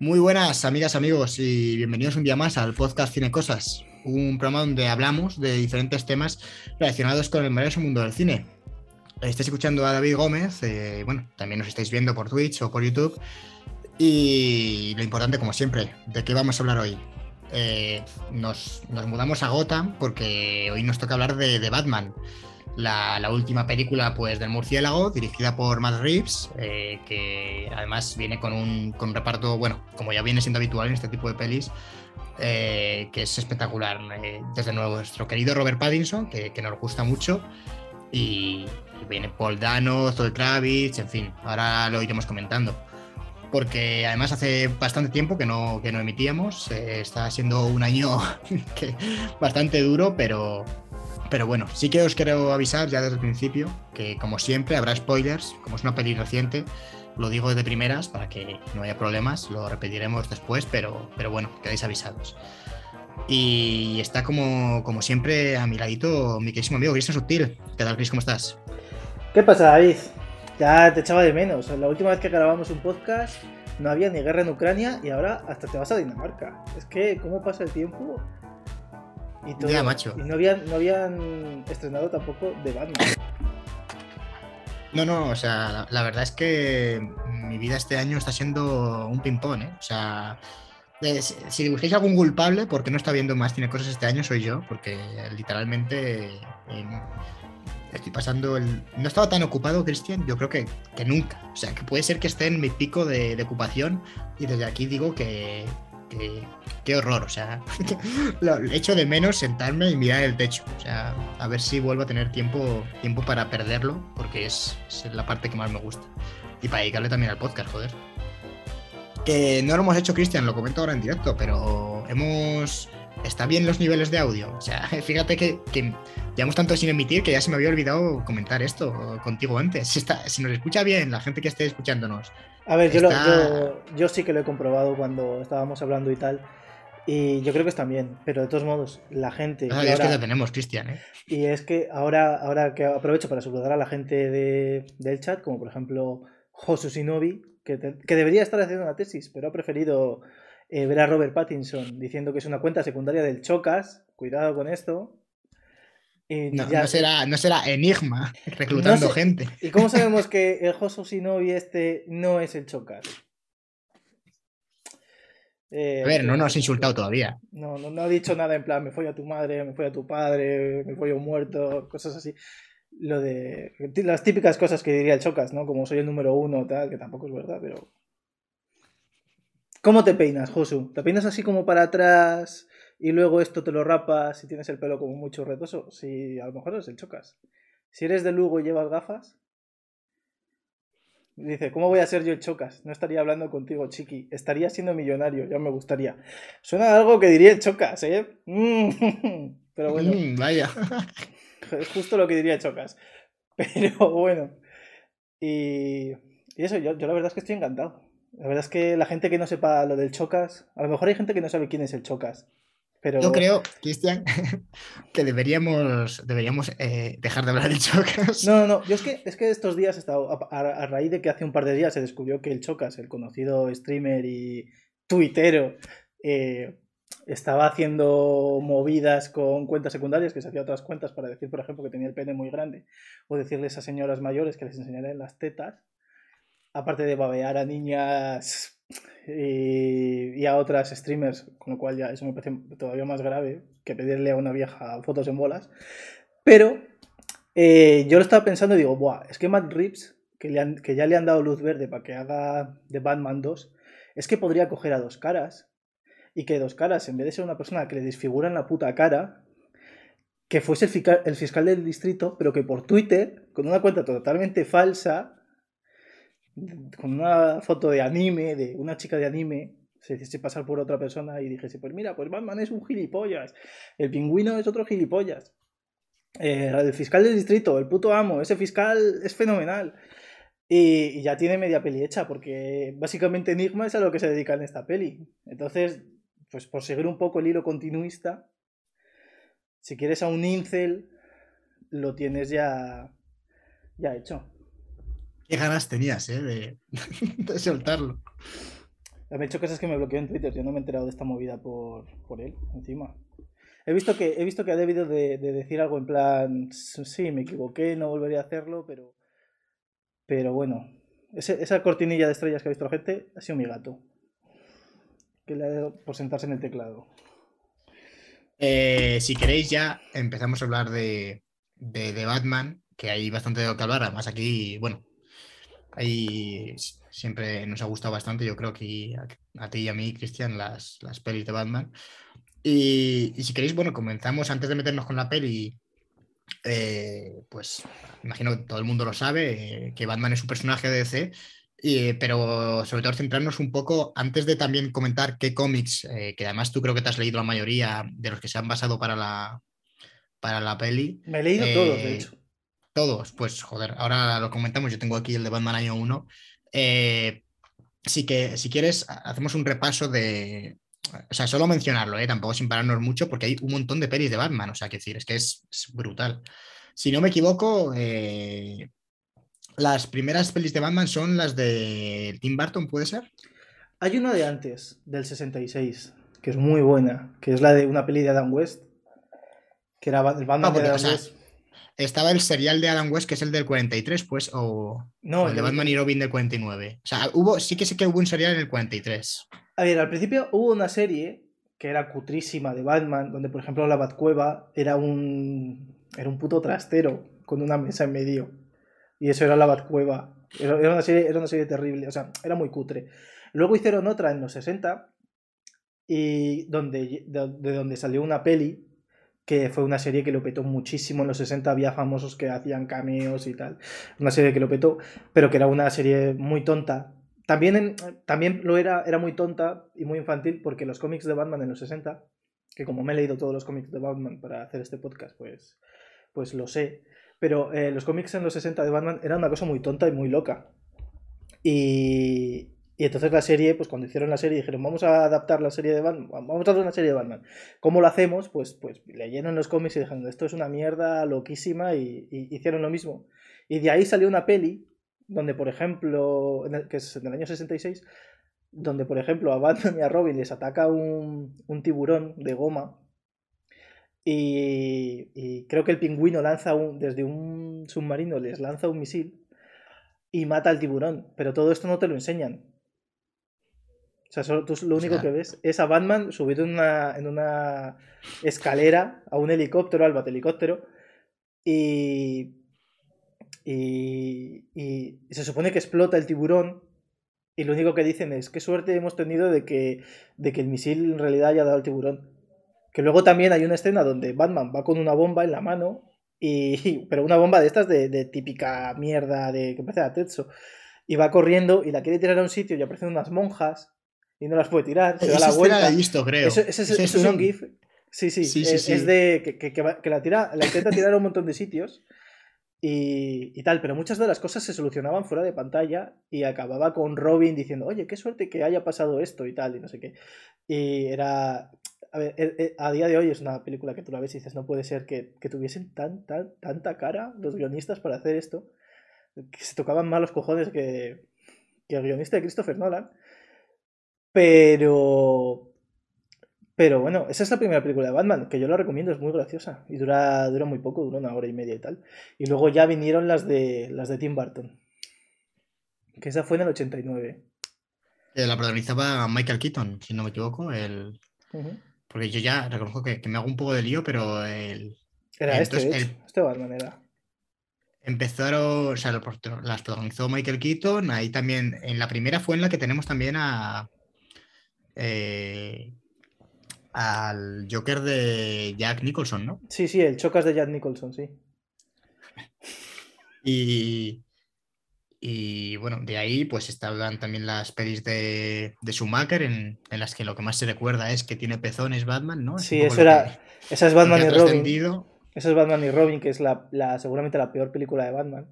Muy buenas amigas, amigos y bienvenidos un día más al podcast Cine Cosas, un programa donde hablamos de diferentes temas relacionados con el maravilloso mundo del cine. Estáis escuchando a David Gómez, eh, bueno, también nos estáis viendo por Twitch o por YouTube. Y lo importante, como siempre, ¿de qué vamos a hablar hoy? Eh, nos, nos, mudamos a Gotham porque hoy nos toca hablar de, de Batman la, última película pues, del murciélago, dirigida por Matt Reeves, eh, que además viene con un, con reparto, bueno, como ya viene siendo habitual en este tipo de pelis, eh, que es espectacular. Eh, desde nuevo, nuestro querido Robert Pattinson, que, nos gusta mucho, y, viene Paul Dano, Zoe Kravitz, en fin, ahora lo iremos comentando. Porque además hace bastante tiempo que no, que no emitíamos, está siendo un año bastante duro, pero, pero bueno, sí que os quiero avisar ya desde el principio que, como siempre, habrá spoilers. Como es una peli reciente, lo digo de primeras para que no haya problemas. Lo repetiremos después, pero, pero bueno, quedáis avisados. Y está como, como siempre a mi ladito mi querísimo amigo Cristian Sutil. ¿Qué tal, Chris? ¿Cómo estás? ¿Qué pasa, David? Ya te echaba de menos. La última vez que grabamos un podcast no había ni guerra en Ucrania y ahora hasta te vas a Dinamarca. Es que, ¿cómo pasa el tiempo? Y, macho. y no, habían, no habían estrenado tampoco The Batman. No, no, o sea, la, verdad es que mi vida este año está siendo un ping-pong, ¿eh? O sea, si buscáis algún culpable porque no está viendo más tiene cosas este año, soy yo, porque literalmente estoy pasando el... No he estado tan ocupado, Cristian, yo creo que, que, nunca. O sea, que puede ser que esté en mi pico de, de ocupación y desde aquí digo que, qué horror, o sea, lo echo de menos sentarme y mirar el techo, o sea, a ver si vuelvo a tener tiempo, tiempo para perderlo, porque es, la parte que más me gusta. Y para dedicarle también al podcast, joder. Que no lo hemos hecho, Cristian, lo comento ahora en directo, pero hemos... Está bien los niveles de audio. O sea, fíjate que, que llevamos tanto sin emitir que ya se me había olvidado comentar esto contigo antes. Si, está, si nos escucha bien la gente que esté escuchándonos, a ver, yo, yo, sí que lo he comprobado cuando estábamos hablando y tal. Y yo creo que está bien, pero de todos modos, la gente. Ah, es que la tenemos, Cristian, ¿eh? Y es que ahora, ahora que aprovecho para saludar a la gente de, del chat, como por ejemplo Josu Sinovi, que, que, debería estar haciendo una tesis, pero ha preferido eh, ver a Robert Pattinson diciendo que es una cuenta secundaria del Chocas. Cuidado con esto. No, será, no será Enigma reclutando gente. ¿Y cómo sabemos que el Josu Shinobi este no es el Chocas? Eh, a ver, no nos has insultado todavía. No, no, ha dicho nada en plan, me fui a tu madre, me fui a tu padre, me fui a un muerto, cosas así. Lo de. Las típicas cosas que diría el Chocas, ¿no? Como soy el número uno, tal, que tampoco es verdad, pero. ¿Cómo te peinas, Josu? ¿Te peinas así como para atrás? Y luego esto te lo rapas y tienes el pelo como mucho retoso, si a lo mejor es el chocas. Si eres de Lugo y llevas gafas, dice, ¿cómo voy a ser yo el chocas? No estaría hablando contigo, chiqui, estaría siendo millonario, ya me gustaría. Suena algo que diría el chocas, ¿eh? Pero bueno. Mm, vaya. Es justo lo que diría chocas. Pero bueno. Y, y eso, yo, yo la verdad es que estoy encantado. La verdad es que la gente que no sepa lo del Chocas, a lo mejor hay gente que no sabe quién es el Chocas. Yo creo, Cristian, que deberíamos, deberíamos eh, dejar de hablar del Chocas. No, no, no. Yo es que, es que estos días he estado, a, raíz de que hace un par de días se descubrió que el Chocas, el conocido streamer y tuitero, eh, estaba haciendo movidas con cuentas secundarias, que se hacía otras cuentas para decir, por ejemplo, que tenía el pene muy grande, o decirles a señoras mayores que les enseñaran las tetas, aparte de babear a niñas y, a otras streamers, con lo cual ya eso me parece todavía más grave que pedirle a una vieja fotos en bolas. Pero eh, yo lo estaba pensando y digo, Buah, es que Matt Reeves, que, que ya le han dado luz verde para que haga de Batman 2, es que podría coger a dos caras y que dos caras, en vez de ser una persona que le desfiguran la puta cara, que fuese el el fiscal del distrito, pero que por Twitter, con una cuenta totalmente falsa, con una foto de anime, de una chica de anime, se hiciese pasar por otra persona y dijese, pues mira, pues Batman es un gilipollas, el pingüino es otro gilipollas, eh, el fiscal del distrito, el puto amo, ese fiscal es fenomenal. Y, ya tiene media peli hecha, porque básicamente Enigma es a lo que se dedica en esta peli. Entonces, pues por seguir un poco el hilo continuista, si quieres a un incel, lo tienes ya, ya hecho. Qué ganas tenías, ¿eh? De, soltarlo. Me ha hecho cosas que me bloqueó en Twitter. Yo no me he enterado de esta movida por, por él, encima. He visto que, he visto que ha debido de, decir algo en plan, sí, me equivoqué, no volvería a hacerlo, pero... Pero bueno, esa cortinilla de estrellas que ha visto la gente ha sido mi gato. Que le ha dado por sentarse en el teclado. Eh, si queréis ya empezamos a hablar de, de, Batman, que hay bastante de lo que hablar. Además aquí, bueno, ahí siempre nos ha gustado bastante, yo creo que a, ti y a mí, Cristian, las, las pelis de Batman. Y, si queréis, bueno, comenzamos antes de meternos con la peli. Eh, pues imagino que todo el mundo lo sabe, eh, que Batman es un personaje de DC, pero sobre todo centrarnos un poco, antes de también comentar qué cómics, eh, que además tú creo que te has leído la mayoría de los que se han basado para la, para la peli. Me he leído todos, de hecho. Todos, pues joder, ahora lo comentamos, yo tengo aquí el de Batman año 1. sí que si quieres, hacemos un repaso de, o sea, solo mencionarlo, ¿eh? tampoco sin pararnos mucho, porque hay un montón de pelis de Batman, o sea, que decir, es que es, brutal. Si no me equivoco, eh, las primeras pelis de Batman son las de Tim Burton, ¿puede ser? Hay una de antes, del 66, que es muy buena, que es la de una peli de Adam West, que era el Batman de Adam West. Estaba el serial de Adam West, que es el del 43, pues, o, no, el de Batman y Robin del 49. O sea, hubo, sí que sé que hubo un serial en el 43. A ver, al principio hubo una serie que era cutrísima de Batman, donde por ejemplo la Batcueva era un, era un puto trastero con una mesa en medio. Y eso era la Batcueva. Era, una serie, era una serie terrible, o sea, era muy cutre. Luego hicieron otra en los 60, y donde, de, donde salió una peli, que fue una serie que lo petó muchísimo. En los 60 había famosos que hacían cameos y tal. Una serie que lo petó, pero que era una serie muy tonta, también, también lo era, era muy tonta y muy infantil porque los cómics de Batman en los 60, que como me he leído todos los cómics de Batman para hacer este podcast, pues, pues lo sé. Pero eh, los cómics en los 60 de Batman eran una cosa muy tonta y muy loca. Y, y entonces la serie, pues cuando hicieron la serie dijeron, vamos a adaptar la serie de Batman, vamos a hacer una serie de Batman. ¿Cómo lo hacemos? Pues, pues leyeron los cómics y dijeron, esto es una mierda loquísima y, y hicieron lo mismo. Y de ahí salió una peli donde por ejemplo, que es en el año 66, donde por ejemplo a Batman y a Robin les ataca un, tiburón de goma y, creo que el pingüino lanza un, desde un submarino, les lanza un misil y mata al tiburón, pero todo esto no te lo enseñan. O sea, solo, tú lo único que ves es a Batman subido en una, en una escalera a un helicóptero, al helicóptero y y, se supone que explota el tiburón y lo único que dicen es qué suerte hemos tenido de que, de que el misil en realidad haya dado al tiburón. Que luego también hay una escena donde Batman va con una bomba en la mano, y, pero una bomba de estas de, típica mierda de que parece a Tetsu. Y va corriendo y la quiere tirar a un sitio y aparecen unas monjas y no las puede tirar. Se da la vuelta. visto, creo. Eso, es un GIF. Sí, sí, sí, es, de que, que, que, la, tira, la intenta tirar a un montón de sitios y, tal, pero muchas de las cosas se solucionaban fuera de pantalla y acababa con Robin diciendo, oye, qué suerte que haya pasado esto y tal, y no sé qué. Y era... A, ver, e, e, a día de hoy es una película que tú la ves y dices, no puede ser que, tuviesen tan, tan, tanta cara los guionistas para hacer esto, que se tocaban más los cojones que, que el guionista de Christopher Nolan. Pero, pero bueno, esa es la primera película de Batman, que yo la recomiendo, es muy graciosa. Y dura, dura muy poco, dura una hora y media y tal. Y luego ya vinieron las de, las de Tim Burton. Que esa fue en el 89. Eh, la protagonizaba Michael Keaton, si no me equivoco. El... Porque yo ya reconozco que, me hago un poco de lío, pero el. Era este, el... este Batman era. Empezaron, o sea, las protagonizó Michael Keaton. Ahí también, en la primera fue en la que tenemos también a. Eh, al Joker de Jack Nicholson, ¿no? Sí, sí, el Chocas de Jack Nicholson, sí. Y, y bueno, de ahí pues están también las pelis de, de Schumacher en, las que lo que más se recuerda es que tiene pezones Batman, ¿no? sí, eso era, esa es Batman y Robin. Esa es Batman y Robin, que es la, seguramente la peor película de Batman.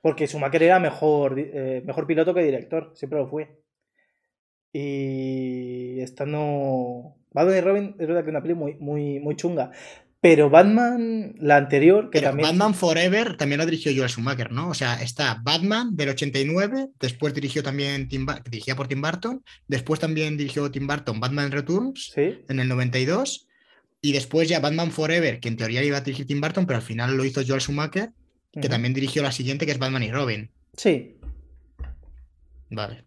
Porque Schumacher era mejor, eh, mejor piloto que director, siempre lo fue. Y esta no. Batman y Robin es verdad que es una peli muy, muy, muy chunga. Pero Batman, la anterior, que Pero también. Batman Forever también lo dirigió Joel Schumacher, ¿no? O sea, está Batman del 89, después dirigió también Tim Ba- dirigía por Tim Burton, después también dirigió Tim Burton Batman Returns Sí. en el 92, y después ya Batman Forever, que en teoría iba a dirigir Tim Burton, pero al final lo hizo Joel Schumacher, que también dirigió la siguiente, que es Batman y Robin. Sí. Vale.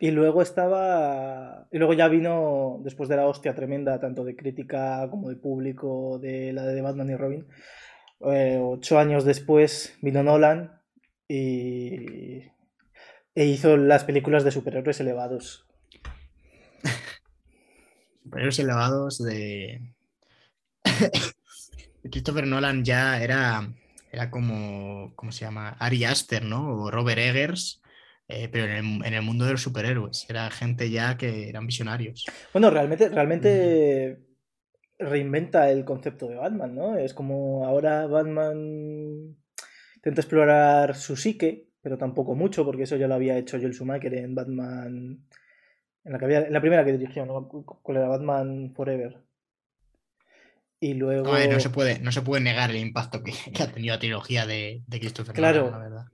Y luego estaba. Y luego ya vino, después de la hostia tremenda, tanto de crítica como de público, de la de Batman y Robin. eh, ocho años después vino Nolan y. E hizo las películas de superhéroes elevados. Superhéroes elevados de. Christopher Nolan ya era, era como, ¿cómo se llama? Ari Aster, ¿no? O Robert Eggers, eh, pero en el, en el mundo de los superhéroes. Era gente ya que eran visionarios. Bueno, realmente, realmente reinventa el concepto de Batman, ¿no? Es como ahora Batman intenta explorar su psique, pero tampoco mucho, porque eso ya lo había hecho Joel Schumacher en Batman. En la, que había- en la primera que dirigió, ¿no? ¿Cuál era? Batman Forever. Y luego. No, eh, no se puede, no se puede negar el impacto que, que ha tenido la trilogía de, de Christopher Claro. Nolan, la verdad.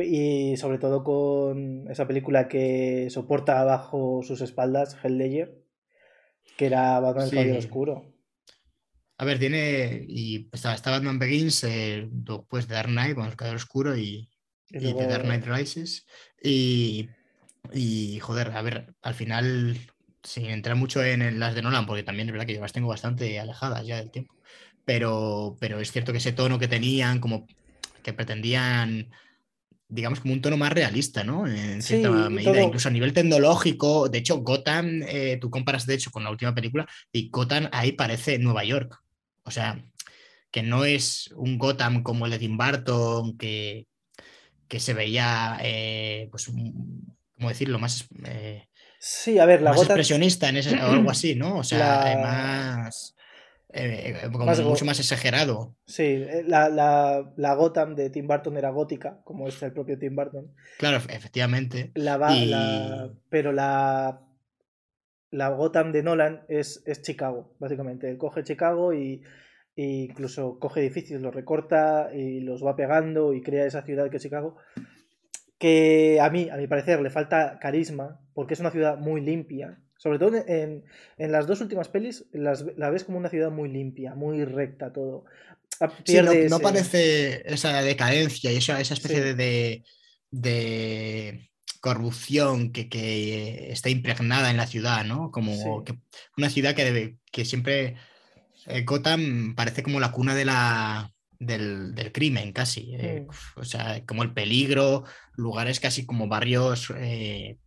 Y sobre todo con esa película que soporta bajo sus espaldas, Hellraiser, que era Batman el Sí. Caballero Oscuro. A ver, tiene. Y está, está Batman Begins, eh, después de Dark Knight, con el Caballero Oscuro y, Y y luego- The Dark Knight Rises. Y, y, joder, a ver, al final, sin entrar mucho en, en las de Nolan, porque también es verdad que yo las tengo bastante alejadas ya del tiempo. Pero, pero es cierto que ese tono que tenían, como que pretendían, digamos, como un tono más realista, ¿no? En cierta medida, todo- incluso a nivel tecnológico. De hecho, Gotham, eh, tú comparas de hecho con la última película, y Gotham ahí parece Nueva York. O sea, que no es un Gotham como el de Tim Burton, que, que se veía, eh, pues, ¿cómo decirlo? Más, eh, Sí, a ver, la más gota. expresionista en ese, o algo así, ¿no? O sea, La- más, eh, eh, como Más mucho más exagerado. Sí, eh, la, la, la Gotham de Tim Burton era gótica, como es el propio Tim Burton. Claro, ef- efectivamente. La va- Y- la- pero la, la Gotham de Nolan es, es Chicago, básicamente. Él coge Chicago y, y incluso coge edificios, los recorta y los va pegando y crea esa ciudad que es Chicago. Que a mí, a mi parecer, le falta carisma, porque es una ciudad muy limpia. Sobre todo en, en las dos últimas pelis, las, la ves como una ciudad muy limpia, muy recta todo. Ah, Sí, no, pierde no ese- parece esa decadencia y esa, esa especie Sí. de, de, de corrupción que, que está impregnada en la ciudad, ¿no? Como Sí. que una ciudad que, debe, que siempre eh, Gotham parece como la cuna de la, del, del crimen, casi. eh, Mm. O sea, como el peligro, lugares casi como barrios eh,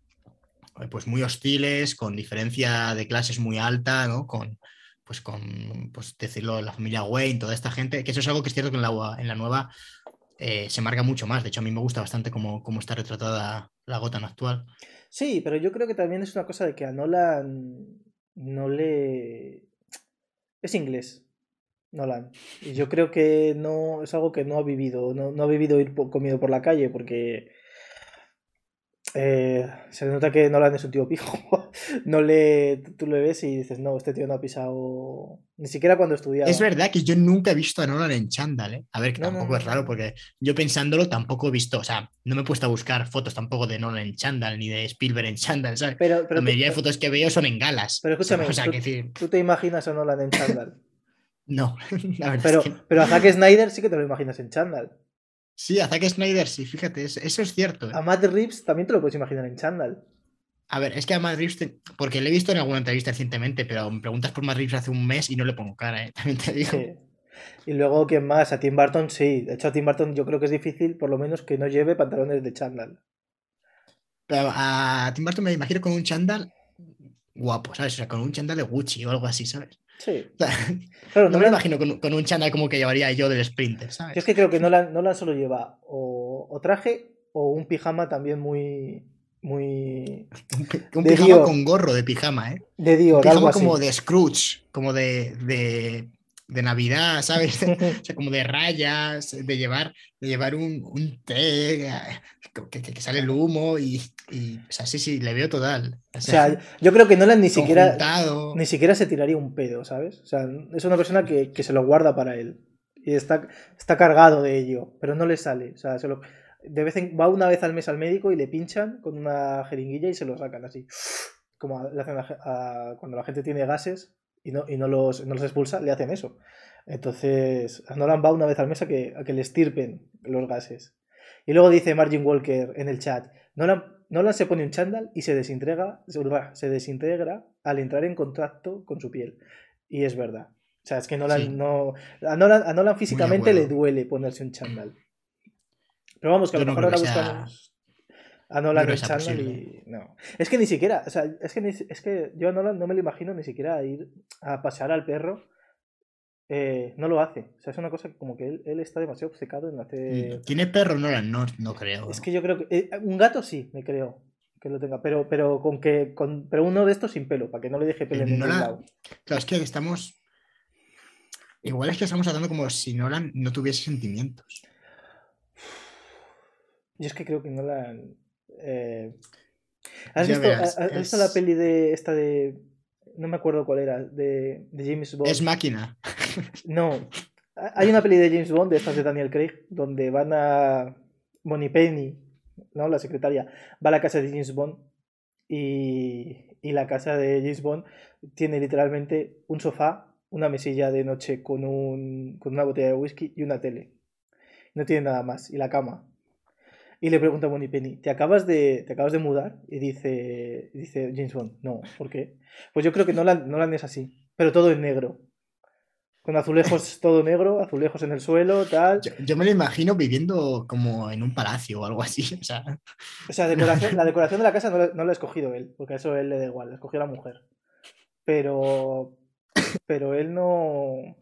pues muy hostiles, con diferencia de clases muy alta, ¿no? Con, pues con, pues decirlo, la familia Wayne, toda esta gente, que eso es algo que es cierto que en la, en la nueva eh, se marca mucho más. De hecho, a mí me gusta bastante cómo, cómo está retratada la Gotham actual. Sí, pero yo creo que también es una cosa de que a Nolan no le... Es inglés, Nolan. Y yo creo que no es algo que no ha vivido, no, no ha vivido ir comido por la calle porque eh, se nota que Nolan es un tío pijo. No le, tú le ves y dices, no, este tío no ha pisado ni siquiera cuando estudiaba. Es verdad que yo nunca he visto a Nolan en chándal, ¿eh? A ver, que No, tampoco no, es raro, porque yo pensándolo tampoco he visto, o sea, no me he puesto a buscar fotos tampoco de Nolan en chándal, ni de Spielberg en chándal, ¿sabes? Pero, pero, la tú, mayoría de fotos que veo son en galas. pero escúchame, o sea, tú, que decir, tú te imaginas a Nolan en chándal. no, la verdad Pero, es que pero a Zack Snyder sí que te lo imaginas en chándal. Sí, a Zack Snyder, sí, fíjate, es- eso es cierto. ¿eh? A Matt Reeves también te lo puedes imaginar en chándal. A ver, es que a Matt Reeves, te- porque le he visto en alguna entrevista recientemente, pero me preguntas por Matt Reeves hace un mes y no le pongo cara, ¿eh? también te digo. Sí. Y luego, ¿quién más? A Tim Burton, sí. De hecho, a Tim Burton yo creo que es difícil, por lo menos, que no lleve pantalones de chándal. Pero a Tim Burton me imagino con un chándal guapo, ¿sabes? O sea, con un chándal de Gucci o algo así, ¿sabes? Sí. Claro, no me imagino con, con un chándal como que llevaría yo del Sprinter, yo ¿sabes? es que creo que Nolan, Nolan solo lleva o, o traje o un pijama también muy. muy. Un, un pijama Dior. con gorro de pijama, ¿eh? de Un Dior, algo pijama así. como de Scrooge, como de, de, de Navidad, ¿sabes? o sea, como de rayas, de llevar, de llevar un, un té, eh, que, que, que, sale el humo y, y, o sea, sí, sí, le veo total. O sea, yo creo que Nolan ni siquiera, ni siquiera se tiraría un pedo, ¿sabes? O sea, es una persona que, que se lo guarda para él y está, está cargado de ello, pero no le sale. O sea, se lo, de vez en, va una vez al mes al médico y le pinchan con una jeringuilla y se lo sacan así. Como le hacen a, a, cuando la gente tiene gases y no, y no, los, no los expulsa, le hacen eso. Entonces, a Nolan va una vez al mes a que, a que le estirpen los gases. Y luego dice Margin Walker en el chat, Nolan, Nolan se pone un chándal y se desintegra, se desintegra al entrar en contacto con su piel. Y es verdad. O sea, es que Nolan sí. no. A Nolan, a Nolan físicamente le duele ponerse un chándal. Pero vamos, que a lo mejor ahora buscamos a Nolan en chándal y. No. Es que ni siquiera. O sea, es que, ni, es que yo a Nolan no me lo imagino ni siquiera ir a pasear al perro. Eh, no lo hace. O sea, es una cosa que como que él, él está demasiado obcecado en hacer. ¿Tiene perro Nolan? No, no creo. Es que yo creo que. Eh, un gato sí, me creo que lo tenga, pero, pero con que. Con, pero uno de estos sin pelo, para que no le deje pelo en ningún Nolan, lado. Claro, es que estamos Igual es que estamos hablando como si Nolan no tuviese sentimientos. Yo es que creo que Nolan. Eh... ¿Has, visto, verás, ¿has es... visto, la peli de esta de. No me acuerdo cuál era, de, de James Bond? Es máquina. No. Hay una peli de James Bond, de estas de Daniel Craig, donde van a. Bonnie Penny, ¿no? La secretaria, va a la casa de James Bond y, y la casa de James Bond tiene literalmente un sofá una mesilla de noche con, un, con una botella de whisky y una tele. No tiene nada más. Y la cama. Y le pregunta a Bonnie Penny, ¿te acabas de, te acabas de mudar? Y dice, dice James Bond, no, ¿por qué? Pues yo creo que Nolan, Nolan es así, pero todo en negro. Con azulejos todo negro, azulejos en el suelo, tal. Yo, yo, me lo imagino viviendo como en un palacio o algo así. O sea, o sea decoración, la decoración de la casa no, no la ha escogido él, porque a eso él le da igual, la escogió la mujer. Pero, pero él no.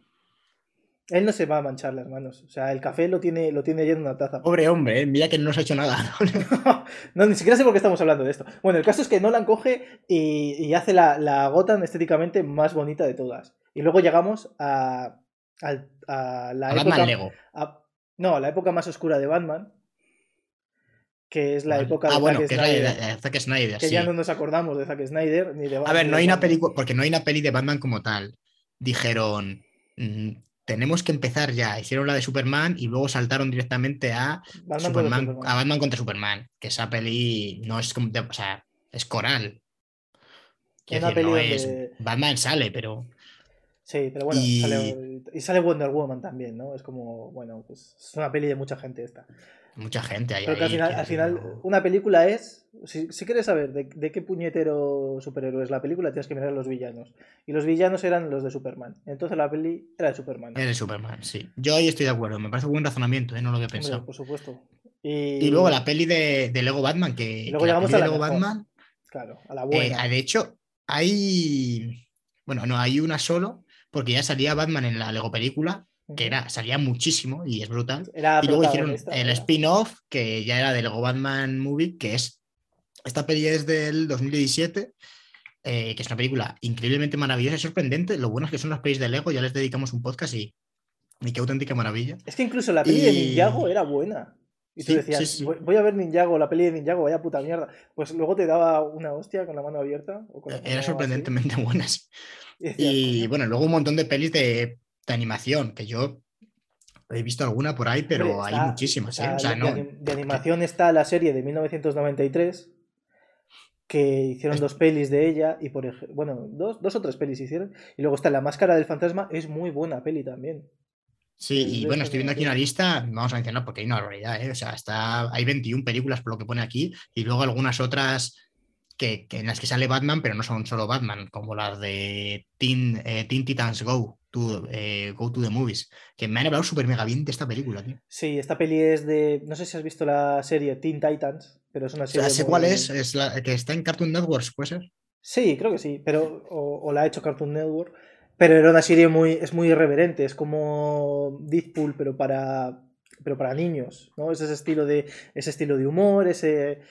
Él no se va a manchar las manos. O sea, el café lo tiene, lo tiene allí en una taza. Pobre hombre, ¿eh? mira que no se ha hecho nada. no, ni siquiera sé por qué estamos hablando de esto. Bueno, el caso es que Nolan coge y, y hace la, la Gotham estéticamente más bonita de todas. Y luego llegamos a, a, a la A época. Batman Lego. a- no, a la época más oscura de Batman. Que es la época de Ah, bueno, Zack que es la de, Zack Snyder, Que sí. ya no nos acordamos de Zack Snyder ni de A ver, no hay una Batman. película, porque no hay una peli de Batman como tal. Dijeron, mm, tenemos que empezar ya. Hicieron la de Superman y luego saltaron directamente a Batman contra Superman, Superman. a Batman contra Superman. Que esa peli no es como, de- o sea, es coral. Quiero Una decir, no peli es- donde- Batman sale, pero Sí, pero bueno, Y- sale, y sale Wonder Woman también, ¿no? Es como, bueno, pues es una peli de mucha gente esta. Mucha gente hay Pero que al ahí, final, al final una película es, si, si quieres saber de, de qué puñetero superhéroe es la película, tienes que mirar a los villanos. Y los villanos eran los de Superman. Entonces la peli era de Superman. Es de Superman, sí. Yo ahí estoy de acuerdo. Me parece buen razonamiento, ¿eh? no lo había Hombre, pensado. por supuesto. Y, Y luego la peli de, de Lego Batman, que, Y que luego la llegamos peli a de la Lego mejor. Batman, Claro, a la eh, buena. de hecho, hay. Bueno, no, hay una solo, porque ya salía Batman en la Lego película, que era, salía muchísimo y es brutal. Era Y luego hicieron el spin-off, que ya era de Lego Batman Movie, que es. Esta peli es del 2017, eh, que es una película increíblemente maravillosa y sorprendente. Lo bueno es que son las pelis de Lego, ya les dedicamos un podcast y. Y qué auténtica maravilla. Es que incluso la peli de Ninjago era buena. Y tú Sí, decías, sí, sí. Voy, a ver Ninjago, la peli de Ninjago, vaya puta mierda. Pues luego te daba una hostia con la mano abierta. O con la mano Era sorprendentemente buena, y decías, Y bueno, luego un montón de pelis de, de animación, que yo he visto alguna por ahí, pero hay muchísimas, ¿eh? O sea, de, no. anim- de animación está la serie de 1993, que hicieron Es- dos pelis de ella, y por ejemplo, bueno, dos, dos o tres pelis hicieron, y luego está La Máscara del Fantasma, es muy buena peli también. Sí, y bueno, estoy viendo aquí una lista, vamos a mencionar porque hay una barbaridad, ¿eh? O sea, está, hay 21 películas por lo que pone aquí, y luego algunas otras que, que en las que sale Batman, pero no son solo Batman, como las de Teen, eh, Teen Titans Go, to, eh, Go to the Movies, que me han hablado súper mega bien de esta película, tío. Sí, esta peli es de, no sé si has visto la serie Teen Titans, pero es una O serie... sea, sé muy- cuál es, es la que está en Cartoon Networks, ¿puede ser? Sí, creo que sí, pero o, o la ha hecho Cartoon Network, pero era una serie muy es muy irreverente, es como Deadpool pero para pero para niños, ¿no? Es ese estilo de ese estilo de humor, ese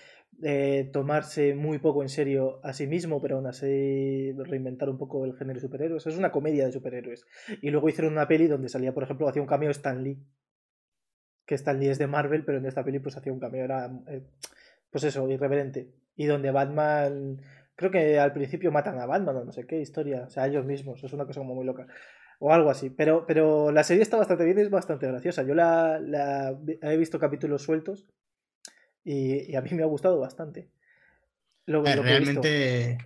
tomarse muy poco en serio a sí mismo, pero aún así reinventar un poco el género de superhéroes. Es una comedia de superhéroes. Y luego hicieron una peli donde salía, por ejemplo, hacía un cameo Stan Lee. Que Stan Lee es de Marvel, pero en esta peli pues hacía un cameo, era eh, pues eso, irreverente. Y donde Batman, creo que al principio matan a Batman o no sé qué historia, o sea, ellos mismos, es una cosa como muy loca. O algo así. Pero, pero la serie está bastante bien es bastante graciosa. Yo la he visto capítulos sueltos y, a mí me ha gustado bastante. realmente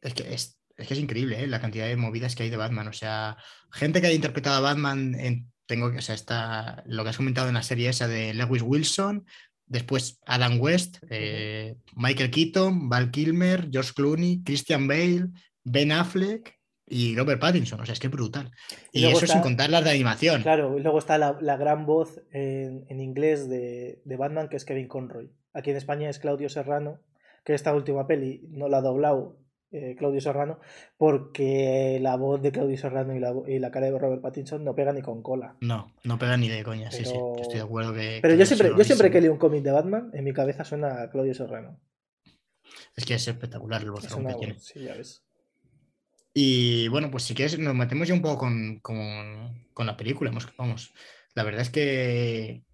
es que es, que es increíble ¿eh? la cantidad de movidas que hay de Batman. O sea, gente que ha interpretado a Batman en, tengo que, o sea, está lo que has comentado en la serie esa de Lewis Wilson, después Adam West, eh, Michael Keaton, Val Kilmer, George Clooney, Christian Bale, Ben Affleck y Robert Pattinson, o sea, es que es brutal. Y, eso sin contar las de animación. Claro, y luego está la, gran voz en, inglés de, Batman, que es Kevin Conroy. Aquí en España es Claudio Serrano, que esta última peli no la ha doblado eh, Claudio Serrano, porque la voz de Claudio Serrano y la, y la, cara de Robert Pattinson no pega ni con cola. No, no pega ni de coña, sí, sí, estoy de acuerdo que... Pero yo siempre, yo siempre que leo un cómic de Batman, en mi cabeza suena a Claudio Serrano. Es que es espectacular el voz que tiene. Sí, ya ves. Y bueno, pues si quieres, nos metemos ya un poco con, la película. Vamos, la verdad es que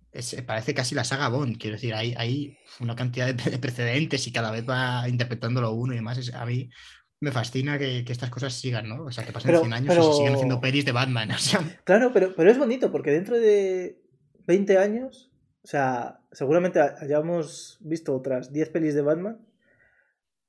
parece casi la saga Bond. Quiero decir, hay, hay una cantidad de, precedentes y cada vez va interpretándolo uno y demás. a mí me fascina que, estas cosas sigan, ¿no? O sea, que pasen 100 años y se siguen haciendo pelis de Batman. Claro, pero, pero es bonito porque dentro de 20 años, o sea, seguramente hayamos visto otras 10 pelis de Batman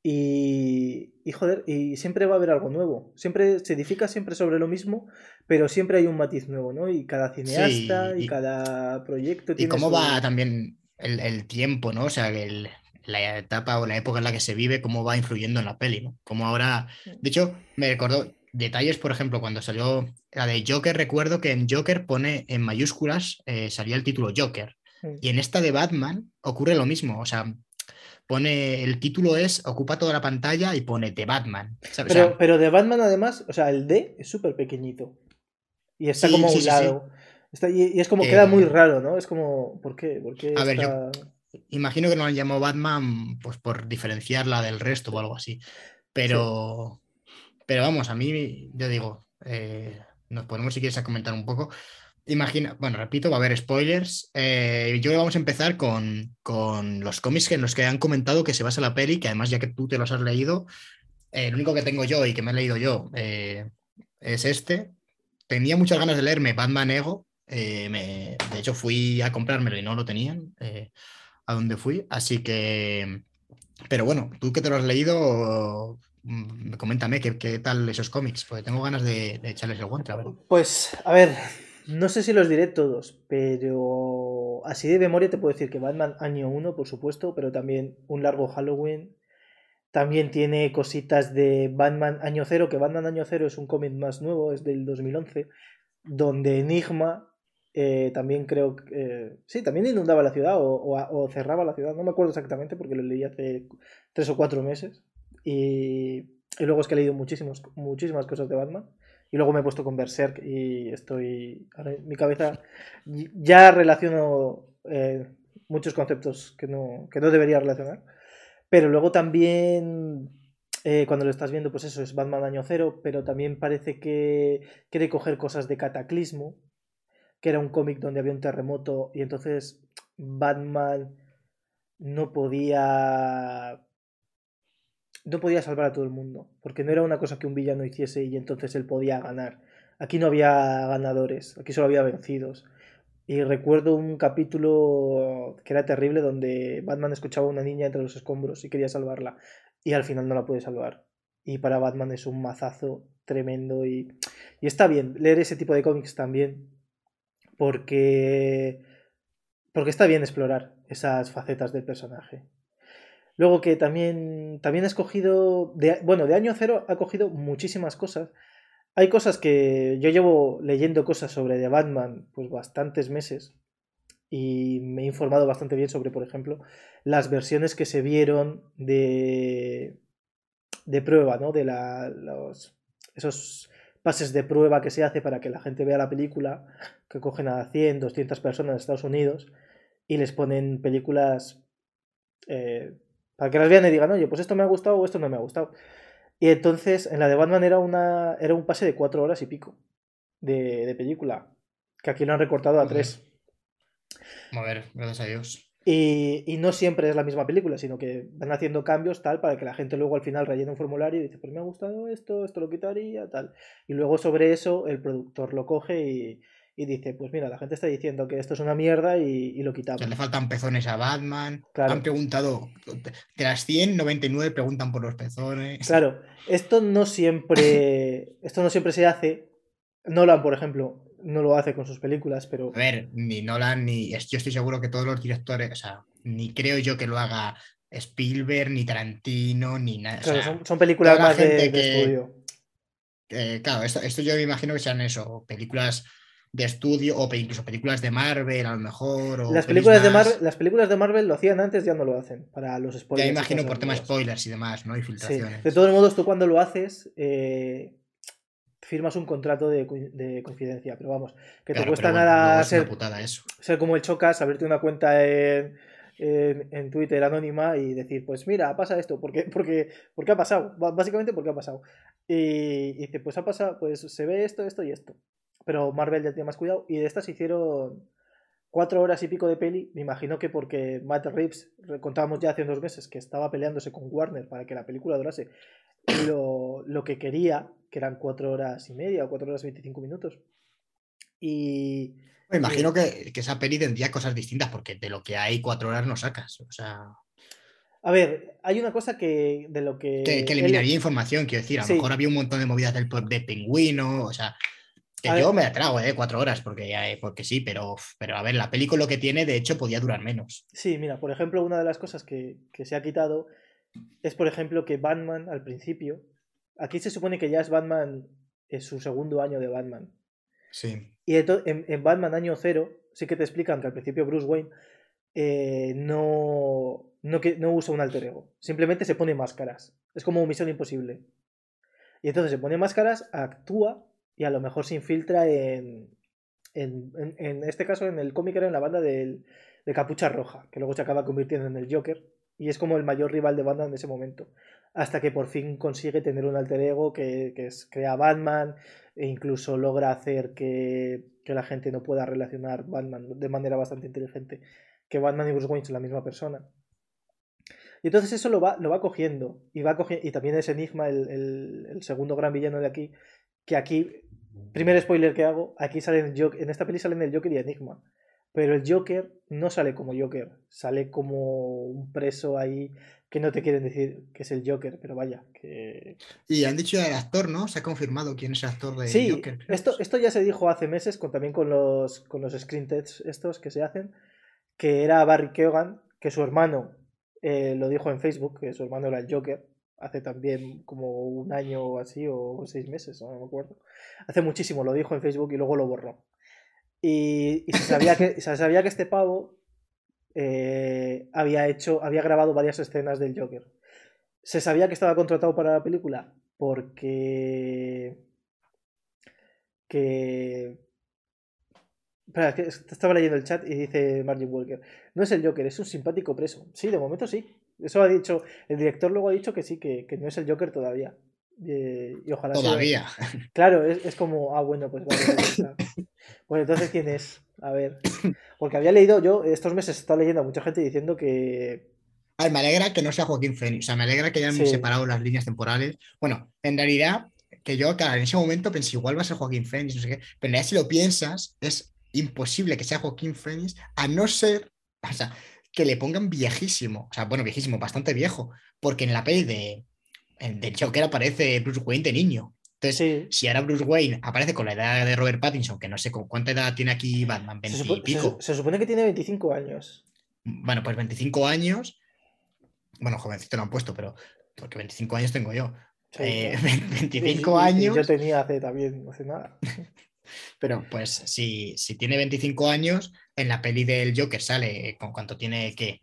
y, y, joder, y siempre va a haber algo nuevo. Siempre se edifica siempre sobre lo mismo, pero siempre hay un matiz nuevo, ¿no? Y cada cineasta y, cada proyecto tiene. Y cómo va también el, tiempo, ¿no? O sea, el, la etapa o la época en la que se vive, cómo va influyendo en la peli, ¿no? Como ahora. De hecho, me recordó detalles, por ejemplo, cuando salió la de Joker, recuerdo que en Joker pone en mayúsculas, eh, salía el título Joker. Y en esta de Batman ocurre lo mismo. O sea, pone, el título es, ocupa toda la pantalla y pone The Batman. Pero, pero de Batman además, o sea, el D es súper pequeñito. Y está como a un lado. y, es como, queda muy eh, raro, ¿no? Es como, ¿por qué? a ver, yo imagino que no han llamado Batman pues por diferenciarla del resto o algo así. Pero, pero vamos, a mí, yo digo, eh, nos ponemos si quieres a comentar un poco. Imagina, bueno, repito, va a haber spoilers. Eh, yo vamos a empezar con, los cómics en los que han comentado que se basa la peli, que además ya que tú te los has leído, eh, el único que tengo yo y que me he leído yo eh, es este. Tenía muchas ganas de leerme Batman Ego. de hecho, fui a comprármelo y no lo tenían a donde fui. Así que, pero bueno, tú que te lo has leído, mm, coméntame qué, qué tal esos cómics, porque tengo ganas de, de echarles el guante. A ver. Pues, a ver, no sé si los diré todos, pero así de memoria te puedo decir que Batman año 1, por supuesto, pero también un largo Halloween. También tiene cositas de Batman año 0, que Batman año 0 es un cómic más nuevo, es del 2011, donde Enigma eh, también creo que... Eh, sí, también inundaba la ciudad o, cerraba la ciudad, no me acuerdo exactamente porque lo leí hace tres o cuatro meses. Y, y luego es que he leído muchísimos, muchísimas cosas de Batman. Y luego me he puesto con Berserk y estoy. mi cabeza ya relaciono eh, muchos conceptos que no, que no debería relacionar. Pero luego también. Eh, cuando lo estás viendo, pues eso es Batman Año Cero, pero también parece que quiere coger cosas de Cataclismo, que era un cómic donde había un terremoto y entonces Batman no podía no podía salvar a todo el mundo, porque no era una cosa que un villano hiciese y entonces él podía ganar. Aquí no había ganadores, aquí solo había vencidos. Y recuerdo un capítulo que era terrible donde Batman escuchaba a una niña entre los escombros y quería salvarla y al final no la puede salvar. Y para Batman es un mazazo tremendo y, y está bien leer ese tipo de cómics también porque porque está bien explorar esas facetas del personaje. Luego que también, también ha escogido, bueno, de año cero ha cogido muchísimas cosas. Hay cosas que yo llevo leyendo cosas sobre The Batman pues bastantes meses y me he informado bastante bien sobre, por ejemplo, las versiones que se vieron de, de prueba, ¿no? De la, los, esos pases de prueba que se hace para que la gente vea la película, que cogen a 100, 200 personas de Estados Unidos y les ponen películas eh, Para que las vean y digan, oye, pues esto me ha gustado o esto no me ha gustado. Y entonces, en la de Batman era, una, era un pase de cuatro horas y pico de, de película. Que aquí lo han recortado a tres. A ver, gracias a Dios. Y, y no siempre es la misma película, sino que van haciendo cambios tal para que la gente luego al final rellene un formulario y dice, pues me ha gustado esto, esto lo quitaría, tal. Y luego sobre eso el productor lo coge y, y dice, pues mira, la gente está diciendo que esto es una mierda y, y lo O quitamos. sea, le faltan pezones a Batman. Claro. Han preguntado, de las 100, 99 preguntan por los pezones. Claro, esto no siempre, esto no siempre se hace. Nolan, por ejemplo, no lo hace con sus películas, pero A ver, ni Nolan, ni. Yo estoy seguro que todos los directores, o sea, ni creo yo que lo haga Spielberg, ni Tarantino, ni nada. o claro, sea, son, son películas más de, estudio. eh, claro, esto, esto yo me imagino que sean eso, películas de estudio o incluso películas de Marvel a lo mejor. O Las películas, de Marvel, las películas de Marvel lo hacían antes, ya no lo hacen, para los Ya spoilers. me y imagino por temas spoilers y demás, ¿no? Y Sí. filtraciones. De todos modos, tú cuando lo haces, eh, firmas un contrato de, de confidencia, pero vamos, que te cuesta bueno, nada ser, eso. ser como el Chocas, abrirte una cuenta en, en, en Twitter anónima y decir, pues mira, pasa esto, ¿por qué, porque, porque ha pasado? Básicamente porque ha pasado. Y, y dice, pues ha pasado, pues se ve esto, esto y esto. Pero Marvel ya tiene más cuidado y de estas hicieron cuatro horas y pico de peli. Me imagino que porque Matt Reeves, re- contábamos ya hace unos meses que estaba peleándose con Warner para que la película durase lo, lo que quería, que eran cuatro horas y media o cuatro horas y 25 minutos. Y, Me imagino que, que esa peli tendría cosas distintas, porque de lo que hay cuatro horas no sacas. O sea, a ver, hay una cosa que de lo que... que, que él- eliminaría información, quiero decir. A lo Sí. mejor había un montón de movidas del de pingüino, o sea. Que A yo ver. me la trago, ¿eh? Cuatro horas, porque, eh, porque sí, pero, pero a ver, la película lo que tiene, de hecho, podía durar menos. Sí, mira, por ejemplo, una de las cosas que, que se ha quitado es, por ejemplo, que Batman al principio, aquí se supone que ya es Batman, es su segundo año de Batman. Sí. Y en, en Batman año cero sí que te explican que al principio Bruce Wayne eh, no, no, que, no usa un alter ego, simplemente se pone máscaras. Es como misión imposible. Y entonces se pone máscaras, actúa y a lo mejor se infiltra en, en, en- este caso en el cómic era en la banda del, de Capucha Roja, que luego se acaba convirtiendo en el Joker. Y es como el mayor rival de Batman en ese momento. Hasta que por fin consigue tener un alter ego que, que es, crea Batman e incluso logra hacer que, que la gente no pueda relacionar Batman de manera bastante inteligente, que Batman y Bruce Wayne son la misma persona. Y entonces eso lo va, lo va cogiendo. Y, va cogi- y también es Enigma, el- el segundo gran villano de aquí, que aquí, primer spoiler que hago, aquí salen el Joker, en esta peli salen el Joker y Enigma. Pero el Joker no sale como Joker, sale como un preso ahí que no te quieren decir que es el Joker, pero vaya, que... Y han dicho el actor, ¿no? Se ha confirmado quién es el actor de Sí, Joker. creo. esto, esto ya se dijo hace meses con, también con los, con los screen tests estos que se hacen, que era Barry Keoghan, que su hermano eh, lo dijo en Facebook, que su hermano era el Joker, hace también como un año o así, o seis meses, no me acuerdo. Hace muchísimo lo dijo en Facebook y luego lo borró. Y, se, sabía que, se sabía que este pavo eh, había hecho, había grabado varias escenas del Joker. Se sabía que estaba contratado para la película porque que estaba leyendo el chat y dice Margin Walker. No es el Joker, es un simpático preso. Sí, de momento sí. Eso ha dicho. El director luego ha dicho que sí, que, que no es el Joker todavía. Eh, y ojalá sea- Todavía. Claro, es, es como, ah, bueno, pues vale, pues entonces, ¿quién es? A ver. Porque había leído, yo estos meses he estado leyendo a mucha gente diciendo que. A ver, me alegra que no sea Joaquín Phoenix. O sea, me alegra que hayan Sí. separado las líneas temporales. Bueno, en realidad, que yo, claro, en ese momento pensé, igual va a ser Joaquín Phoenix, no sé qué. Pero en realidad, si lo piensas, es imposible que sea Joaquín Phoenix, a no ser, o sea, que le pongan viejísimo. O sea, bueno, viejísimo, bastante viejo. Porque en la peli de, del Joker aparece Bruce Wayne de niño. Entonces, Sí. si ahora Bruce Wayne aparece con la edad de Robert Pattinson, que no sé con cuánta edad tiene aquí Batman, Se, 20 supo- y pico. se- se supone que tiene 25 años. Bueno, pues 25 años. Bueno, jovencito lo han puesto, pero porque 25 años tengo yo. Sí, Eh, claro. 25 Y- y- y años, yo tenía hace también, no hace nada. pero pues si, si tiene 25 años, en la peli del Joker sale eh, con cuánto tiene, ¿qué?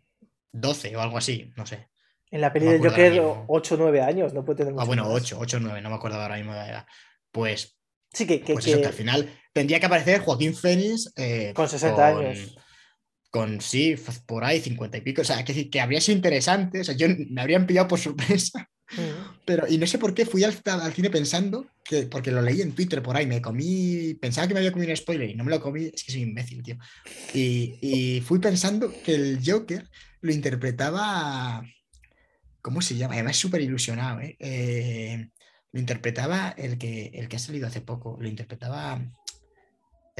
12 o algo así, no sé. En la peli No del Joker, mismo. 8 o 9 años, no puede tener Ah, mucho bueno, más. 8, 8, 9, no me acuerdo ahora mismo de la edad. Pues, Sí, que, que, pues eso, que- que al final tendría que aparecer Joaquín Phoenix eh, Con 60 años. con sí, por ahí cincuenta y pico. O sea, que, que habría sido interesante. O sea, yo me habrían pillado por sorpresa. Pero, y no sé por qué fui al, al, cine pensando que, porque lo leí en Twitter por ahí, me comí, pensaba que me había comido un spoiler y no me lo comí, es que soy imbécil, tío. Y, y fui pensando que el Joker lo interpretaba, ¿cómo se llama? Además, súper ilusionado, ¿eh? ¿eh? Lo interpretaba el que, el que ha salido hace poco, lo interpretaba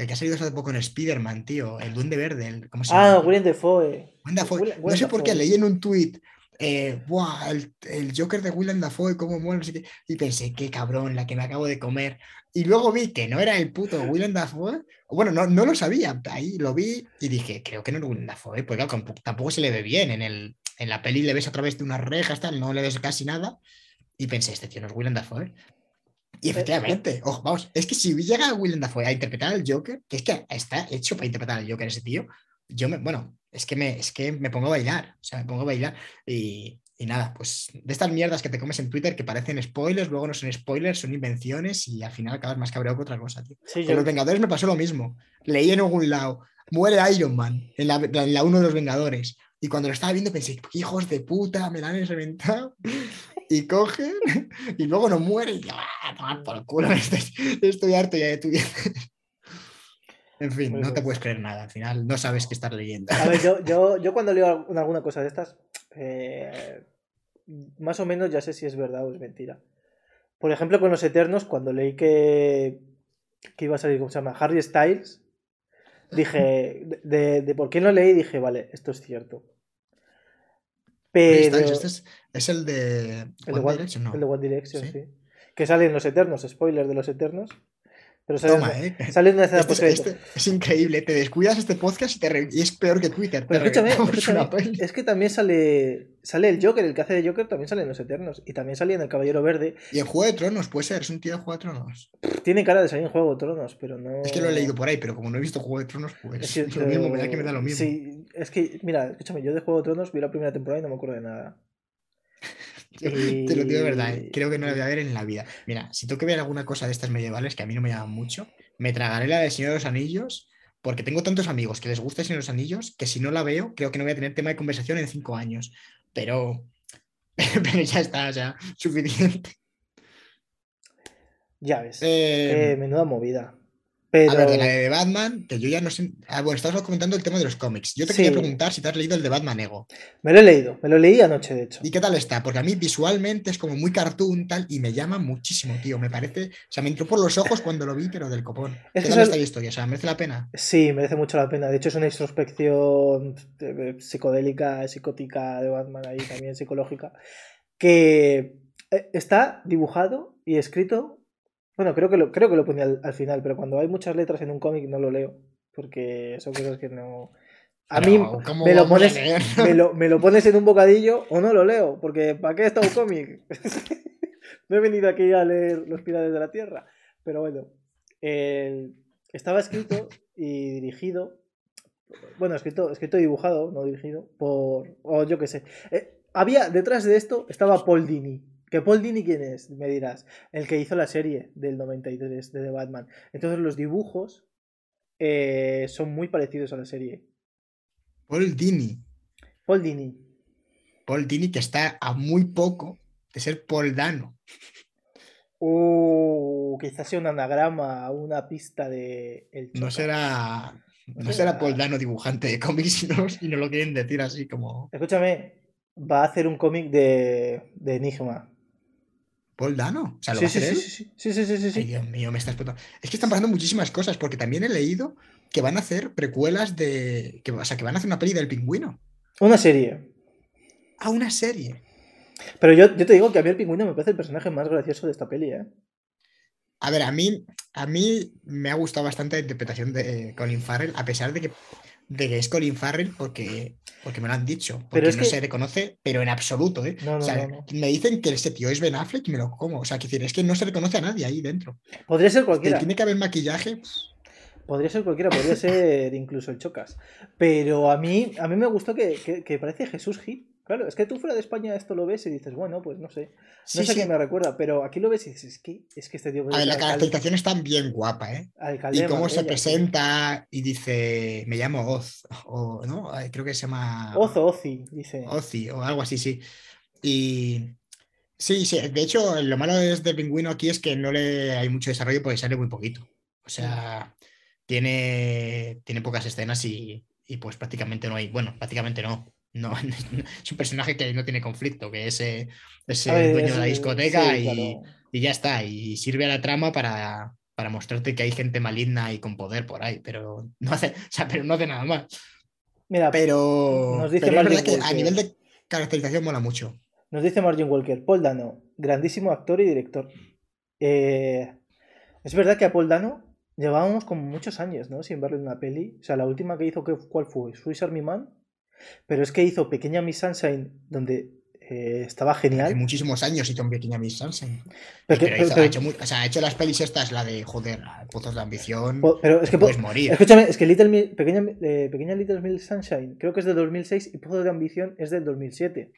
el que ha salido hace poco en Spider-Man, tío, el Duende Verde, el, ¿cómo se llama? Ah, William Defoe. Dafoe. no sé por qué, leí en un tuit, eh, el, Joker de Willem Dafoe, cómo muere, y pensé, qué cabrón, la que me acabo de comer. Y luego vi que no era el puto Willem Dafoe, bueno, no, no lo sabía, ahí lo vi y dije, creo que no era Willem Dafoe, porque tampoco se le ve bien, en, el, en la peli le ves a través de unas rejas, tal, no le ves casi nada, y pensé, este tío no es Willem Dafoe. Y eh, efectivamente, ojo, vamos, es que si llega Willem Dafoe a interpretar al Joker, que es que está hecho para interpretar al Joker ese tío, yo me, bueno, es que me, es que me pongo a bailar, o sea, me pongo a bailar y, y nada, pues de estas mierdas que te comes en Twitter que parecen spoilers, luego no son spoilers, son invenciones y al final acabas más cabreado que otra cosa, tío. Con los Vengadores me pasó lo mismo. Leí en algún lado, muere Iron Man en la, en la uno de los Vengadores. Y cuando lo estaba viendo pensé, hijos de puta, me la han reventado y cogen y luego no muere y ah, tomar por el culo, estoy, harto ya de tu En fin, no te puedes creer nada, al final no sabes qué estar leyendo. A ver, yo, yo, yo cuando leo alguna cosa de estas, eh, más o menos ya sé si es verdad o es mentira. Por ejemplo, con los Eternos, cuando leí que, que iba a salir, ¿cómo se llama? Harry Styles, dije, de, de por qué no leí, dije, vale, esto es cierto. Pero... Este es, el de One, Direction, ¿no? El de One Direction, sí. Que sale en Los Eternos, spoiler de Los Eternos. Pero sale, Toma, ¿eh? sale una escena este, este, Es increíble, te descuidas este podcast y, te y es peor que Twitter. Pero escúchame, es que también sale, sale el Joker, el que hace de Joker también sale en Los Eternos. Y también salía en El Caballero Verde. Y en Juego de Tronos, puede ser, es un tío de Juego de Tronos. Tiene cara de salir en Juego de Tronos, pero no. Es que lo he leído por ahí, pero como no he visto Juego de Tronos, pues es lo mismo, me da que me da lo mismo. Sí, es que, mira, escúchame, yo de Juego de Tronos vi la primera temporada y no me acuerdo de nada. Te lo digo de verdad, ¿eh? creo que no lo voy a ver en la vida. Mira, si tengo que ver alguna cosa de estas medievales que a mí no me llaman mucho, me tragaré la de Señor de los Anillos, porque tengo tantos amigos que les gusta el Señor de los Anillos que si no la veo, creo que no voy a tener tema de conversación en cinco años. Pero, pero ya está, o sea, suficiente. Ya ves. Eh, menuda movida. A ver, de la de Batman, que yo ya no sé. Ah, bueno, estabas comentando el tema de los cómics. Yo te quería preguntar si te has leído el de Batman Ego. Me lo he leído, me lo leí anoche, de hecho. ¿Y qué tal está? Porque a mí visualmente es como muy cartoon tal y me llama muchísimo, tío. Me parece. O sea, me entró por los ojos cuando lo vi, pero del copón. ¿Qué tal esta historia? O sea, ¿merece la pena? Sí, merece mucho la pena. De hecho, es una introspección eh, psicodélica, psicótica de Batman ahí también, psicológica. Que eh, está dibujado y escrito bueno, creo que lo, creo que lo ponía al, final, pero cuando hay muchas letras en un cómic no lo leo. Porque son cosas que no. A mí me lo, pones, me, lo, pones en un bocadillo o no lo leo, porque ¿para qué está un cómic? no he venido aquí a leer Los Pilares de la Tierra. Pero bueno, estaba escrito y dirigido. Bueno, escrito, escrito y dibujado, no dirigido, por. O yo qué sé. Eh, había, detrás de esto estaba Paul Dini, ¿Que Paul Dini quién es? Me dirás. El que hizo la serie del 93 de The Batman. Entonces los dibujos eh, son muy parecidos a la serie. Paul Dini. Paul Dini. Paul Dini que está a muy poco de ser Paul Dano. Uh, quizás sea un anagrama, una pista de el No será. No, será Paul Dano dibujante de cómics y no, lo quieren decir así como. Escúchame, va a hacer un cómic de, de Enigma. Paul Dano. O sea, ¿lo sí, sí, sí, sí, sí, sí, sí, Ay, Dios mío, me está explotando. Es que están pasando muchísimas cosas, porque también he leído que van a hacer precuelas de. Que, o sea, que van a hacer una peli del pingüino. Una serie. Ah, una serie. Pero yo, yo te digo que a mí el pingüino me parece el personaje más gracioso de esta peli, ¿eh? A ver, a mí, a mí me ha gustado bastante la interpretación de Colin Farrell, a pesar de que de que es Colin Farrell porque, porque me lo han dicho. Porque no se reconoce, pero en absoluto, ¿eh? o sea, me dicen que ese tío es Ben Affleck y me lo como. O sea, que decir, es que no se reconoce a nadie ahí dentro. Podría ser cualquiera. tiene que haber maquillaje. Podría ser cualquiera, podría ser incluso el Chocas. Pero a mí, a mí me gustó que, parece Jesús Gil Claro, es que tú fuera de España esto lo ves y dices, bueno, pues no sé. No Sí, sé sí. qué me recuerda, pero aquí lo ves y dices, es que, es que este tío. A ver, la caracterización está bien guapa, ¿eh? alcalde Y de cómo se sí. presenta y dice, me llamo Oz, o no, creo que se llama Ozo, Ozi, dice. Ozzy o algo así, sí. Y sí, sí, de hecho, lo malo es del pingüino aquí es que no le hay mucho desarrollo porque sale muy poquito. O sea, tiene, tiene pocas escenas y, y pues prácticamente no hay, bueno, prácticamente no. No, es un personaje que no tiene conflicto, que es, eh, es el ver, dueño es- de la discoteca sí, y, claro. y ya está. Y sirve a la trama para, para mostrarte que hay gente maligna y con poder por ahí, pero no hace, o sea, pero no hace nada más. Mira, Pero, Nos dice pero es que a nivel de caracterización mola mucho. Nos dice Margin Walker, Paul Dano, grandísimo actor y director. Eh, es verdad que a Paul Dano llevábamos como muchos años, ¿no? Sin verle en una peli. O sea, la última que hizo, ¿qué- ¿cuál fue? Swiss Army Man. Pero es que hizo Pequeña Miss Sunshine, donde eh, estaba Hace genial. muchísimos años hizo un pequeña Miss Sunshine. Pero, Pero hizo- pero- ha, hecho o sea, ha hecho las pelis estas, la de joder, Pozos de Ambición. po- pero es que, puedes morir. escúchame, es que Little Pequeña, eh, Pequeña Little Miss Sunshine creo que es de 2006 y Pozo de Ambición es del 2007.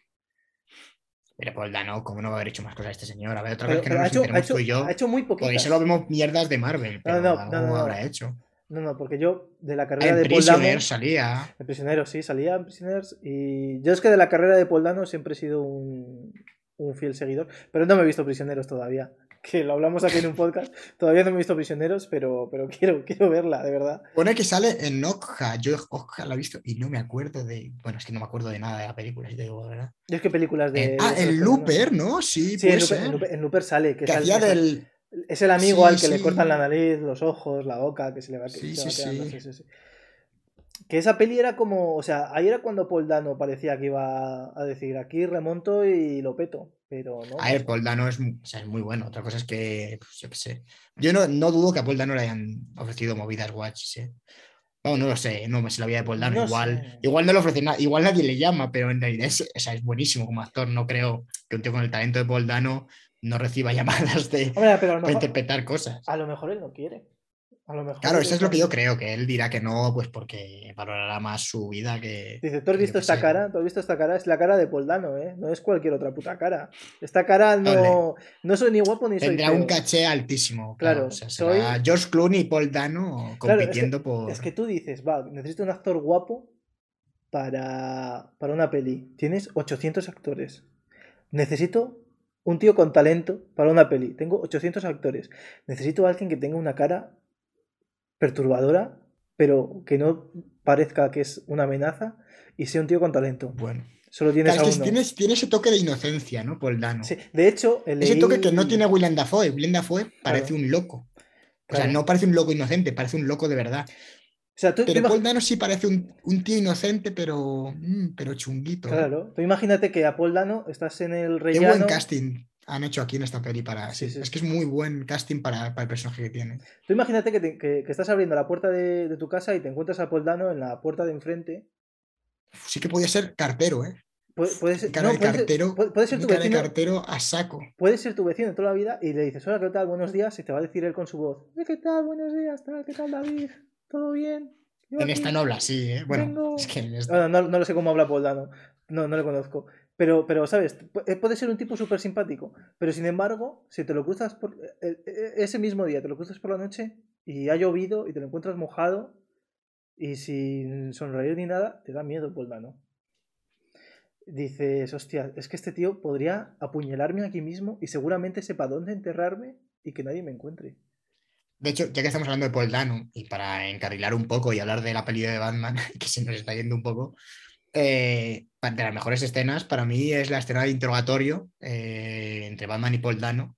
Pero Paul Dano, ¿cómo no va a haber hecho más cosas este señor? A ver, otra Pero, vez que no ha, nos hecho, ha, hecho, tú y yo. ha hecho muy Por ahí poquitas. solo vemos mierdas de Marvel, pero no, no, no, no. habrá hecho. No, no, porque yo de la carrera en de Paul Dano... Salía. El prisionero, sí, salía en Prisoners. Y yo es que de la carrera de Paul Dano siempre he sido un, un fiel seguidor. Pero no me he visto prisioneros todavía. Que lo hablamos aquí en un podcast. Todavía no me he visto prisioneros, pero, pero quiero, quiero verla, de verdad. Pone que sale en Okja. Yo Okja la he visto y no me acuerdo de. Bueno, es que no me acuerdo de nada de la película, si te digo verdad. Yo es que películas de. En- ah, esos Looper, ¿no? Sí, Sí, en Looper, ser. en Looper- en Looper sale. Que, Que sale- hacía del. Es el amigo Sí, al que le cortan la nariz, los ojos, la boca, que se le va, que Sí, se va quedando. Que esa peli era como. O sea, ahí era cuando Paul Dano parecía que iba a decir: aquí remonto y lo peto. Pero no. A ver, Paul Dano es, o sea, es muy bueno. Otra cosa es que, pues, yo qué sé. Yo no, no dudo que a Paul Dano le hayan ofrecido movidas guachis, ¿eh? Vamos, no lo sé, no me sé la vida de Paul Dano. No igual, sé. igual no le ofrecen nada, igual nadie le llama, pero en realidad es, o sea, es buenísimo como actor. No creo que un tío con el talento de Paul Dano no reciba llamadas de, Hombre, pero para interpretar cosas. a lo mejor él no quiere. A lo mejor Claro, eso es lo que yo creo, que él dirá que no, pues porque valorará más su vida que. Dice, ¿tú has visto esta cara? ¿Tú has visto esta cara? Es la cara de Paul Dano, ¿eh? No es cualquier otra puta cara. Esta cara no, no soy ni guapo ni soy Tendrá un caché altísimo. Claro, Claro, o sea, será soy- George Clooney y Paul Dano Claro, es que- compitiendo por. Es que tú dices, va, necesito un actor guapo para, para una peli. Tienes 800 actores. Necesito un tío con talento para una peli. Tengo 800 actores. Necesito a alguien que tenga una cara perturbadora, pero que no parezca que es una amenaza y sea un tío con talento. Bueno. Solo tienes Claro, a es que uno. tiene, tiene ese toque de inocencia, ¿no? Paul Dano. Sí, de hecho, el Ese toque que no tiene Willem Dafoe. Willem Dafoe parece Claro. un loco. O sea, Claro. no parece un loco inocente, parece un loco de verdad. O sea, tú, tú Pero imag- Paul Dano sí parece un, un tío inocente, pero, mm, pero chunguito. Claro, tú imagínate que a Paul Dano estás en el Qué rellano. buen casting han hecho aquí en esta peli para. Sí, sí, sí, es que es muy buen casting para, para el personaje que tiene. Tú imagínate que, te- que- que estás abriendo la puerta de, de tu casa y te encuentras a Paul Dano en la puerta de enfrente. Sí que podía ser cartero, ¿eh? Puede, puede ser, Cara no, de puede ser- cartero. puede- puede ser tu cara de vecino, cartero a saco. puede ser tu vecino de toda la vida y le dices, hola, ¿qué tal? Buenos días, y te va a decir él con su voz, "Eh, ¿qué tal? Buenos días, tal, ¿qué tal, David? ¿Todo bien? Yo En aquí". esta no habla así, ¿eh? Bueno, vengo- es que en esta- no, no lo sé cómo habla Paul Dano. No, no le conozco. Pero, pero ¿sabes? Pu- eh, Puede ser un tipo súper simpático. Pero sin embargo, si te lo cruzas por. eh, eh, Ese mismo día te lo cruzas por la noche y ha llovido y te lo encuentras mojado y sin sonreír ni nada, te da miedo Paul Dano. Dices, hostia, es que este tío podría apuñalarme aquí mismo y seguramente sepa dónde enterrarme y que nadie me encuentre. De hecho, ya que estamos hablando de Paul Dano, y para encarrilar un poco y hablar de la peli de Batman, que se nos está yendo un poco, eh, de las mejores escenas, para mí es la escena de interrogatorio eh, entre Batman y Paul Dano,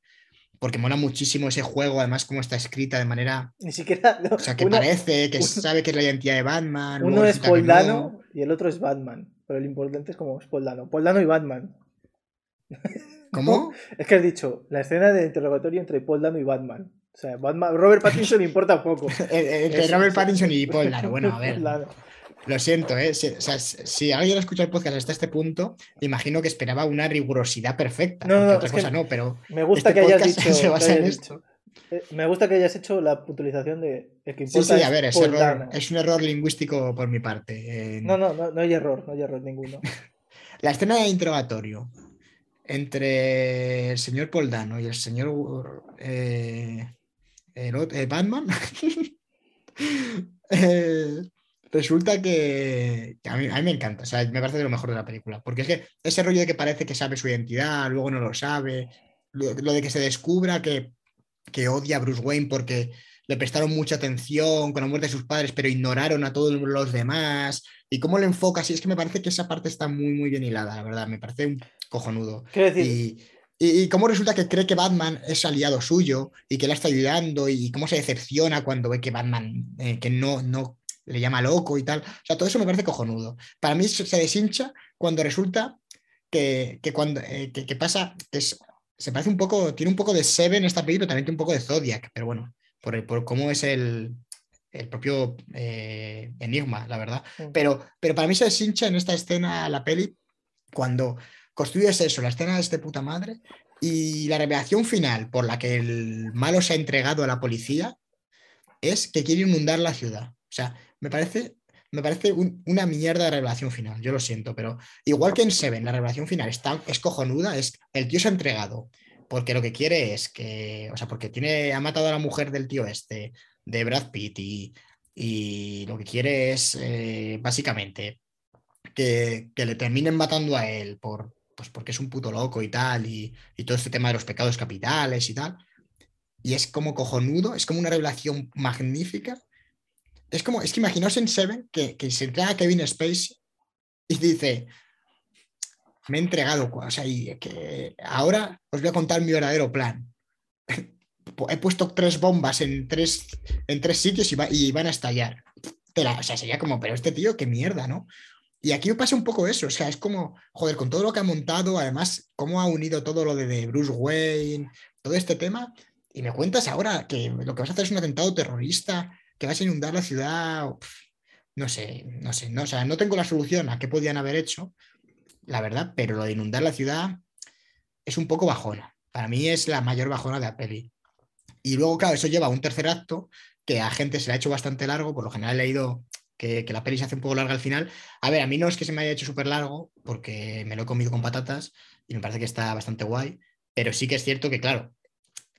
porque mola muchísimo ese juego, además cómo está escrita de manera, Ni siquiera. o sea, que uno- parece que uno- sabe que es la identidad de Batman. Uno es Paul no. Dano y el otro es Batman. Pero lo importante es como es Paul Dano. Paul Dano y Batman. ¿Cómo? Es que has dicho la escena de interrogatorio entre Paul Dano y Batman. O sea, Batman, Robert Pattinson importa poco. Entre Robert. Pattinson y Paul Dano. Bueno, a ver. Lo siento, ¿eh? Si, o sea, si- alguien escucha el podcast hasta este punto, imagino que esperaba una rigurosidad perfecta. No, no, otra es que cosa no, pero Me gusta Este que hayas dicho. se que basa en hayas esto. dicho- eh, Me gusta que hayas hecho la puntualización de el que sí, sí, a ver, es, Paul error- Dano. es un error lingüístico por mi parte. Eh, No, no, no, no hay error, no hay error ninguno. La escena de interrogatorio entre el señor Poldano y el señor eh, el, Batman. Eh, resulta que, a, mí, me encanta, o sea, me parece de lo mejor de la película, porque es que ese rollo de que parece que sabe su identidad, luego no lo sabe, lo, de que se descubra que, que odia a Bruce Wayne porque le prestaron mucha atención con la muerte de sus padres, pero ignoraron a todos los demás. Y cómo le enfoca, así es que me parece que esa parte está muy, muy bien hilada, la verdad. Me parece un cojonudo. Y, y, cómo resulta que cree que Batman es aliado suyo y que le está ayudando y cómo se decepciona cuando ve que Batman, eh, que no, no le llama loco y tal. O sea, todo eso me parece cojonudo. Para mí se deshincha cuando resulta que, que cuando eh, que, pasa, es, se parece un poco, tiene un poco de Seven esta película, también tiene un poco de Zodiac, pero bueno, por, por cómo es el, el propio eh, enigma, la verdad. Pero, pero para mí se deshincha en esta escena la peli cuando construyes eso, la escena de este puta madre y la revelación final por la que el malo se ha entregado a la policía es que quiere inundar la ciudad. O sea, me parece, me parece una mierda de revelación final, yo lo siento, pero igual que en Seven, la revelación final está, es cojonuda, es el tío se ha entregado porque lo que quiere es que, o sea, porque tiene, ha matado a la mujer del tío este, de Brad Pitt, y, lo que quiere es eh, básicamente que, le terminen matando a él por, pues porque es un puto loco y tal, y, todo este tema de los pecados capitales y tal. Y es como cojonudo, es como una revelación magnífica. Es como, es que imaginaos en Seven que, que se entrega a Kevin Spacey y dice, me he entregado, o sea, y que ahora os voy a contar mi verdadero plan. He puesto tres bombas en tres, en tres sitios y, y van a estallar. o sea, sería como, pero este tío, qué mierda, ¿no? Y aquí pasa un poco eso, o sea, es como, joder, con todo lo que ha montado, además, cómo ha unido todo lo de, Bruce Wayne, todo este tema, y me cuentas ahora que lo que vas a hacer es un atentado terrorista, que vas a inundar la ciudad, no sé, no sé, no, o sea, no tengo la solución a qué podían haber hecho, la verdad, pero lo de inundar la ciudad es un poco bajona. Para mí es la mayor bajona de la peli. Y luego, claro, eso lleva a un tercer acto que a gente se le ha hecho bastante largo, por lo general he leído que, la peli se hace un poco larga al final. A ver, a mí no es que se me haya hecho súper largo, porque me lo he comido con patatas y me parece que está bastante guay, pero sí que es cierto que, claro,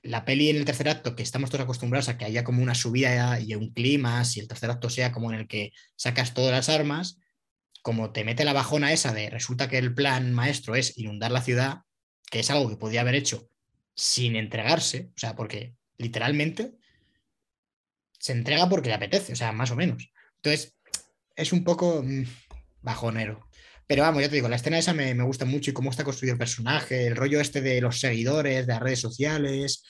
la peli en el tercer acto, que estamos todos acostumbrados a que haya como una subida y un clima, si el tercer acto sea como en el que sacas todas las armas, como te mete la bajona esa de resulta que el plan maestro es inundar la ciudad, que es algo que podía haber hecho sin entregarse, o sea, porque literalmente se entrega porque le apetece, o sea, más o menos. Entonces, es un poco mm, bajonero. Pero vamos, ya te digo, la escena esa me, gusta mucho y cómo está construido el personaje, el rollo este de los seguidores, de las redes sociales,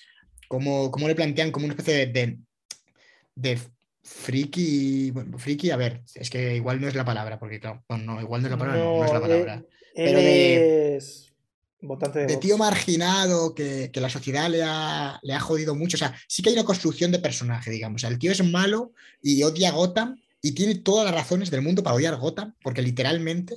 cómo, cómo le plantean como una especie de, de, friki, bueno, friki, a ver, es que igual no es la palabra, porque claro, no, igual no es la palabra, no, es la palabra. pero de, de, tío marginado que, la sociedad le ha, le ha, jodido mucho. O sea, sí que hay una construcción de personaje, digamos. O sea, el tío es malo y odia a Gotham, y tiene todas las razones del mundo para odiar Gotham, porque literalmente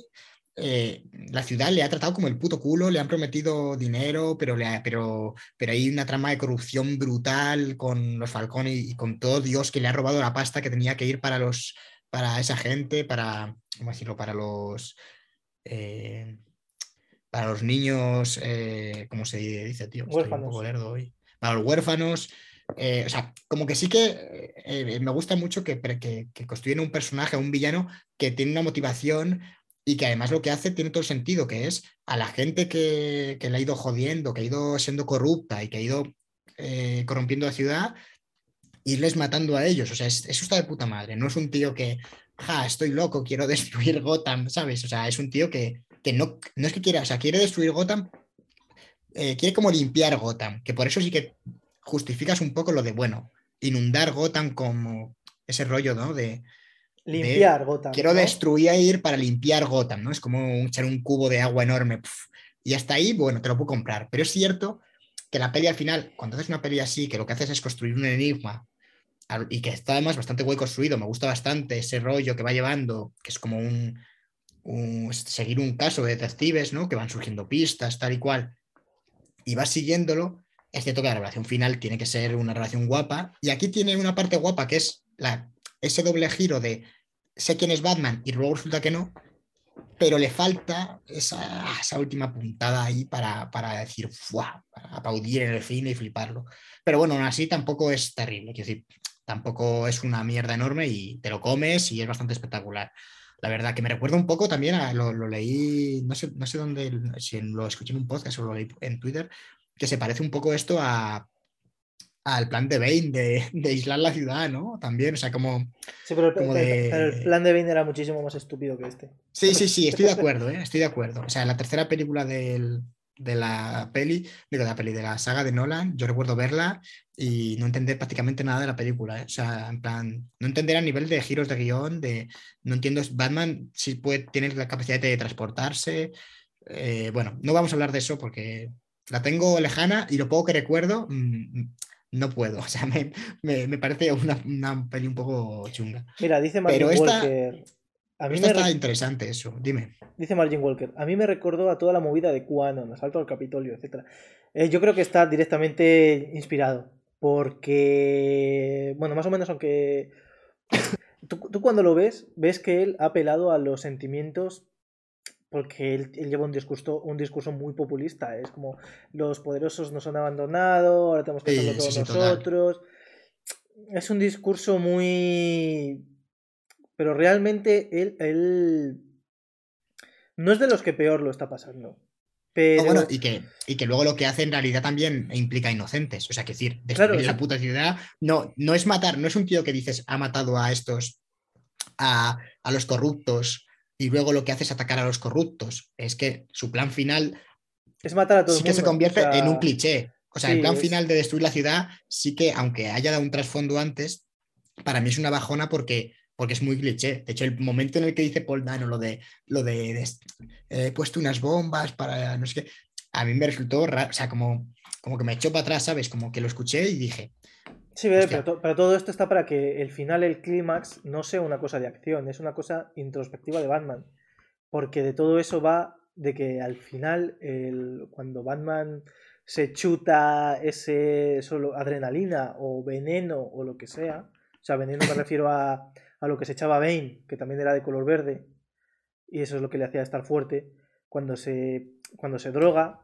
eh, la ciudad le ha tratado como el puto culo, le han prometido dinero, pero, le pero, pero hay una trama de corrupción brutal con los Falcones y, con todo Dios que le ha robado la pasta que tenía que ir para los para esa gente, para, ¿cómo decirlo? Para los eh, para los niños, eh, ¿cómo se dice, tío? Estoy un poco lerdo hoy. Para los huérfanos, eh, o sea, como que sí que eh, me gusta mucho que, que, construyen un personaje, un villano que tiene una motivación y que además lo que hace tiene todo el sentido, que es a la gente que, le ha ido jodiendo, que ha ido siendo corrupta y que ha ido eh, corrompiendo la ciudad, irles matando a ellos. O sea, eso está de puta madre. No es un tío que, ja, estoy loco, quiero destruir Gotham, ¿sabes? O sea, es un tío que, no, no es que quiera, o sea, quiere destruir Gotham, quiere como limpiar Gotham, que por eso sí que justificas un poco lo de, bueno, inundar Gotham como ese rollo, ¿no? De, limpiar Gotham. Quiero destruir para limpiar Gotham, ¿no? Es como echar un cubo de agua enorme. y hasta ahí, bueno, te lo puedo comprar. Pero es cierto que la peli al final, cuando haces una peli así, que lo que haces es construir un enigma y que está además bastante bien construido, me gusta bastante ese rollo que va llevando, que es como un, un seguir un caso de detectives, ¿no? Que van surgiendo pistas, tal y cual, y vas siguiéndolo, es cierto que la relación final tiene que ser una relación guapa. Y aquí tiene una parte guapa que es la, ese doble giro de sé quién es Batman y luego resulta que no. pero le falta esa, esa última puntada ahí para, para decir, ¡fuah! Para aplaudir en el cine y fliparlo. Pero bueno, aún así tampoco es terrible, quiero decir, tampoco es una mierda enorme y te lo comes y es bastante espectacular. La verdad que me recuerda un poco también, lo, lo, leí, no sé, no sé dónde, si lo escuché en un podcast o lo leí en Twitter, que se parece un poco esto a, al plan de Bane de, de, aislar la ciudad, ¿no? También, o sea, como. Sí, pero el, como de... pero el, plan de Bane era muchísimo más estúpido que este. Sí, sí, sí, estoy de acuerdo, ¿eh? estoy de acuerdo. O sea, la tercera película del, de la peli, digo, de la peli, de la saga de Nolan, yo recuerdo verla y no entender prácticamente nada de la película. ¿eh? O sea, en plan, no entender a nivel de giros de guion, de. No entiendo, Batman si puede, tiene la capacidad de transportarse. Eh, bueno, no vamos a hablar de eso porque la tengo lejana y lo poco que recuerdo. Mmm, no puedo. O sea, me, me, me parece una, una, peli un poco chunga. Mira, dice Martin Pero esta, Walker. A mí esta me está interesante eso, dime. Dice Margin Walker, a mí me recordó a toda la movida de Quanon, Asalto al Capitolio, etc. Eh, yo creo que está directamente inspirado, porque, bueno, más o menos aunque... tú, tú, cuando lo ves, ves que él ha apelado a los sentimientos porque él, él, lleva un discurso, un discurso muy populista. Es como los poderosos nos han abandonado, ahora tenemos que hacerlo todos sí, sí, nosotros. Total. Es un discurso muy. Pero realmente él, él. No es de los que peor lo está pasando. Pero... No, bueno, y que, y que luego lo que hace en realidad también implica inocentes. O sea, que decir, destruir claro, la puta ciudad no, no es matar, no es un tío que dices ha matado a estos, a, a los corruptos, y luego lo que hace es atacar a los corruptos. Es que su plan final es matar a todos. Sí que se convierte o sea... en un cliché. O sea, sí, el plan es... final de destruir la ciudad sí que, aunque haya dado un trasfondo antes, para mí es una bajona porque, porque es muy cliché. De hecho, el momento en el que dice Paul Dano lo de, lo de, de eh, he puesto unas bombas para no sé qué, a mí me resultó raro, o sea, como, como que me echó para atrás, ¿sabes? Como que lo escuché y dije, Sí, pero, to pero, todo esto está para que el final, el clímax, no sea una cosa de acción, es una cosa introspectiva de Batman. Porque de todo eso va de que al final, el, cuando Batman se chuta ese solo adrenalina o veneno o lo que sea, o sea, veneno me refiero a, a lo que se echaba Bane, que también era de color verde, y eso es lo que le hacía estar fuerte, cuando se, cuando se droga,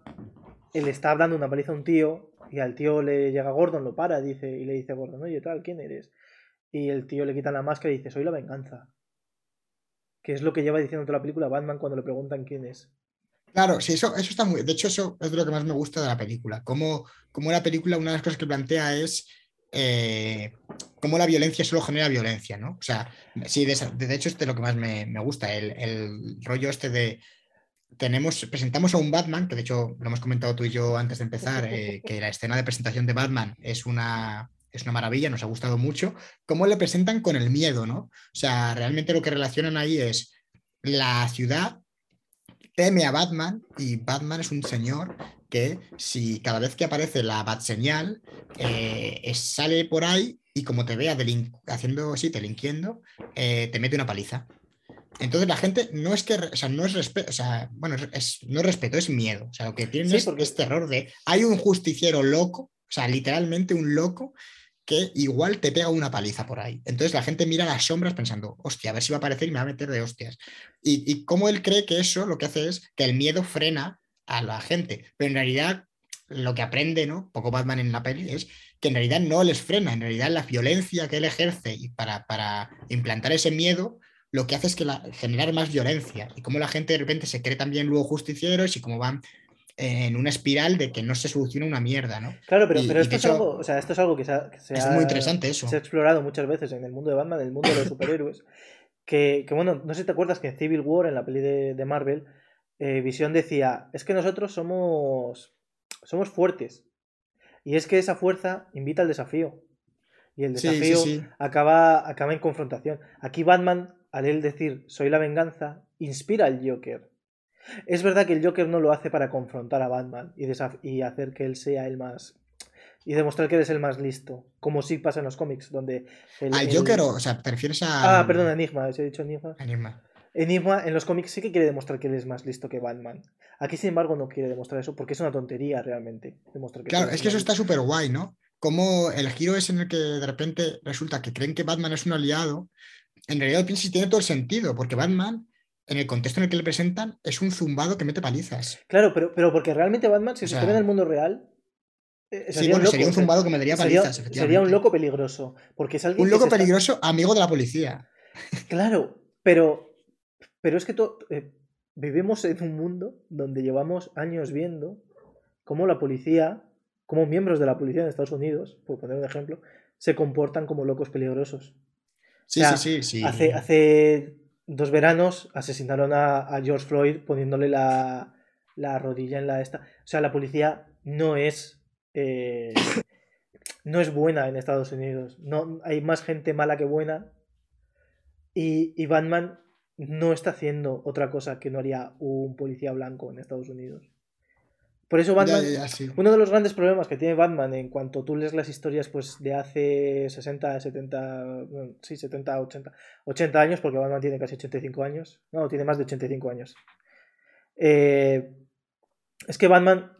él está dando una paliza a un tío y al tío le llega Gordon, lo para dice, y le dice a Gordon, oye, tal, ¿quién eres? Y el tío le quita la máscara y dice, soy la venganza. Que es lo que lleva diciendo toda la película Batman cuando le preguntan quién es. Claro, sí, eso, eso está muy. De hecho, eso es de lo que más me gusta de la película. Como, como la película, una de las cosas que plantea es eh, cómo la violencia solo genera violencia, ¿no? O sea, sí, de, hecho, es de lo que más me, me gusta, el, el rollo este de tenemos, presentamos a un Batman, que de hecho lo hemos comentado tú y yo antes de empezar, eh, que la escena de presentación de Batman es una, es una maravilla, nos ha gustado mucho, cómo le presentan con el miedo, ¿no? O sea, realmente lo que relacionan ahí es la ciudad teme a Batman y Batman es un señor que si cada vez que aparece la bat señal eh, sale por ahí y como te vea haciendo así, delinquiendo, eh, te mete una paliza. Entonces la gente no es que, o sea, no es respeto, o sea, bueno, es, no es respeto, es miedo. O sea, lo que tienen sí, es, porque... es terror de, hay un justiciero loco, o sea, literalmente un loco que igual te pega una paliza por ahí. Entonces la gente mira las sombras pensando, hostia, a ver si va a aparecer y me va a meter de hostias. Y, y cómo él cree que eso lo que hace es que el miedo frena a la gente. Pero en realidad lo que aprende, ¿no? Poco Batman en la peli es que en realidad no les frena, en realidad la violencia que él ejerce y para, para implantar ese miedo lo que hace es que la, generar más violencia y como la gente de repente se cree también luego justicieros y como van en una espiral de que no se soluciona una mierda, ¿no? Claro, pero, y, pero esto, es algo, o sea, esto es algo que se ha, que se es ha, muy interesante eso. Se ha explorado muchas veces en el mundo de Batman, en el mundo de los superhéroes. que, que, bueno, no sé si te acuerdas que en Civil War, en la peli de, de Marvel, eh, Visión decía, es que nosotros somos, somos fuertes. Y es que esa fuerza invita al desafío. Y el desafío sí, sí, sí. Acaba, acaba en confrontación. Aquí Batman al él decir soy la venganza, inspira al Joker. Es verdad que el Joker no lo hace para confrontar a Batman y, y, hacer que él sea el más. y demostrar que él es el más listo. Como sí pasa en los cómics, donde. El, ¿Al el... Joker o, sea, te refieres a. Ah, perdón, Enigma, ¿se he dicho Enigma? Enigma. Enigma en los cómics sí que quiere demostrar que él es más listo que Batman. Aquí, sin embargo, no quiere demostrar eso porque es una tontería realmente. Demostrar que claro, es que eso está súper guay, ¿no? Como el giro es en el que de repente resulta que creen que Batman es un aliado en realidad piensas tiene todo el sentido, porque Batman en el contexto en el que le presentan, es un zumbado que mete palizas. Claro, pero, pero porque realmente Batman, si O se estuviera en el mundo real. eh, Sí, bueno, loco, sería un zumbado que me daría sería, palizas, sería un efectivamente. loco peligroso. Porque es alguien Un que loco está- peligroso, amigo de la policía. Claro, pero, pero es que to- eh, vivimos en un mundo donde llevamos años viendo cómo la policía, como miembros de la policía en Estados Unidos, por poner un ejemplo, se comportan como locos peligrosos. Sí, O sea, sí, sí, sí. Hace, hace dos veranos asesinaron a, a George Floyd poniéndole la, la rodilla en la esta. O sea, la policía no es. eh, no es buena en Estados Unidos. No, hay más gente mala que buena. Y, y Batman no está haciendo otra cosa que no haría un policía blanco en Estados Unidos. Por eso Batman. ya, ya, sí. Uno de los grandes problemas que tiene Batman en cuanto tú lees las historias pues de hace 60, 70, bueno, sí, 70, 80, 80 años, porque Batman tiene casi 85 años. No, tiene más de 85 años. Eh, es que Batman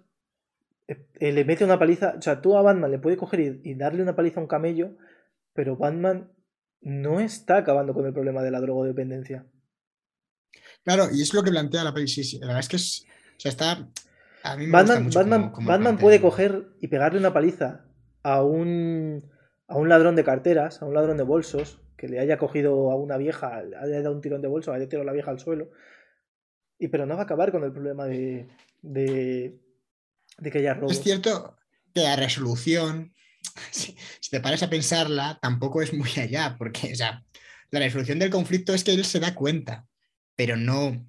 eh, eh, le mete una paliza, o sea, tú a Batman le puedes coger y, y darle una paliza a un camello, pero Batman no está acabando con el problema de la drogodependencia. Claro, y es lo que plantea la peli. Sí, sí, la verdad es que es. O sea, está. A mí me gusta Batman, mucho puede coger y pegarle una paliza a un, a un ladrón de carteras, a un ladrón de bolsos, que le haya cogido a una vieja, le haya dado un tirón de bolso, haya tirado a la vieja al suelo, y pero no va a acabar con el problema de, de, de que haya robos. Es cierto que la resolución, si, si te paras a pensarla, tampoco es muy allá, porque, o sea, la resolución del conflicto es que él se da cuenta, pero no.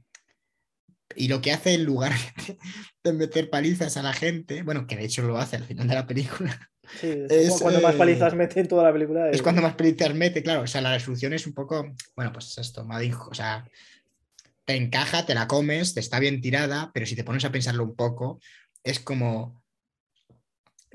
Y lo que hace en lugar de, meter palizas a la gente, bueno, que de hecho lo hace al final de la película, Sí, es cuando más eh, palizas mete en toda la película. es cuando más palizas mete, claro, o sea, la resolución es un poco, bueno, pues esto, Madin, o sea, te encaja, te la comes, te está bien tirada, pero si te pones a pensarlo un poco, es como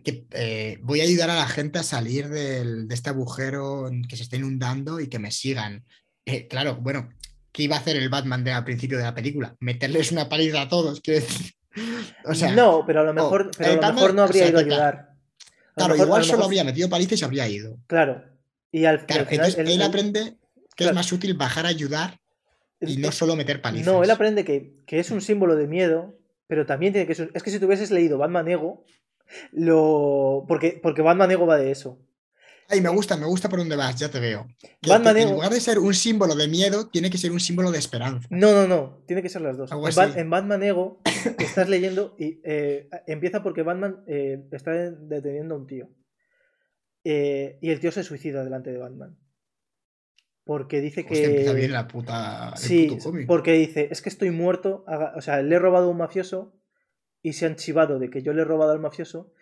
que eh, voy a ayudar a la gente a salir del- de este agujero que se está inundando y que me sigan. Eh, claro, bueno, ¿qué iba a hacer el Batman de, al principio de la película? Meterles una paliza a todos, quiero decir. O sea, no, pero a lo mejor, pero a lo mejor no habría o sea, ido a que ayudar. A claro, mejor- igual lo solo mejor- habría metido paliza y se habría ido. Claro. Y al, Claro, al final. entonces él- aprende que claro. es más útil bajar a ayudar y no él- solo meter palizas. No, él aprende que, que es un símbolo de miedo, pero también tiene que ser. Es que si tú hubieses leído Batman Ego, lo. Porque, porque Batman Ego va de eso. Ay, me gusta, me gusta por dónde vas, ya te veo. Que- Batman que en lugar de ser un símbolo de miedo, tiene que ser un símbolo de esperanza. No, no, no. Tiene que ser las dos. En, Ba- así. en Batman Ego estás leyendo y eh, empieza porque Batman eh, está deteniendo a un tío. Eh, y el tío se suicida delante de Batman. Porque dice que. Hostia, empieza bien la puta. Sí, porque dice, es que estoy muerto, o sea, le he robado a un mafioso y se han chivado de que yo le he robado al mafioso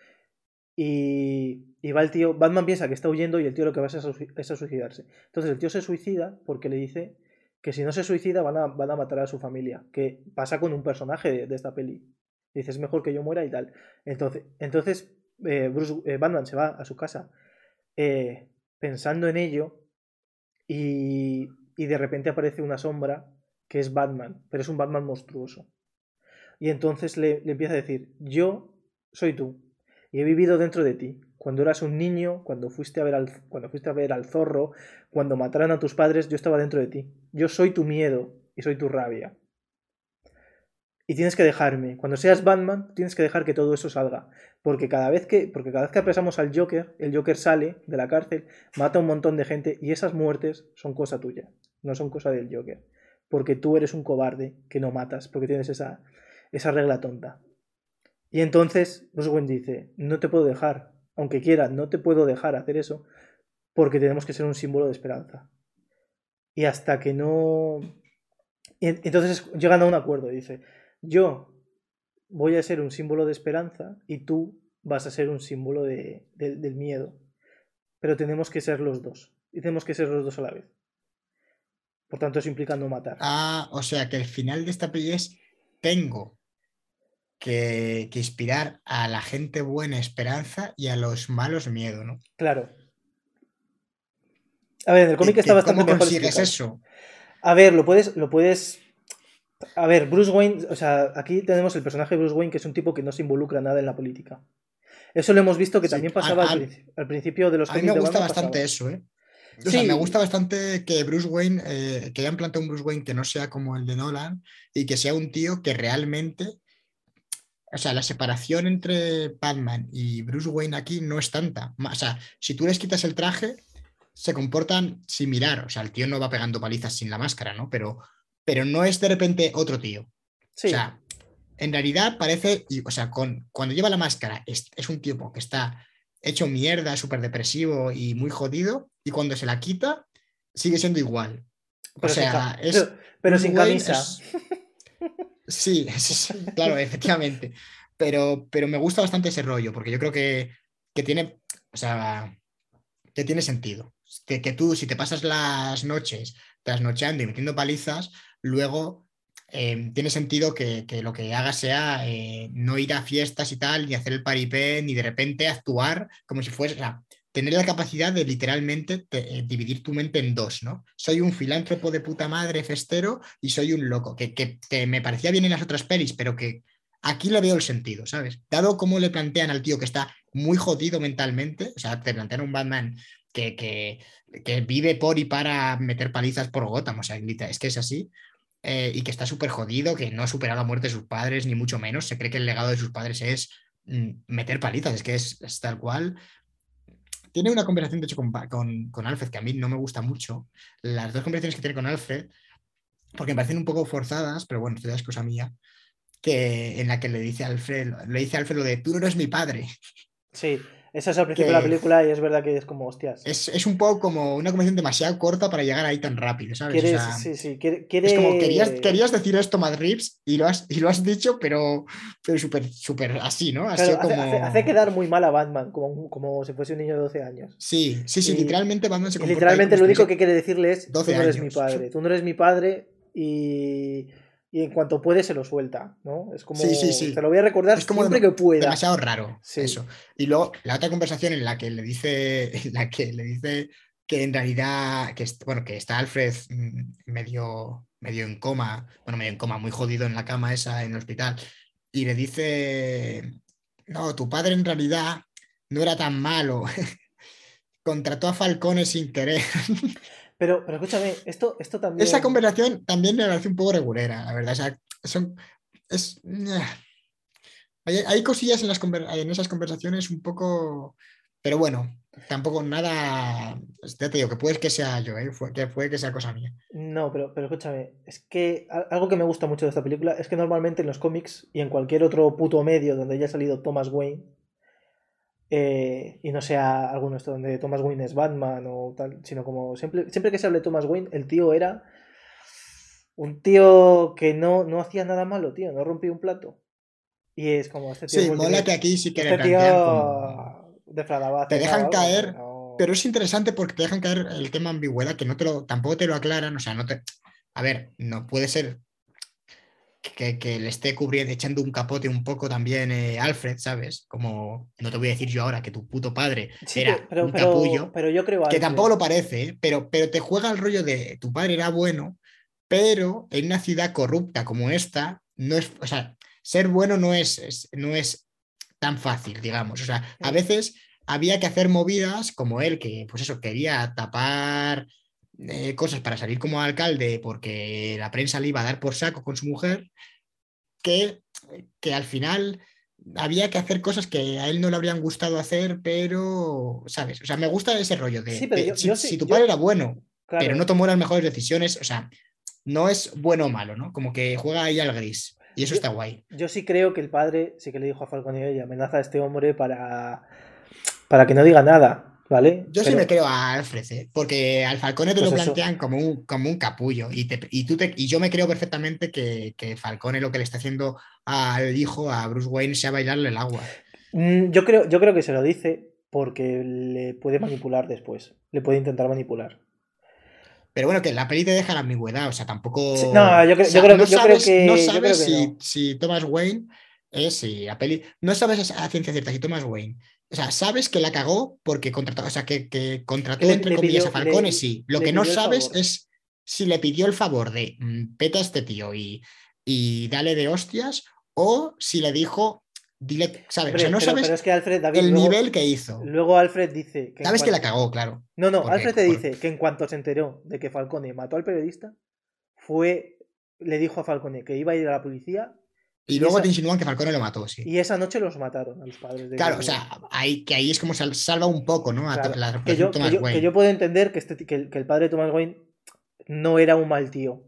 y, y va el tío, Batman piensa que está huyendo y el tío lo que va es a, es a suicidarse. Entonces el tío se suicida porque le dice que si no se suicida van a, van a matar a su familia, que pasa con un personaje de, de esta peli. Dice, es mejor que yo muera y tal. Entonces, entonces eh, Bruce, eh, Batman se va a su casa eh, pensando en ello y, y de repente aparece una sombra que es Batman, pero es un Batman monstruoso. Y entonces le, le empieza a decir, yo soy tú y he vivido dentro de ti. Cuando eras un niño, cuando fuiste a ver al, cuando fuiste a ver al zorro, cuando mataron a tus padres, yo estaba dentro de ti. Yo soy tu miedo y soy tu rabia. Y tienes que dejarme. Cuando seas Batman, tienes que dejar que todo eso salga. Porque cada vez que, porque cada vez que apresamos al Joker, el Joker sale de la cárcel, mata a un montón de gente y esas muertes son cosa tuya, no son cosa del Joker. Porque tú eres un cobarde que no matas, porque tienes esa, esa regla tonta. Y entonces Wayne dice, no te puedo dejar, aunque quiera, no te puedo dejar hacer eso, porque tenemos que ser un símbolo de esperanza. Y hasta que no... Y en- entonces llegan a un acuerdo, dice, yo voy a ser un símbolo de esperanza y tú vas a ser un símbolo de- del miedo. Pero tenemos que ser los dos. Y tenemos que ser los dos a la vez. Por tanto, eso implica no matar. Ah, o sea que el final de esta peli es: tengo que, que inspirar a la gente buena esperanza y a los malos miedo, ¿no? Claro. A ver, en el cómic ¿Y está bastante ¿Cómo consigues eso? A ver, lo puedes, lo puedes. A ver, Bruce Wayne, o sea, aquí tenemos el personaje de Bruce Wayne, que es un tipo que no se involucra nada en la política. Eso lo hemos visto que Sí, también pasaba al, princi- al principio de los A mí me gusta bastante pasaba. eso, ¿eh? O sea, me gusta bastante que Bruce Wayne, eh, que hayan planteado un Bruce Wayne que no sea como el de Nolan y que sea un tío que realmente, o sea, la separación entre Batman y Bruce Wayne aquí no es tanta. O sea, si tú les quitas el traje, se comportan similar. O sea, el tío no va pegando palizas sin la máscara, ¿no? Pero, pero no es de repente otro tío. O sea, en realidad parece, y, o sea, con, cuando lleva la máscara es, es un tipo que está hecho mierda, súper depresivo y muy jodido, y cuando se la quita, sigue siendo igual. o sea, es. Pero, sin camisa. Sí, claro, efectivamente. Pero, pero me gusta bastante ese rollo, porque yo creo que, que tiene. O sea, que tiene sentido. Que, que, tú, si te pasas las noches trasnochando y metiendo palizas, luego eh, tiene sentido que, lo que hagas sea eh, no ir a fiestas y tal, ni hacer el paripé, ni de repente actuar como si fuese, tener la capacidad de literalmente eh, dividir tu mente en dos, ¿no? Soy un filántropo de puta madre festero y soy un loco, que, que, me parecía bien en las otras pelis, pero que aquí le veo el sentido, ¿sabes? Dado cómo le plantean al tío que está muy jodido mentalmente, o sea, te plantean un Batman que, que, vive por y para meter palizas por Gotham, o sea, es que es así, eh, y que está súper jodido, que no ha superado la muerte de sus padres, ni mucho menos. Se cree que el legado de sus padres es mm, meter palizas, es que es, tal cual. Tiene una conversación, de hecho, con, con, Alfred, que a mí no me gusta mucho. Las dos conversaciones que tiene con Alfred, porque me parecen un poco forzadas, pero bueno, esto ya es cosa mía, que en la que le dice Alfred, le dice Alfred lo de tú no eres mi padre. Sí, esa es al principio de la película y es verdad que es como hostias. Es, un poco como una conversación demasiado corta para llegar ahí tan rápido, ¿sabes? sí, sí, Es como querías, querías decir esto, Mad y lo has, y lo has dicho, pero, pero súper super así, ¿no? hace, hace, quedar muy mal a Batman, como, como si fuese un niño de 12 años. Sí, sí, sí, literalmente Batman se comporta Literalmente lo único que quiere decirle es: tú no eres mi padre, tú no eres mi padre y y en cuanto puede se lo suelta, ¿no? Es como, sí, sí, sí. te lo voy a recordar es como siempre que pueda. Demasiado raro eso. Y luego la otra conversación en la que le dice, en la que le dice que en realidad, que, bueno, que está Alfred mm, medio, medio en coma, bueno, medio en coma, muy jodido en la cama esa en el hospital, y le dice, no, tu padre en realidad no era tan malo, contrató a Falcone sin querer. Pero, pero escúchame, esto, esto también. Esa conversación también me parece un poco regulera, la verdad. O sea, son, es, hay, hay, cosillas en, las en esas conversaciones un poco. Pero bueno, tampoco nada. Ya te digo, que puede que sea yo, ¿eh? que puede que sea cosa mía. No, pero, pero escúchame, es que algo que me gusta mucho de esta película es que normalmente en los cómics y en cualquier otro puto medio donde haya salido Thomas Wayne, eh, y no sea alguno esto donde Thomas Wayne es Batman o tal, sino como siempre, siempre que se hable de Thomas Wayne, el tío era un tío que no, no hacía nada malo, tío, no rompía un plato. Y es como este tío. Sí, mola que aquí sí que este tío Te dejan caer, pero es interesante porque te dejan caer el tema ambigüedad, que no te lo, tampoco te lo aclaran, o sea, no te. A ver, no puede ser que, le esté cubriendo, echando un capote un poco también eh, Alfred, ¿sabes? Como, no te voy a decir yo ahora que tu puto padre era un capullo, pero yo creo que tampoco lo parece, ¿eh? pero, pero te juega el rollo de tu padre era bueno, pero en una ciudad corrupta como esta, no es, o sea, ser bueno no es, no es tan fácil, digamos. O sea, a veces había que hacer movidas como él, que pues eso, quería tapar eh, cosas para salir como alcalde porque la prensa le iba a dar por saco con su mujer, que, que al final había que hacer cosas que a él no le habrían gustado hacer, pero, ¿sabes? O sea, me gusta ese rollo de, si, tu padre era bueno, pero no tomó las mejores decisiones, o sea, no es bueno o malo, ¿no? Como que juega ahí al gris. Y eso está guay. Yo sí creo que el padre sí que le dijo a Falcone y amenaza a este hombre para, para que no diga nada. Yo sí me creo a Alfred, ¿eh? porque al Falcone te lo pues plantean como un, como un capullo y, y, tú y yo me creo perfectamente que, que, Falcone lo que le está haciendo al hijo, a Bruce Wayne, sea bailarle el agua. Mm, yo creo, yo creo que se lo dice porque le puede manipular después, le puede intentar manipular. Pero bueno, que la peli te deja la ambigüedad, o sea, tampoco... no, yo, creo, no sabes, que... No sabes si, si Thomas Wayne es, si la peli... No sabes a ciencia cierta si Thomas Wayne o sea, sabes que la cagó porque contrató, o sea, que, contrató entre comillas a Falcone, sí. Lo que no sabes es si le pidió el favor de mm, peta a este tío y, y dale de hostias, o si le dijo dile, ¿sabes? O sea, no pero, sabes pero es que Alfred, David, el luego, nivel que hizo. luego Alfred dice que Sabes que la cagó, claro. No, no, Porque- Alfred te por- dice que en cuanto se enteró de que Falcone mató al periodista, fue, le dijo a Falcone que iba a ir a la policía Y y luego esa- te insinúan que Falcone lo mató, sí. y esa noche los mataron a los padres de Claro, o sea, ahí, que ahí es como sal- salva un poco, ¿no? A Claro, la que yo, de que, Thomas yo, que Wayne. yo puedo entender que, este, que, el, que el padre de Thomas Wayne no era un mal tío.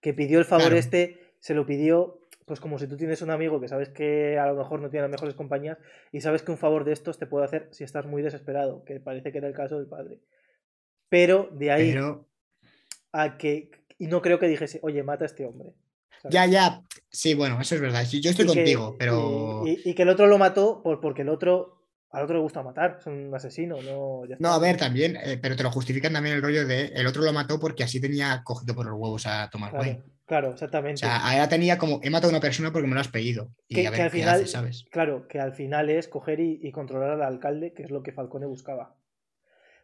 Que pidió el favor Claro. este, se lo pidió, pues como si tú tienes un amigo que sabes que a lo mejor no tiene las mejores compañías y sabes que un favor de estos te puede hacer si estás muy desesperado, que parece que era el caso del padre. Pero de ahí Pero a que. Y no creo que dijese, oye, mata a este hombre. ¿sabes? ya, ya, sí, bueno, eso es verdad. Yo estoy Y que- contigo, pero... Y, y- y que el otro lo mató por, porque el otro. Al otro le gusta matar, es un asesino, no. ya No, a ver, también, eh, pero te lo justifican también el rollo de el otro lo mató porque así tenía cogido por los huevos a Thomas Wayne. Claro, claro, O exactamente. sea, ahora tenía como, he matado a una persona porque me lo has pedido. Y Que- a que al qué final- hace, ¿sabes? Claro, que al final es coger y, controlar al alcalde, que es lo que Falcone buscaba.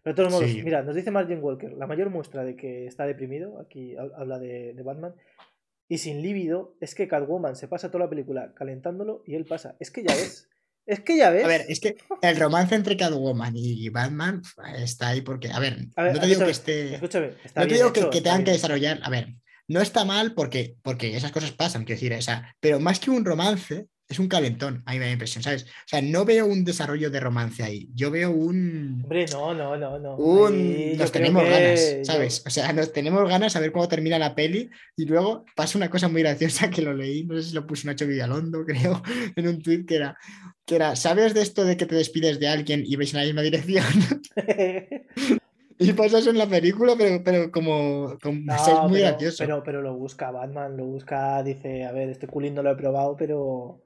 Pero de todos modos, Sí. mira, nos dice Martin Walker, la mayor muestra de que está deprimido, aquí ha- habla de, de Batman, y sin líbido, es que Catwoman se pasa toda la película calentándolo y él pasa. Es que ya ves, es que ya ves. A ver, es que el romance entre Catwoman y Batman está ahí porque, a ver, A ver, no te digo que esté... Escúchame, está No te digo que, hecho, que tengan que desarrollar, a ver, no está mal porque, porque esas cosas pasan, quiero decir, o sea, pero más que un romance, es un calentón, a mí me da impresión, ¿sabes? O sea, no veo un desarrollo de romance ahí, yo veo un... Hombre, no, no, no, no. un nos tenemos que ganas, yo- ¿sabes? O sea, nos tenemos ganas a ver cómo termina la peli y luego pasa una cosa muy graciosa que lo leí, no sé si lo puso Nacho Villalondo, creo, en un tweet que era, que era, ¿sabes de esto de que te despides de alguien y vais en la misma dirección? y pasa eso en la película, pero, pero como, como No, es muy pero, gracioso. Pero, pero lo busca Batman, lo busca, dice, a ver, este culín no lo he probado, pero.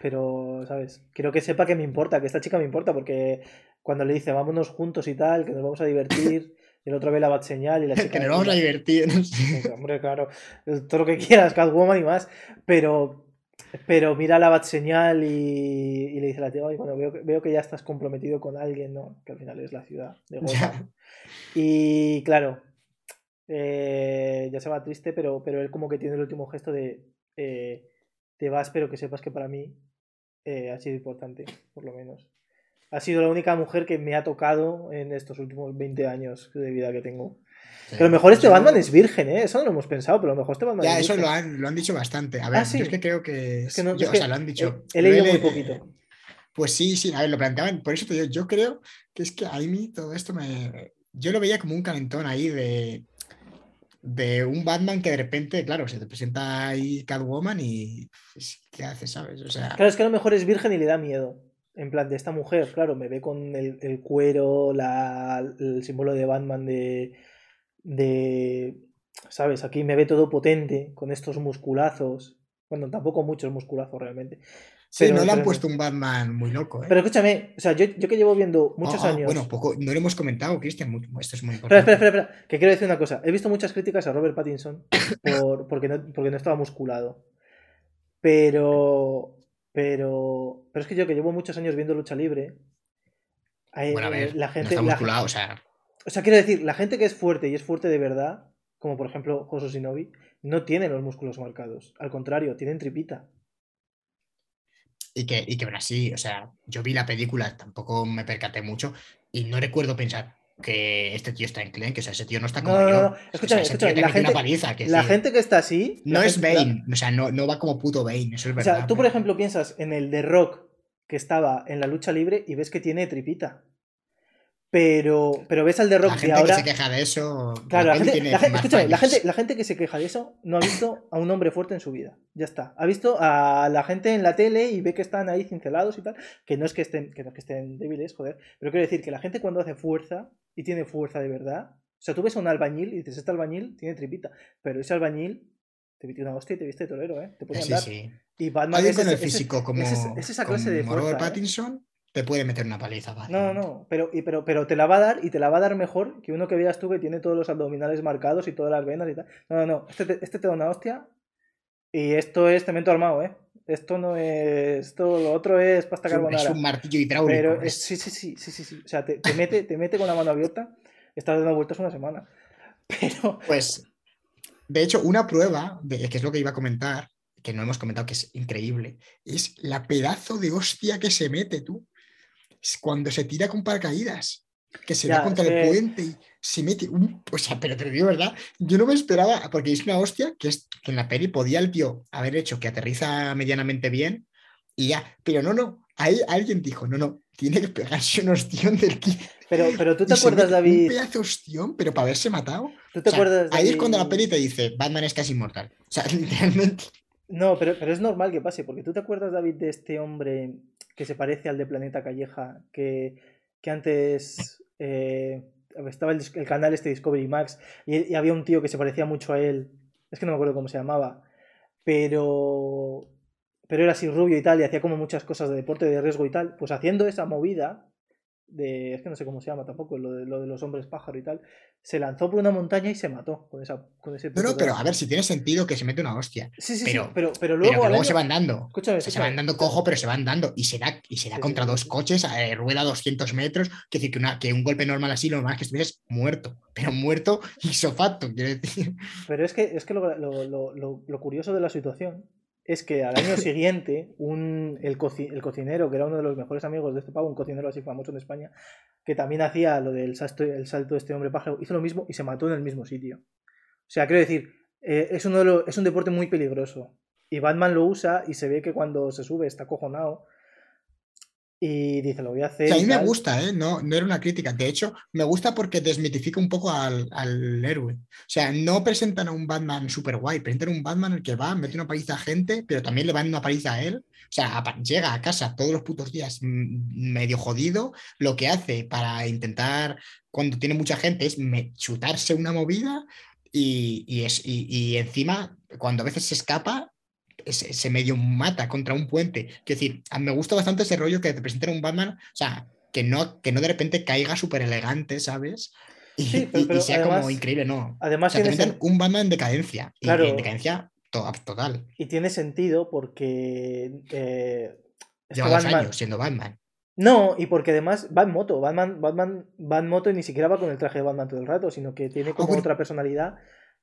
Pero, ¿sabes? Quiero que sepa que me importa, que esta chica me importa, porque cuando le dice vámonos juntos y tal, que nos vamos a divertir, y el otro ve la bat señal y la chica. que nos vamos a divertir. no sé. Dice, Hombre, claro, todo lo que quieras, Catwoman y más, pero. Pero mira la bat señal y, y le dice a la tía, "Ay, bueno, veo, que- veo que ya estás comprometido con alguien, ¿no? Que al final es la ciudad de Gotham. Y claro, eh, ya se va triste, pero, pero él como que tiene el último gesto de eh, te vas, pero que sepas que para mí eh, ha sido importante, por lo menos. Ha sido la única mujer que me ha tocado en estos últimos 20 años de vida que tengo. Que a lo mejor este Eso- Batman es virgen, ¿eh? Eso no lo hemos pensado, pero a lo mejor este Batman Ya, es eso virgen. lo han, lo han dicho bastante. A ver, Ah, sí. yo es que creo que. Es que no- yo- es o que sea, lo han dicho. he, he leído muy poquito. Pues sí, sí, a ver, lo planteaban. Por eso te digo, yo creo que es que a mí todo esto me. Yo lo veía como un calentón ahí de. De un Batman que de repente, claro, se te presenta ahí Catwoman y. pues, ¿Qué haces, sabes? O sea. Claro, es que a lo mejor es virgen y le da miedo. En plan, de esta mujer, claro, me ve con el, el cuero, la, el símbolo de Batman de, de. ¿Sabes? Aquí me ve todo potente, con estos musculazos. Bueno, tampoco muchos musculazos realmente. Sí, pero- no le han pero- puesto un Batman muy loco, ¿eh? Pero escúchame, o sea, yo, yo que llevo viendo muchos Ah, ah, años. Bueno, poco, no lo hemos comentado, Cristian. Esto es muy Espera, importante. espera, espera, espera, que quiero decir una cosa. He visto muchas críticas a Robert Pattinson por, porque, no, porque no estaba musculado. Pero. Pero. Pero es que yo que llevo muchos años viendo lucha libre. eh, Bueno, a ver, la no gente. está la- musculado, o sea. o sea, quiero decir, la gente que es fuerte y es fuerte de verdad, como por ejemplo Josu Shinobi, no tiene los músculos marcados. Al contrario, tienen tripita. Y que, y que aún así, o sea, yo vi la película, tampoco me percaté mucho y no recuerdo pensar que este tío está en clean, que o sea, ese tío no está como No, no, yo. no, O sea, escúchame, ese escúchame, tío te la gente- paliza, que La sí. gente que está así. No la es gente- la- Bane, o sea, no, no va como puto Bane, eso es O verdad. sea, tú, por ejemplo, piensas en el de Rock que estaba en la lucha libre y ves que tiene tripita. Pero, pero ves al de Rock la de gente ahora. que se queja de eso. Claro, la gente, tiene la gente- escúchame, la gente, la gente que se queja de eso no ha visto a un hombre fuerte en su vida. Ya está. Ha visto a la gente en la tele y ve que están ahí cincelados y tal. Que no es que estén, que no es que estén débiles, joder. Pero quiero decir que la gente cuando hace fuerza y tiene fuerza de verdad. O sea, tú ves a un albañil y dices, este albañil tiene tripita. Pero ese albañil te metió una hostia y te viste de torero, ¿eh? Te a Sí, andar. sí. Y Batman es el físico como, es es esa clase de como fuerza, Robert ¿eh? Te puede meter una paliza. No, fácilmente. no, pero, y- pero, pero te la va a dar y te la va a dar mejor que uno que veas tú que tiene todos los abdominales marcados y todas las venas y tal. No, no, no. Este te, este te da una hostia y esto es cemento armado, ¿eh? Esto no es. Esto, lo otro es pasta un, es carbonara. un martillo hidráulico. Pero es- es- sí, sí, sí, sí, sí, sí. O sea, te, te mete, te mete con la mano abierta, estás dando vueltas una semana. Pero. Pues, de hecho, una prueba, de, que es lo que iba a comentar, que no hemos comentado que es increíble, es la pedazo de hostia que se mete tú. Cuando se tira con paracaídas que se da contra el puente y se mete un. O sea, pero te digo, ¿verdad? Yo no me esperaba, porque es una hostia que, es, que en la peli podía el tío haber hecho que aterriza medianamente bien y ya. Pero no, no. Ahí alguien dijo, no, no, tiene que pegarse un ostión del tío. Pero, pero tú te acuerdas, David. Un pedazo ostión, pero para haberse matado. ¿Tú te acuerdas, Ahí es cuando la peli te dice, Batman es casi inmortal. O sea, literalmente. No, pero, pero es normal que pase, porque tú te acuerdas, David, de este hombre que se parece al de Planeta Calleja, que, que antes eh, estaba el, canal este Discovery Max y, había un tío que se parecía mucho a él. Es que no me acuerdo cómo se llamaba. Pero. Pero era así rubio y tal, y hacía como muchas cosas de deporte de riesgo y tal. Pues haciendo esa movida, de, es que no sé cómo se llama tampoco, lo de, lo de los hombres pájaro y tal, se lanzó por una montaña y se mató con, esa, con ese... No, pero a ver, si tiene sentido que se mete una hostia. Sí, sí, pero, sí, pero, pero luego... se van dando. se van dando cojo, pero se van dando y se da, y se da contra dos coches, a rueda 200 metros, que decir que, una, que un golpe normal así, lo normal es que estuvieras muerto, pero muerto y sofacto, quiero decir. Pero es que, es que lo, lo, lo, lo curioso de la situación es que al año siguiente un, el, cocinero, que era uno de los mejores amigos de este pavo, un cocinero así famoso en España, que también hacía lo del salto, el salto de este hombre pájaro, hizo lo mismo y se mató en el mismo sitio. O sea, quiero decir, eh, es, uno es un deporte muy peligroso. Y Batman lo usa y se ve que cuando se sube está cojonado y dice, lo voy a hacer. a mí me gusta, ¿eh? no, no era una crítica. De hecho, me gusta porque desmitifica un poco al, héroe. O sea, no presentan a un Batman super guay, presentan a un Batman el que va, mete una paliza a gente, pero también le van una paliza a él. O sea, llega a casa todos los putos días medio jodido. Lo que hace para intentar, cuando tiene mucha gente, es chutarse una movida y, es, y encima, cuando a veces se escapa, se, medio mata contra un puente. Quiero decir, me gusta bastante ese rollo que te presenten un Batman, o sea, que no, que no de repente caiga súper elegante, ¿sabes? Y, sea como increíble, no. Además, o sea, un Batman en decadencia. Claro, y en decadencia total. Y tiene sentido porque. Eh, Lleva dos años siendo Batman. No, y porque además va en moto. Batman, Batman va en moto y ni siquiera va con el traje de Batman todo el rato, sino que tiene como ah, otra personalidad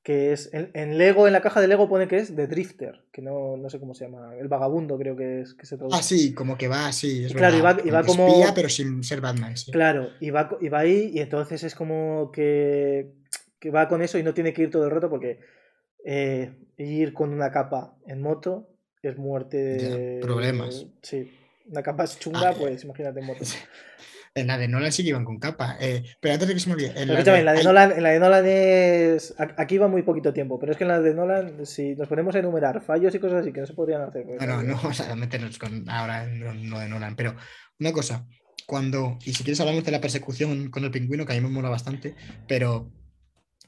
que es en, Lego, en la caja de Lego pone que es The Drifter, que no, no sé cómo se llama, el vagabundo creo que es que se Ah, sí, como que va así, es claro, verdad. y va, como, espía, pero sin ser Batman, sí. Claro, y va, y va ahí y entonces es como que, que va con eso y no tiene que ir todo el rato porque eh, ir con una capa en moto es muerte de... problemas. Sí, una capa es chunga, ah, pues imagínate en moto. En la de Nolan sí que iban con capa. Eh, pero antes de que se me olvide. En, la, de, Nolan, en la de Nolan es. Aquí va muy poquito tiempo, pero es que en la de Nolan, si nos ponemos a enumerar fallos y cosas así que no se podrían hacer. Pues, no, no, no vamos a meternos con ahora en lo de Nolan. Pero una cosa, cuando. Y si quieres hablamos de la persecución con el pingüino, que a mí me mola bastante, pero.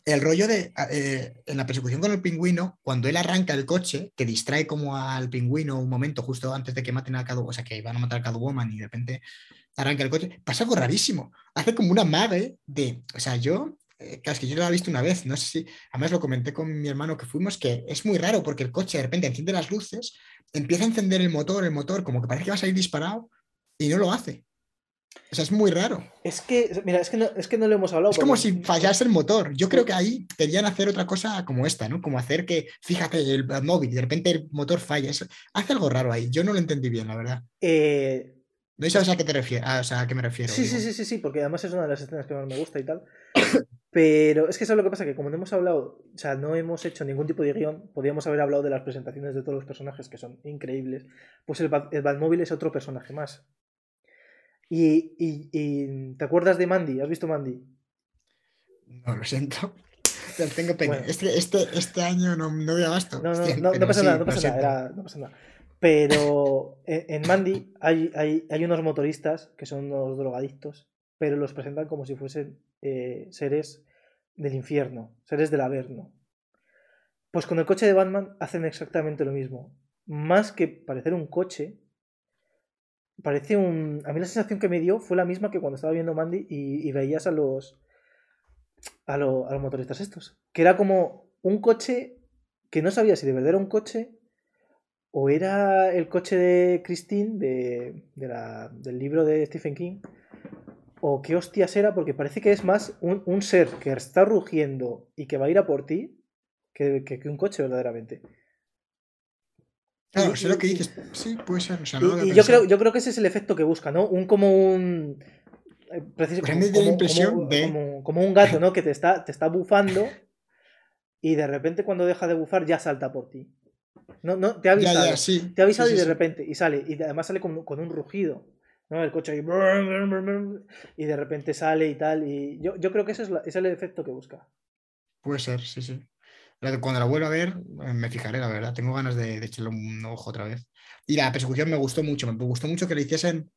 El rollo de. Eh, en la persecución con el pingüino, cuando él arranca el coche, que distrae como al pingüino un momento justo antes de que maten a Catwoman, o sea, que van a matar a Catwoman y de repente arranca el coche, pasa algo rarísimo. Hace como una madre de, o sea, yo, eh, claro, es que yo lo he visto una vez, no sé si, además lo comenté con mi hermano que fuimos, que es muy raro porque el coche de repente enciende las luces, empieza a encender el motor, el motor, como que parece que va a salir disparado y no lo hace. O sea, es muy raro. Es que, mira, es que no, es que no lo hemos hablado. Es como si fallase el motor. Yo creo que ahí querían hacer otra cosa como esta, ¿no? Como hacer que, fíjate, el, móvil, de repente el motor falla. hace algo raro ahí. Yo no lo entendí bien, la verdad. Eh, ¿No sabes a qué te refieres? Ah, o sea, a qué me refiero. Sí, sí, sí, sí, sí, porque además es una de las escenas que más me gusta y tal. Pero es que eso es lo que pasa, que como no hemos hablado, o sea, no hemos hecho ningún tipo de guion, podríamos haber hablado de las presentaciones de todos los personajes que son increíbles, pues el, el Batmóvil es otro personaje más. Y, y, ¿te acuerdas de Mandy? ¿Has visto Mandy? No, lo siento. tengo pena. Este, este, este, año no, no voy a gasto. No, no, no, no, pasa nada, no pasa nada, no pasa nada. Pero en Mandy hay, hay, unos motoristas que son unos drogadictos, pero los presentan como si fuesen eh, seres del infierno, seres del Averno. Pues con el coche de Batman hacen exactamente lo mismo. Más que parecer un coche, parece un. A mí la sensación que me dio fue la misma que cuando estaba viendo Mandy y, veías a los, a, a los motoristas estos. Que era como un coche que no sabía si de verdad era un coche o era el coche de Christine de, del libro de Stephen King, o qué hostias era, porque parece que es más un, ser que está rugiendo y que va a ir a por ti que, un coche verdaderamente. Claro, sé lo que dices. Sí, puede ser. O sea, no lo Y, había y yo, creo, yo creo que ese es el efecto que busca, ¿no? Un como un. eh, precis- Pues la impresión de- como- como un gato, ¿no? Que te está, te está bufando y de repente cuando deja de bufar ya salta por ti. No, no, te ha avisado. ya, sí. Te ha avisado Sí, y de repente, y sale, y además sale con, con un rugido. ¿no? El coche ahí. Y de repente sale y tal. Y yo, yo creo que ese es, la- ese es el efecto que busca. Puede ser, sí, sí. Cuando la vuelva a ver, eh, me fijaré, la verdad. Tengo ganas de, de echarle un ojo otra vez. Y la persecución me gustó mucho. Me gustó mucho que lo hiciesen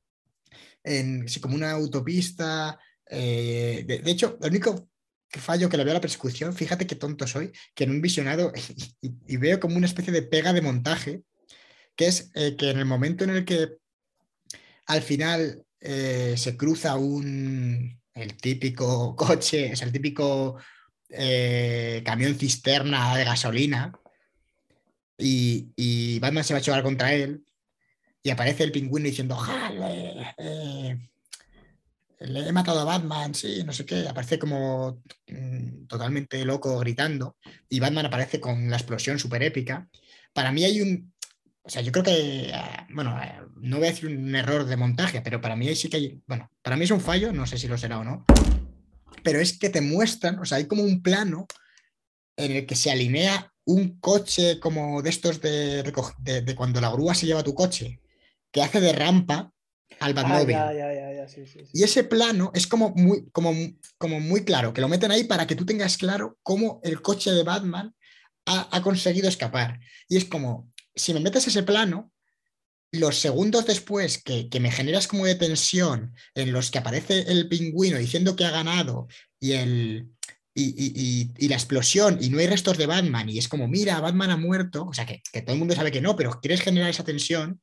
en, sí, como una autopista. eh, de, de hecho, el único fallo que le veo a la persecución, fíjate qué tonto soy, que en un visionado y, y veo como una especie de pega de montaje, que es eh, que en el momento en el que al final eh, se cruza un, el típico coche, es el típico eh, camión cisterna de gasolina y, y Batman se va a chocar contra él y aparece el pingüino diciendo, ¡jale! Le he matado a Batman, sí, no sé qué, aparece como mm, totalmente loco gritando y Batman aparece con la explosión súper épica. Para mí hay un, o sea, yo creo que, ah, bueno, ah, no voy a decir un error de montaje, pero para mí sí que hay, bueno, para mí es un fallo, no sé si lo será o no, pero es que te muestran, o sea, hay como un plano en el que se alinea un coche como de estos de- de cuando la grúa se lleva tu coche, que hace de rampa al Ah, Batmóvil. ya, ya, ya, ya, sí, sí, sí. Y ese plano es como muy, como, como muy claro, que lo meten ahí para que tú tengas claro cómo el coche de Batman ha, ha conseguido escapar. Y es como, si me metes ese plano, los segundos después que, que me generas como de tensión, en los que aparece el pingüino diciendo que ha ganado y, el, y, y- y- y la explosión y no hay restos de Batman y es como, mira, Batman ha muerto, o sea, que, que todo el mundo sabe que no, pero quieres generar esa tensión,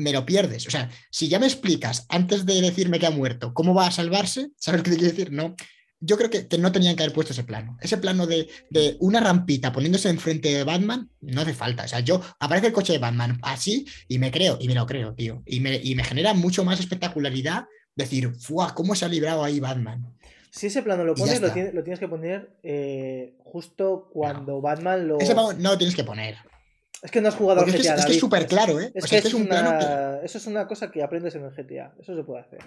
me lo pierdes. O sea, si ya me explicas antes de decirme que ha muerto cómo va a salvarse, ¿sabes lo que te quiero decir? No. Yo creo que, que no tenían que haber puesto ese plano. Ese plano de, de una rampita poniéndose enfrente de Batman, no hace falta. O sea, yo aparece el coche de Batman así y me creo, y me lo creo, tío. Y me, y me genera mucho más espectacularidad decir, ¡fua! ¿Cómo se ha librado ahí Batman? Si ese plano lo pones, lo lo tienes que poner eh, justo cuando Batman lo. Ese plano no lo tienes que poner. Es que no has jugado al es que, GTA. es, que es súper claro, ¿eh? Es O que sea, es, es un plano que. una... Eso es una cosa que aprendes en el GTA. Eso se puede hacer.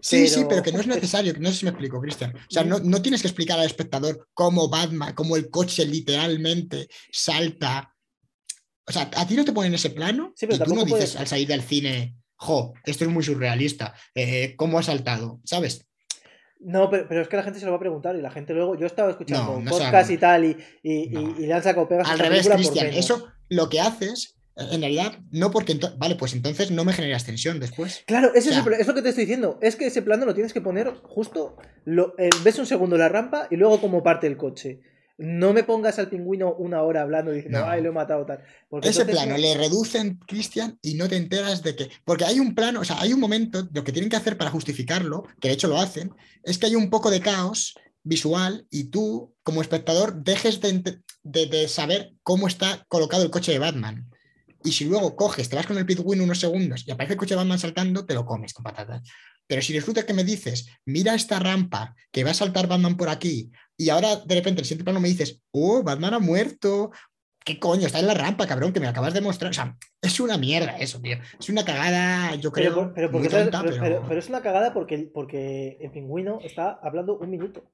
Sí, sí, Pero- que no es necesario, que no sé si me explico, Cristian. O sea, no, no tienes que explicar al espectador cómo Batman, cómo el coche literalmente salta. O sea, a ti no te ponen ese plano Sí, pero y tú no dices puedes- al salir del cine, jo, esto es muy surrealista, eh, ¿cómo ha saltado? ¿Sabes? No, pero, pero es que la gente se lo va a preguntar y la gente luego. Yo estaba escuchando No, podcast y tal y, y- y- No. y le han sacado pegas a Al revés, Cristian, eso lo que haces, eh, en realidad, no porque. Vale, pues entonces no me generas tensión después. Claro, ese O sea- es, lo que te estoy diciendo. Es que ese plano lo tienes que poner justo. Lo, eh, ves un segundo la rampa y luego cómo parte el coche. No me pongas al pingüino una hora hablando diciendo, No. ay, lo he matado tal. Porque Ese entonces plano no- le reducen, Cristian, y no te enteras de que. Porque hay un plano, o sea, hay un momento, lo que tienen que hacer para justificarlo, que de hecho lo hacen, es que hay un poco de caos visual y tú, como espectador, dejes de, ente- de- de saber cómo está colocado el coche de Batman. Y si luego coges, te vas con el pingüino unos segundos y aparece el coche de Batman saltando, te lo comes con patatas. Pero si resulta que me dices, mira esta rampa, que va a saltar Batman por aquí, y ahora de repente en el siguiente plano me dices, oh, Batman ha muerto, ¿Qué coño? Está en la rampa, cabrón, que me acabas de mostrar. O sea, es una mierda eso, tío. Es una cagada, yo creo. Porque tonta, pero- pero- pero es una cagada porque, porque el pingüino está hablando un minuto.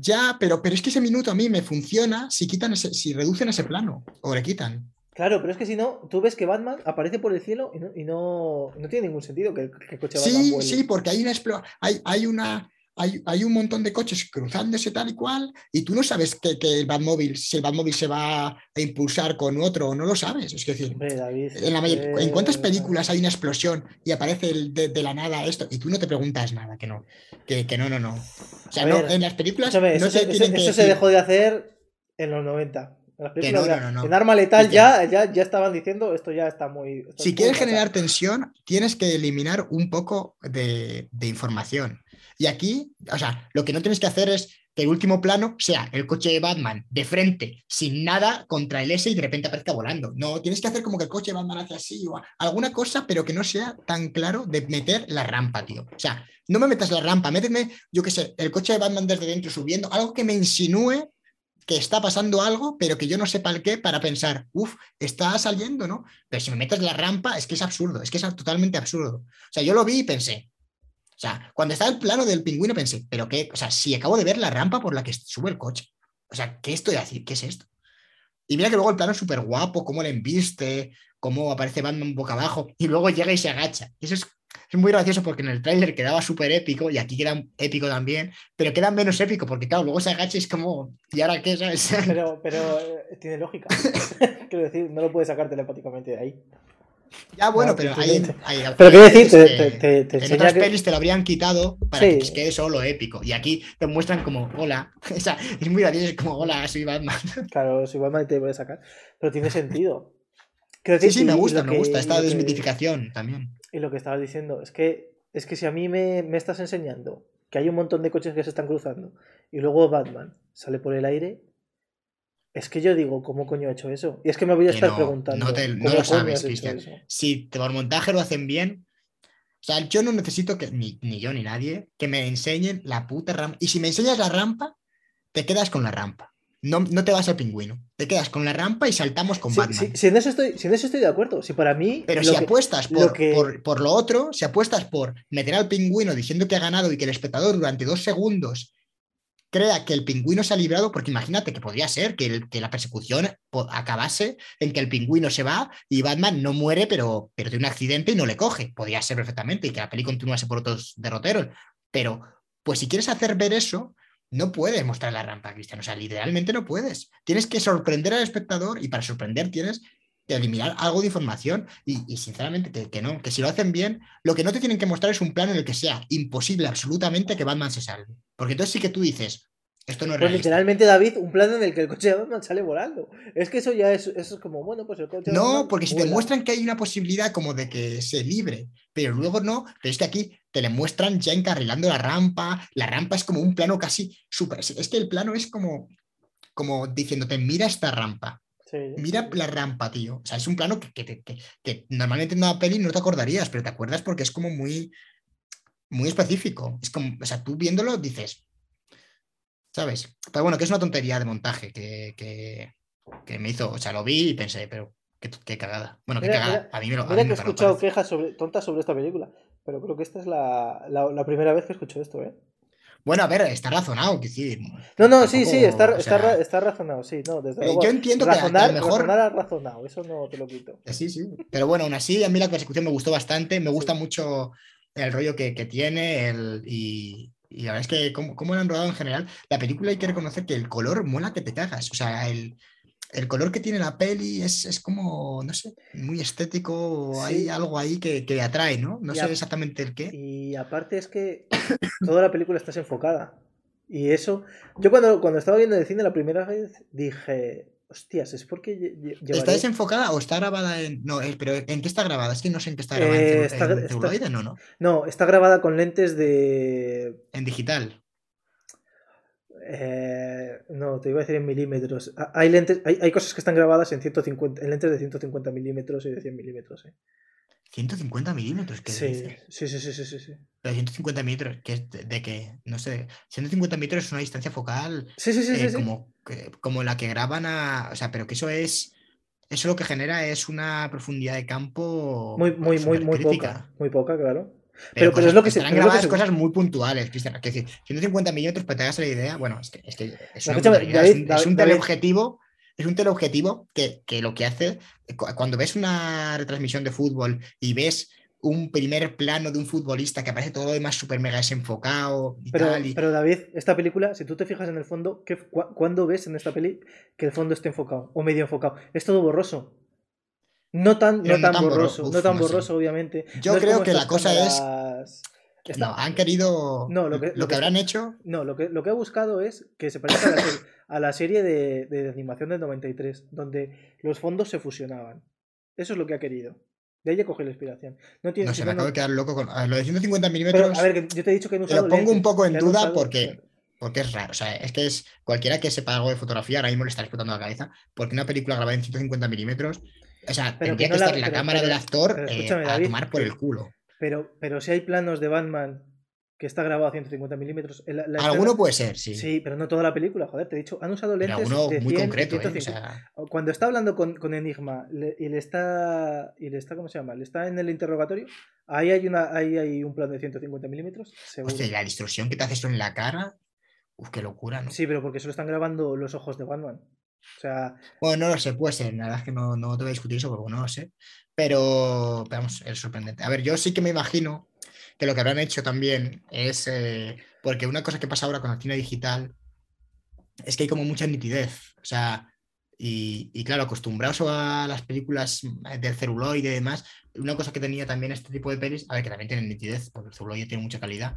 Ya, pero, pero es que ese minuto a mí me funciona si quitan ese, si reducen ese plano. O le quitan. Claro, pero es que si no, tú ves que Batman aparece por el cielo y no, y no, no tiene ningún sentido que el, que el coche Batman Sí, vuele. sí, porque hay una hay, hay una. Hay, hay un montón de coches cruzándose tal y cual, y tú no sabes que, que el Batmóvil, si el Batmóvil se va a impulsar con otro, no lo sabes. Es decir, Hombre, David. en, la mayor- ¿en cuántas eh, películas hay una explosión y aparece el de, de la nada esto? Y tú no te preguntas nada, que no. Que, que no, no, no. O sea, no, en las películas no eso, se eso- eso dejó de hacer en los 90. En, las películas no, no, no, en Arma Letal ya, ya, ya estaban diciendo esto ya está muy. Si es quieres generar pasado". tensión, tienes que eliminar un poco de, de información. Y aquí, o sea, lo que no tienes que hacer es que el último plano sea el coche de Batman de frente, sin nada, contra el S y de repente aparezca volando. No, tienes que hacer como que el coche de Batman hace así o alguna cosa, pero que no sea tan claro de meter la rampa, tío. O sea, no me metas la rampa, méteme, yo qué sé, el coche de Batman desde dentro subiendo, algo que me insinúe que está pasando algo, pero que yo no sepa el qué para pensar, uff, está saliendo, ¿no? Pero si me metes la rampa, es que es absurdo, es que es totalmente absurdo. O sea, yo lo vi y pensé, o sea, cuando estaba el plano del pingüino pensé, pero qué, o sea, si acabo de ver la rampa por la que sube el coche, o sea, ¿qué estoy haciendo? ¿Qué es esto? Y mira que luego el plano es súper guapo, cómo le embiste, cómo aparece Batman boca abajo, y luego llega y se agacha. Eso es, es muy gracioso porque en el tráiler quedaba súper épico, y aquí queda épico también, pero queda menos épico porque, claro, luego se agacha y es como, ¿y ahora qué? ¿sabes? Pero, pero eh, tiene lógica. Quiero decir, no lo puedes sacar telepáticamente de ahí. Ya, bueno, No, pero que- hay, que- hay Pero quiero decir, te, que te, te- te en enseña otras que- pelis te lo habrían quitado para Sí. que pues, quede solo épico. Y aquí te muestran como, hola. O sea, es muy gracioso, es como, hola, soy Batman. Claro, si igual te puede sacar. Pero tiene sentido. Quiero Sí, decir, sí, me y- y gusta, me que- gusta. y Esta que- desmitificación también. Y lo que estabas diciendo es que es que si a mí me, me estás enseñando que hay un montón de coches que se están cruzando y luego Batman sale por el aire, es que yo digo, ¿cómo coño ha hecho eso? Y es que me voy a Que estar no, preguntando. no te- no ¿cómo lo sabes, Cristian. Si por montaje lo hacen bien. O sea, yo no necesito que, ni, ni yo ni nadie, que me enseñen la puta rampa. Y si me enseñas la rampa, te quedas con la rampa. No, no te vas al pingüino. Te quedas con la rampa y saltamos con Sí, Batman. sí, sí, en eso estoy, en eso estoy de acuerdo. Si para mí. Pero si que- apuestas lo por, que- por, por lo otro, si apuestas por meter al pingüino diciendo que ha ganado y que el espectador durante dos segundos crea que el pingüino se ha librado, porque imagínate que podría ser que, la persecución acabase en que el pingüino se va y Batman no muere, pero, pero tiene un accidente y no le coge. Podría ser perfectamente y que la peli continuase por otros derroteros. Pero, pues si quieres hacer ver eso, no puedes mostrar la rampa, Cristian. O sea, literalmente no puedes. Tienes que sorprender al espectador y para sorprender tienes que eliminar algo de información y, y sinceramente que, que no, que si lo hacen bien, lo que no te tienen que mostrar es un plano en el que sea imposible absolutamente que Batman se salve. Porque entonces sí que tú dices, esto no es Pues realista. literalmente, David, un plano en el que el coche de Batman sale volando. Es que eso ya es, eso es como, bueno, pues el coche de No, Batman porque si te muestran que hay una posibilidad como de que se libre, pero luego no, pero es que aquí te le muestran ya encarrilando la rampa, la rampa es como un plano casi súper, es que el plano es como, como diciéndote, mira esta rampa, Sí, mira sí, la rampa, tío. O sea, es un plano que, que, que- que normalmente en una peli no te acordarías, pero te acuerdas porque es como muy, muy específico. Es como, o sea, tú viéndolo dices, ¿sabes? Pero bueno, que es una tontería de montaje que, que, que me hizo, o sea, lo vi y pensé, pero qué, qué cagada. Bueno, qué Mira, cagada. mira, a mí me lo, a Mira que he escuchado parece. quejas sobre, tontas sobre esta película, pero creo que esta es la, la- la primera vez que escucho esto, ¿eh? Bueno, a ver, está razonado, que decir. No, no, sí, sí, está, o está, sea, está razonado, sí, no, desde eh, luego. yo entiendo que a- que a razonar, lo mejor- razonar ha razonado, eso no te lo quito. Eh, Sí, sí. Pero bueno, aún así, a mí la persecución me gustó bastante. Me gusta Sí. mucho el rollo que, que tiene. El, y, y la verdad es que, como, como lo han rodado en general, la película hay que reconocer que el color mola que te cagas. O sea, el, el color que tiene la peli es, es como, no sé, muy estético. Sí. Hay algo ahí que, que atrae, ¿no? No Y sé a- exactamente el qué. Y aparte es que toda la película está enfocada. Y eso, yo cuando, cuando estaba viendo el cine la primera vez dije, hostias, es porque ¿Está desenfocada o está grabada en.? No, eh, pero ¿en qué está grabada? Es que no sé en qué está grabada. Eh, ¿En, celu- está- en está- celuloide? No, no. No, está grabada con lentes de... En digital. eh, no, te iba a decir en milímetros. Hay lentes, hay, hay cosas que están grabadas en 150, en lentes de 150 milímetros y de 100 milímetros. ¿eh? 150 milímetros, ¿qué Sí, dices? sí, sí, sí, sí, sí, sí. Pero 150 metros, que es de, de que, no sé, 150 metros es una distancia focal Sí, sí, sí, sí, eh, sí. como, que- como la que graban a. O sea, pero que eso es. Eso lo que genera es una profundidad de campo. Muy, muy, muy, muy poca. Muy poca, claro. Pero, pero cosas- es lo que se- que grabadas cosas muy puntuales, Cristian. Es decir, 150 milímetros, para que te hagas la idea, bueno, es que es, que es una Escúchame, brutalidad, es David, un, es un teleobjetivo. Es un teleobjetivo que, que lo que hace, cu- cuando ves una retransmisión de fútbol y ves un primer plano de un futbolista que aparece todo lo demás súper mega desenfocado y Pero, tal. y- pero David, esta película, si tú te fijas en el fondo, ¿qué, cu- ¿cuándo ves en esta peli que el fondo esté enfocado o medio enfocado? Es todo borroso. No tan, no tan borro- borroso, uf, no tan no sé. borroso, obviamente. Yo No creo que la cosa es- Esta- No, han querido. No, lo que- lo que- habrán hecho. No, lo que, lo que he buscado es que se parezca a la serie, a la serie de, de animación del 93, donde los fondos se fusionaban. Eso es lo que ha querido. De ahí he cogido la inspiración. No tiene No sé, me no, acabo no- de quedar loco con. a ver, lo de 150 Pero, milímetros. a ver, que yo te he dicho que usado lo pongo un poco en que duda usado- porque, porque es raro. O sea, es que es cualquiera que sepa algo de fotografía ahora mismo le está explotando la cabeza. Porque una película grabada en 150 milímetros. O sea, Pero tendría que que, no la- estar la pero- cámara pero- del actor eh, a David, tomar por que- el culo. Pero, pero si hay planos de Batman que está grabado a 150 milímetros. Alguno puede ser, sí. Sí, pero no toda la película, joder, te he dicho, han usado lentes alguno de muy 100 y concreto, ¿eh? O 150. sea, Cuando está hablando con, con Enigma le- y le está y le está ¿cómo se llama? Le está en el interrogatorio, ahí hay una ahí hay un plan de 150 milímetros, hostia, la distorsión que te hace esto en la cara. Uf, qué locura, ¿no? Sí, pero porque solo están grabando los ojos de Batman. O sea, Bueno, no lo sé, puede ser. La verdad es que no, no te voy a discutir eso porque no lo sé. Pero, pero vamos, es sorprendente. A ver, yo sí que me imagino que lo que habrán hecho también es. eh, porque una cosa que pasa ahora con el cine digital es que hay como mucha nitidez. O sea, y, claro, acostumbrados a las películas del celuloide y demás, una cosa que tenía también este tipo de pelis, a ver, que también tienen nitidez, porque el celuloide tiene mucha calidad,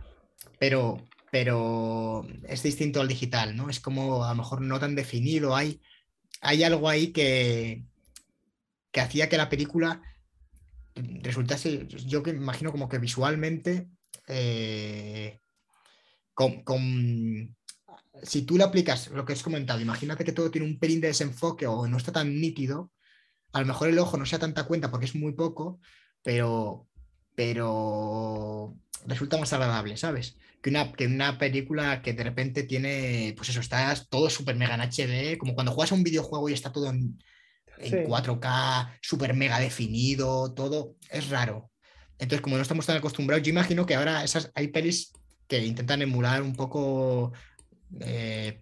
pero, pero es distinto al digital, ¿no? Es como a lo mejor no tan definido, hay, hay algo ahí que, que hacía que la película resultase, yo que imagino como que visualmente, eh, con, con- si tú le aplicas lo que has comentado, imagínate que todo tiene un pelín de desenfoque o no está tan nítido, a lo mejor el ojo no se da tanta cuenta porque es muy poco, pero, pero resulta más agradable, ¿sabes? Que una, que una película que de repente tiene, pues eso, está todo súper mega en HD, como cuando juegas a un videojuego y está todo en, en Sí. 4K, súper mega definido, todo, es raro. Entonces, como no estamos tan acostumbrados, yo imagino que ahora esas, hay pelis que intentan emular un poco eh,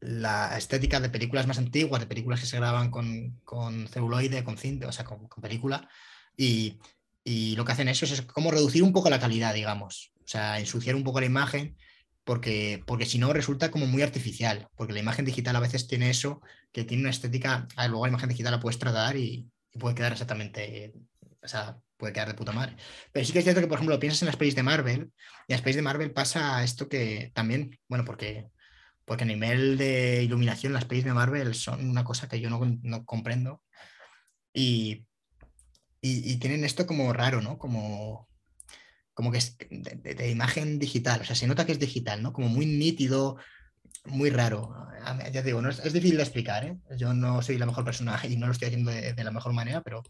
la estética de películas más antiguas, de películas que se graban con, con celuloide, con cinta, o sea, con, con película, y, y lo que hacen eso es como reducir un poco la calidad, digamos, o sea, ensuciar un poco la imagen, porque, porque si no resulta como muy artificial, porque la imagen digital a veces tiene eso, que tiene una estética, a ver, luego la imagen digital la puedes tratar y, puede quedar exactamente, o sea, puede quedar de puta madre. Pero sí que es cierto que, por ejemplo, piensas en las pelis de Marvel, y en las pelis de Marvel pasa esto que también, bueno, porque, porque a nivel de iluminación las pelis de Marvel son una cosa que yo no, no comprendo. Y, y tienen esto como raro, ¿no? Como, como que es de, imagen digital, o sea, se nota que es digital, ¿no? Como muy nítido, muy raro. Ya digo, es, difícil de explicar, ¿eh? Yo no soy la mejor persona y no lo estoy haciendo de, de la mejor manera, pero,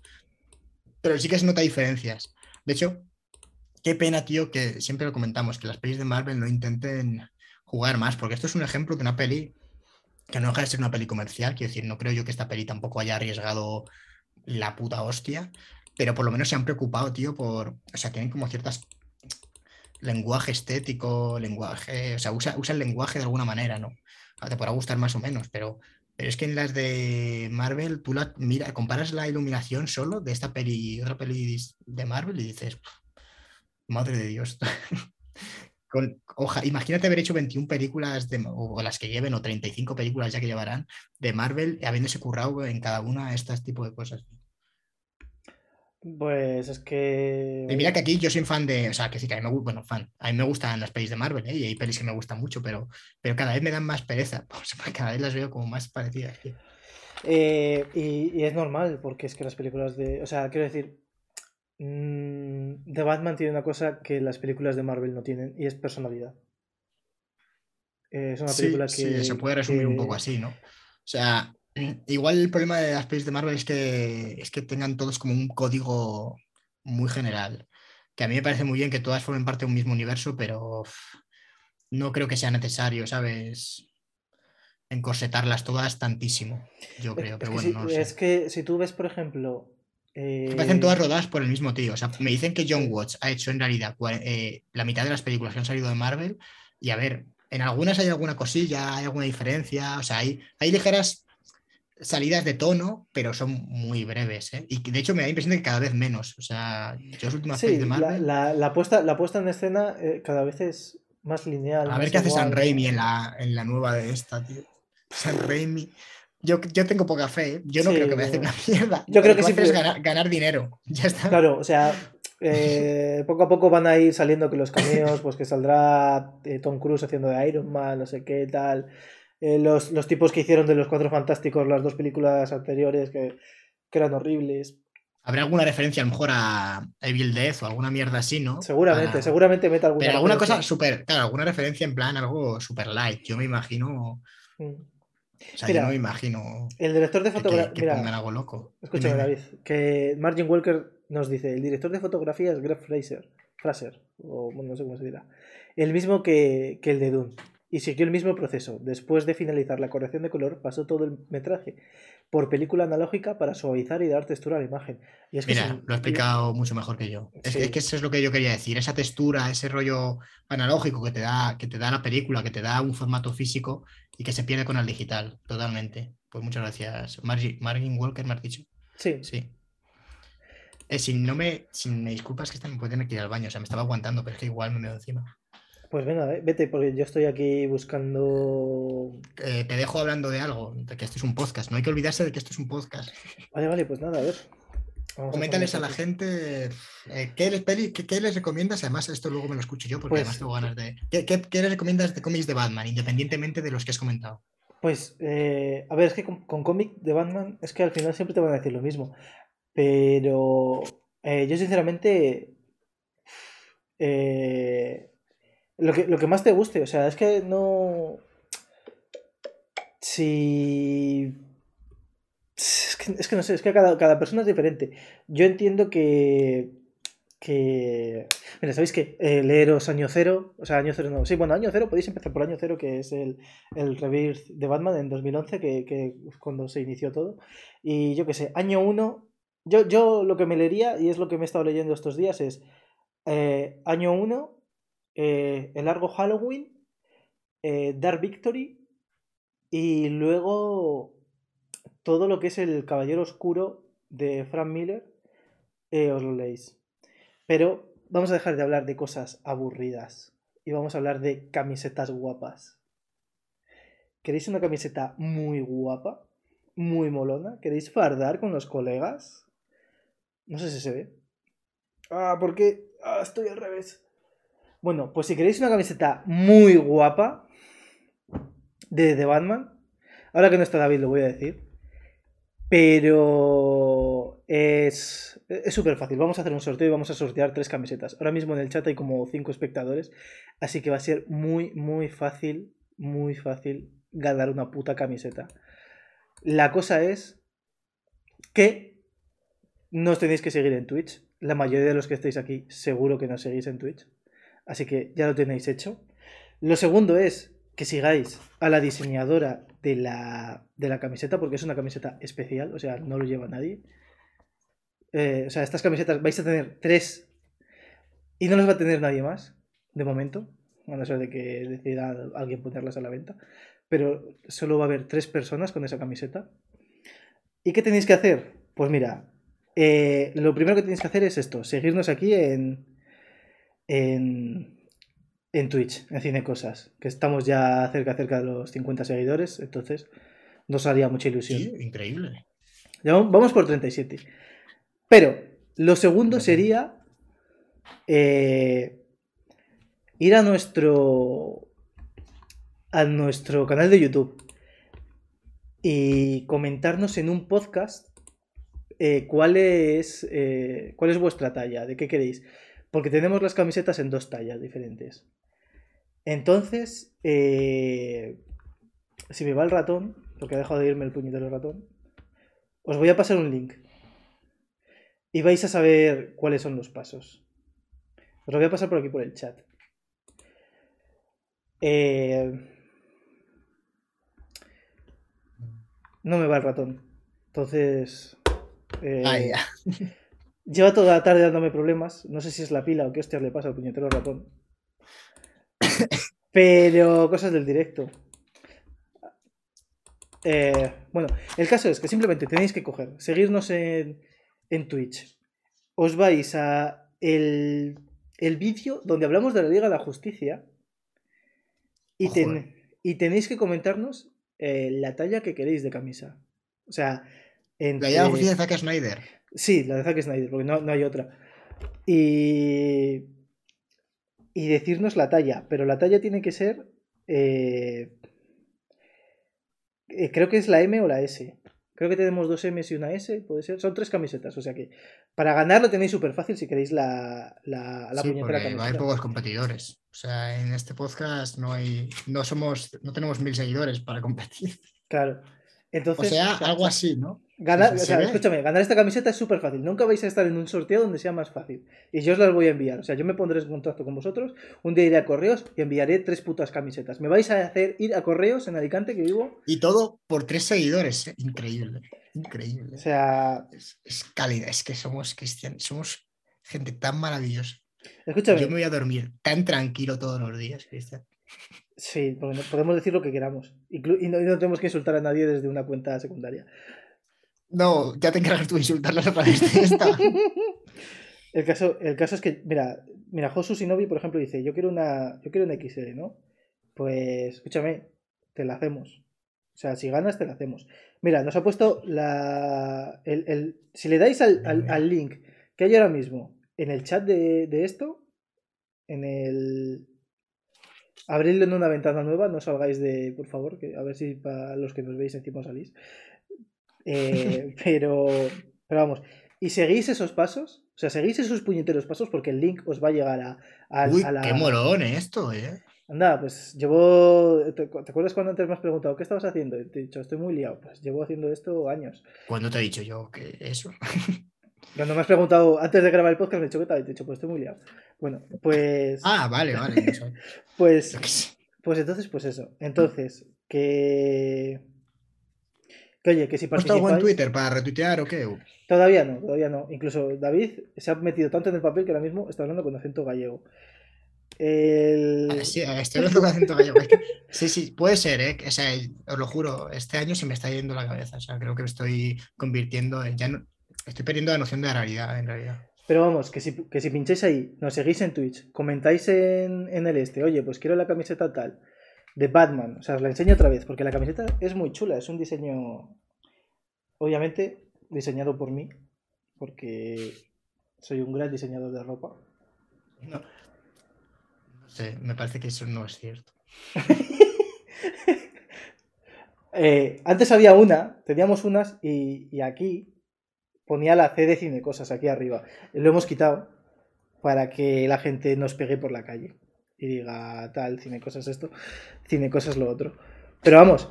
pero sí que se nota diferencias. De hecho, qué pena, tío, que siempre lo comentamos, que las pelis de Marvel no intenten jugar más, porque esto es un ejemplo de una peli que no deja de ser una peli comercial, quiero decir, no creo yo que esta peli tampoco haya arriesgado la puta hostia, pero por lo menos se han preocupado, tío, por, o sea, tienen como ciertas lenguaje estético, lenguaje, o sea, usa, usa el lenguaje de alguna manera, ¿no? Ah, Te podrá gustar más o menos, pero, pero es que en las de Marvel, tú la mira, comparas la iluminación solo de esta peli y otra peli de Marvel y dices, madre de Dios. Con- oja- imagínate haber hecho 21 películas de, o las que lleven, o 35 películas ya que llevarán de Marvel, habiéndose currado en cada una este tipo de cosas. Pues es que. Y mira que aquí yo soy fan de, o sea, que sí que a mí me gusta, bueno, fan, a mí me gustan las pelis de Marvel, ¿eh? y hay pelis que me gustan mucho, pero, pero cada vez me dan más pereza, pues, cada vez las veo como más parecidas. Eh, y, y es normal, porque es que las películas de. O sea, quiero decir. mm, The Batman tiene una cosa que las películas de Marvel no tienen, y es personalidad. Eh, es una Sí, película que. sí, se puede resumir un poco así, ¿no? O sea, igual el problema de las pelis de Marvel es que, es que tengan todos como un código muy general, que a mí me parece muy bien que todas formen parte de un mismo universo, pero uf, no creo que sea necesario, ¿sabes? Encorsetarlas todas tantísimo, yo creo, es pero bueno, si, no sé. es que si tú ves, por ejemplo. Me eh, parecen todas rodadas por el mismo tío. O sea, me dicen que John. Watts ha hecho en realidad eh, la mitad de las películas que han salido de Marvel. Y a ver, en algunas hay alguna cosilla, hay alguna diferencia. O sea, hay, hay ligeras salidas de tono, pero son muy breves. ¿eh? Y de hecho me da la impresión de que cada vez menos. O sea, yo las últimas Sí, de la, Marvel. la- la puesta, la puesta en escena eh, cada vez es más lineal. A más ver qué hace San. Raimi en la, en la nueva de esta, tío. San Raimi. Yo, yo tengo poca fe. ¿eh? Yo no Sí, creo que hacer yo- una mierda. yo creo que hacer es ganar, ganar dinero. Ya está. Claro, o sea, eh, poco a poco van a ir saliendo que los cameos, pues que saldrá eh, Tom Cruise haciendo de Iron Man, no sé qué tal. Eh, los, los tipos que hicieron de los Cuatro Fantásticos las dos películas anteriores que, que eran horribles. Habrá alguna referencia a lo mejor a Evil Death o alguna mierda así, ¿no? Seguramente, Para- seguramente meta alguna. Pero alguna cosa súper, claro, alguna referencia en plan algo súper light. Yo me imagino, Mm. o sea, Mira, yo no me imagino El director de que, fotografía. pongan algo loco. Escúchame, David, que Margin Walker nos dice, el director de fotografía es Greg Fraser, Fraser, o no sé cómo se dirá. el mismo que, que el de Dune. Y siguió el mismo proceso. Después de finalizar la corrección de color, pasó todo el metraje por película analógica para suavizar y dar textura a la imagen. Y es que Mira, lo ha explicado mucho mejor que yo. Es, que, Sí. es que eso es lo que yo quería decir, esa textura, ese rollo analógico que te da, que te da la película, que te da un formato físico y que se pierde con el digital, totalmente. Pues muchas gracias. Margin, Margin Walker, me has dicho. Sí, Sí. Eh, si no me, si me disculpas que esta me puede tener que ir al baño, o sea, me estaba aguantando, pero es que igual me meto encima. Pues venga, ve- vete, porque yo estoy aquí buscando. Eh, te dejo hablando de algo, de que esto es un podcast. No hay que olvidarse de que esto es un podcast. Vale, vale, pues nada, a ver. Vamos Coméntales a la gente eh, ¿qué, les, peli- qué- qué les recomiendas. Además, esto luego me lo escucho yo porque Pues- además tengo ganas de. ¿Qué, qué- qué les recomiendas de cómics de Batman, independientemente de los que has comentado? Pues, eh, a ver, es que con, con cómic de Batman es que al final siempre te van a decir lo mismo. Pero eh, yo sinceramente... eh, lo que, lo que más te guste, o sea, es que no... Si... Es que, es que no sé, es que cada, cada persona es diferente. Yo entiendo que... que... Mira, ¿sabéis qué? Eh, leeros Año Cero, o sea, Año Cero no. Sí, bueno, Año Cero, podéis empezar por Año Cero, que es el, el Rebirth de Batman en 2011, que, que cuando se inició todo. Y yo qué sé, Año 1, yo, yo lo que me leería, y es lo que me he estado leyendo estos días, es eh, Año 1, eh, El Largo Halloween, eh, Dark Victory, y luego todo lo que es el Caballero Oscuro de Frank Miller, eh, os lo leéis. Pero vamos a dejar de hablar de cosas aburridas y vamos a hablar de camisetas guapas. ¿Queréis una camiseta muy guapa? Muy molona. ¿Queréis fardar con los colegas? No sé si se ve. Ah, ¿por qué? Ah, estoy al revés. Bueno, pues si queréis una camiseta muy guapa de, de Batman, ahora que no está David lo voy a decir, pero es es súper fácil. Vamos a hacer un sorteo y vamos a sortear tres camisetas. Ahora mismo en el chat hay como cinco espectadores, así que va a ser muy, muy fácil, muy fácil ganar una puta camiseta. La cosa es que no os tenéis que seguir en Twitch. La mayoría de los que estáis aquí seguro que nos seguís en Twitch. Así que ya lo tenéis hecho. Lo segundo es que sigáis a la diseñadora de la, de la camiseta, porque es una camiseta especial, o sea, no lo lleva nadie. Eh, o sea, estas camisetas vais a tener tres y no las va a tener nadie más, de momento, a no ser de que decida alguien ponerlas a la venta. Pero solo va a haber tres personas con esa camiseta. ¿Y qué tenéis que hacer? Pues mira, eh, lo primero que tenéis que hacer es esto, seguirnos aquí en, en, en Twitch, en Cine Cosas, que estamos ya cerca, cerca de los 50 seguidores, entonces nos haría mucha ilusión. Sí, increíble. Ya vamos por 37. Pero lo segundo sería eh, ir a nuestro a nuestro canal de YouTube y comentarnos en un podcast eh, cuál es eh, cuál es vuestra talla, de qué queréis, porque tenemos las camisetas en dos tallas diferentes. Entonces, eh, si me va el ratón, porque ha dejado de irme el puñetero ratón, os voy a pasar un link. Y vais a saber cuáles son los pasos. Os lo voy a pasar por aquí por el chat. Eh, No me va el ratón. Entonces. eh, Ah, ya. Lleva toda la tarde dándome problemas. No sé si es la pila o qué hostias le pasa al puñetero ratón. Pero cosas del directo. Eh, bueno, el caso es que simplemente tenéis que coger, seguirnos en, en Twitch. Os vais a el, el vídeo donde hablamos de la Liga de la Justicia. Y, ten- y tenéis que comentarnos eh, la talla que queréis de camisa. O sea, La entre... idea de la justicia de Zack Snyder. Sí, la de Zack Snyder, porque no, no hay otra. Y. Y decirnos la talla, pero la talla tiene que ser. eh, eh, creo que es la M o la S. Creo que tenemos dos M's y una S, puede ser. Son tres camisetas, o sea que para ganar lo tenéis súper fácil si queréis la, la, la Sí, puñetera camiseta. pocos competidores. O sea, en este podcast no hay, no somos, no tenemos mil seguidores para competir. Claro. Entonces, o sea, o sea, algo así, ¿no? Ganar, o sea, escúchame, ganar esta camiseta es súper fácil. Nunca vais a estar en un sorteo donde sea más fácil. Y yo os las voy a enviar. O sea, yo me pondré en contacto con vosotros. Un día iré a correos y enviaré tres putas camisetas. Me vais a hacer ir a correos en Alicante, que vivo. Y todo por tres seguidores. ¿eh? Increíble. Increíble. O sea, Es, es cálida, es que somos cristianos, somos gente tan maravillosa. escúchame. Yo me voy a dormir tan tranquilo todos los días, Cristian. Sí, porque no- podemos decir lo que queramos. Inclu- y, no, y no tenemos que insultar a nadie desde una cuenta secundaria. No, ya te encargas tú de insultarlos a través de esta. El caso, el caso es que, mira, mira, Josu Shinobi, por ejemplo, dice, yo quiero una, yo quiero una XL, ¿no? Pues, escúchame, te la hacemos. O sea, si ganas, te la hacemos. Mira, nos ha puesto la. El, el- si le dais al, al- al link que hay ahora mismo en el chat de, de esto, en el. Abrirlo en una ventana nueva, no salgáis de. Por favor, que a ver si para los que nos veis encima salís. Eh, pero. Pero vamos. Y seguís esos pasos. O sea, seguís esos puñeteros pasos porque el link os va a llegar a, a- Uy, a la. qué molón esto, ¿eh? Anda, pues llevo. ¿Te, te acuerdas cuando antes me has preguntado qué estabas haciendo? Y te he dicho, estoy muy liado. Pues llevo haciendo esto años. ¿Cuándo te he dicho yo que eso? Cuando me has preguntado antes de grabar el podcast, me he dicho. Y te he dicho, pues estoy muy liado. Bueno, pues. Ah, vale, vale. Pues, pues entonces, pues eso. Entonces, que. Que oye, que si ¿Has puesto algo en participáis. Twitter para retuitear o qué? Todavía no, todavía no. Incluso David se ha metido tanto en el papel que ahora mismo está hablando con acento gallego. El... Ah, Sí, estoy hablando con acento gallego. es que- Sí, sí, puede ser, ¿eh? O sea, os lo juro, este año se me está yendo la cabeza. O sea, creo que me estoy convirtiendo en. Ya no, estoy perdiendo la noción de la realidad, en realidad. Pero vamos, que si, que si pincháis ahí, nos seguís en Twitch, comentáis en, en el este, oye, pues quiero la camiseta tal, de Batman, o sea, os la enseño otra vez, porque la camiseta es muy chula, es un diseño, obviamente, diseñado por mí, porque soy un gran diseñador de ropa. No, no sé, me parece que eso no es cierto. Eh, antes había una, teníamos unas, y, y aquí ponía la C de Cine Cosas, aquí arriba. Lo hemos quitado para que la gente nos pegue por la calle y diga tal, Cine Cosas esto, Cine Cosas lo otro. Pero vamos,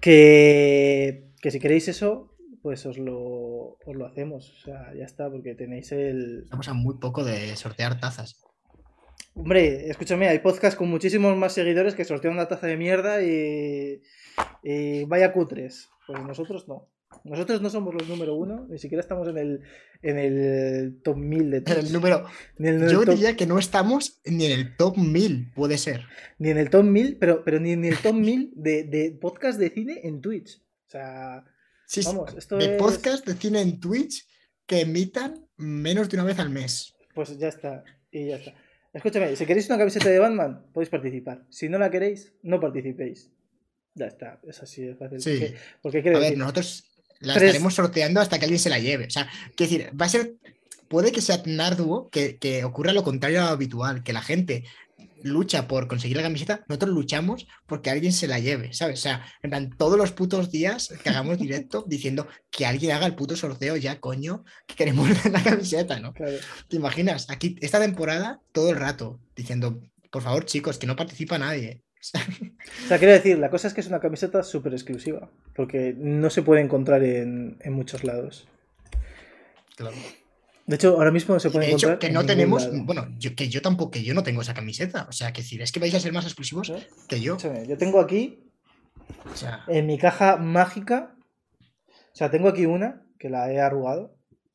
que, que si queréis eso, pues os lo, os lo hacemos. O sea, ya está, porque tenéis el... Estamos a muy poco de sortear tazas. Hombre, escúchame, hay podcasts con muchísimos más seguidores que sortean una taza de mierda y, y vaya cutres. Pues nosotros no. Nosotros no somos los número uno, ni siquiera estamos en el, en el top 1000 de El número. ni, en el Yo top, diría que no estamos ni en el top 1000, puede ser. ni en el top 1000, pero, pero ni en el top 1000 de, de podcast de cine en Twitch. O sea, Sí, Vamos, esto de es- podcast de cine en Twitch que emitan menos de una vez al mes. pues ya está. Y ya está. Escúchame, si queréis una camiseta de Batman, podéis participar. Si no la queréis, no participéis. Ya está, es así de fácil. Sí. Porque, porque A ver, nosotros la Tres- estaremos sorteando hasta que alguien se la lleve. O sea, quiero decir, va a ser. Puede que sea tan arduo que, que ocurra lo contrario a lo habitual, que la gente lucha por conseguir la camiseta, nosotros luchamos porque alguien se la lleve, ¿sabes? O sea, en plan, todos los putos días que hagamos directo diciendo que alguien haga el puto sorteo ya, coño, que queremos la camiseta, ¿no? claro. ¿Te imaginas? Aquí, esta temporada, todo el rato, diciendo, por favor, chicos, que no participa nadie. O sea, quiero decir, la cosa es que es una camiseta súper exclusiva, porque no se puede encontrar en, en muchos lados. Claro. De hecho, ahora mismo no se puede De hecho, encontrar que en no tenemos, lado. bueno, yo, que yo tampoco, que yo no tengo esa camiseta. O sea, que decir, es que vais a ser más exclusivos ¿No? que yo. Escúchame, yo tengo aquí, O sea, en mi caja mágica, o sea, tengo aquí una que la he arrugado,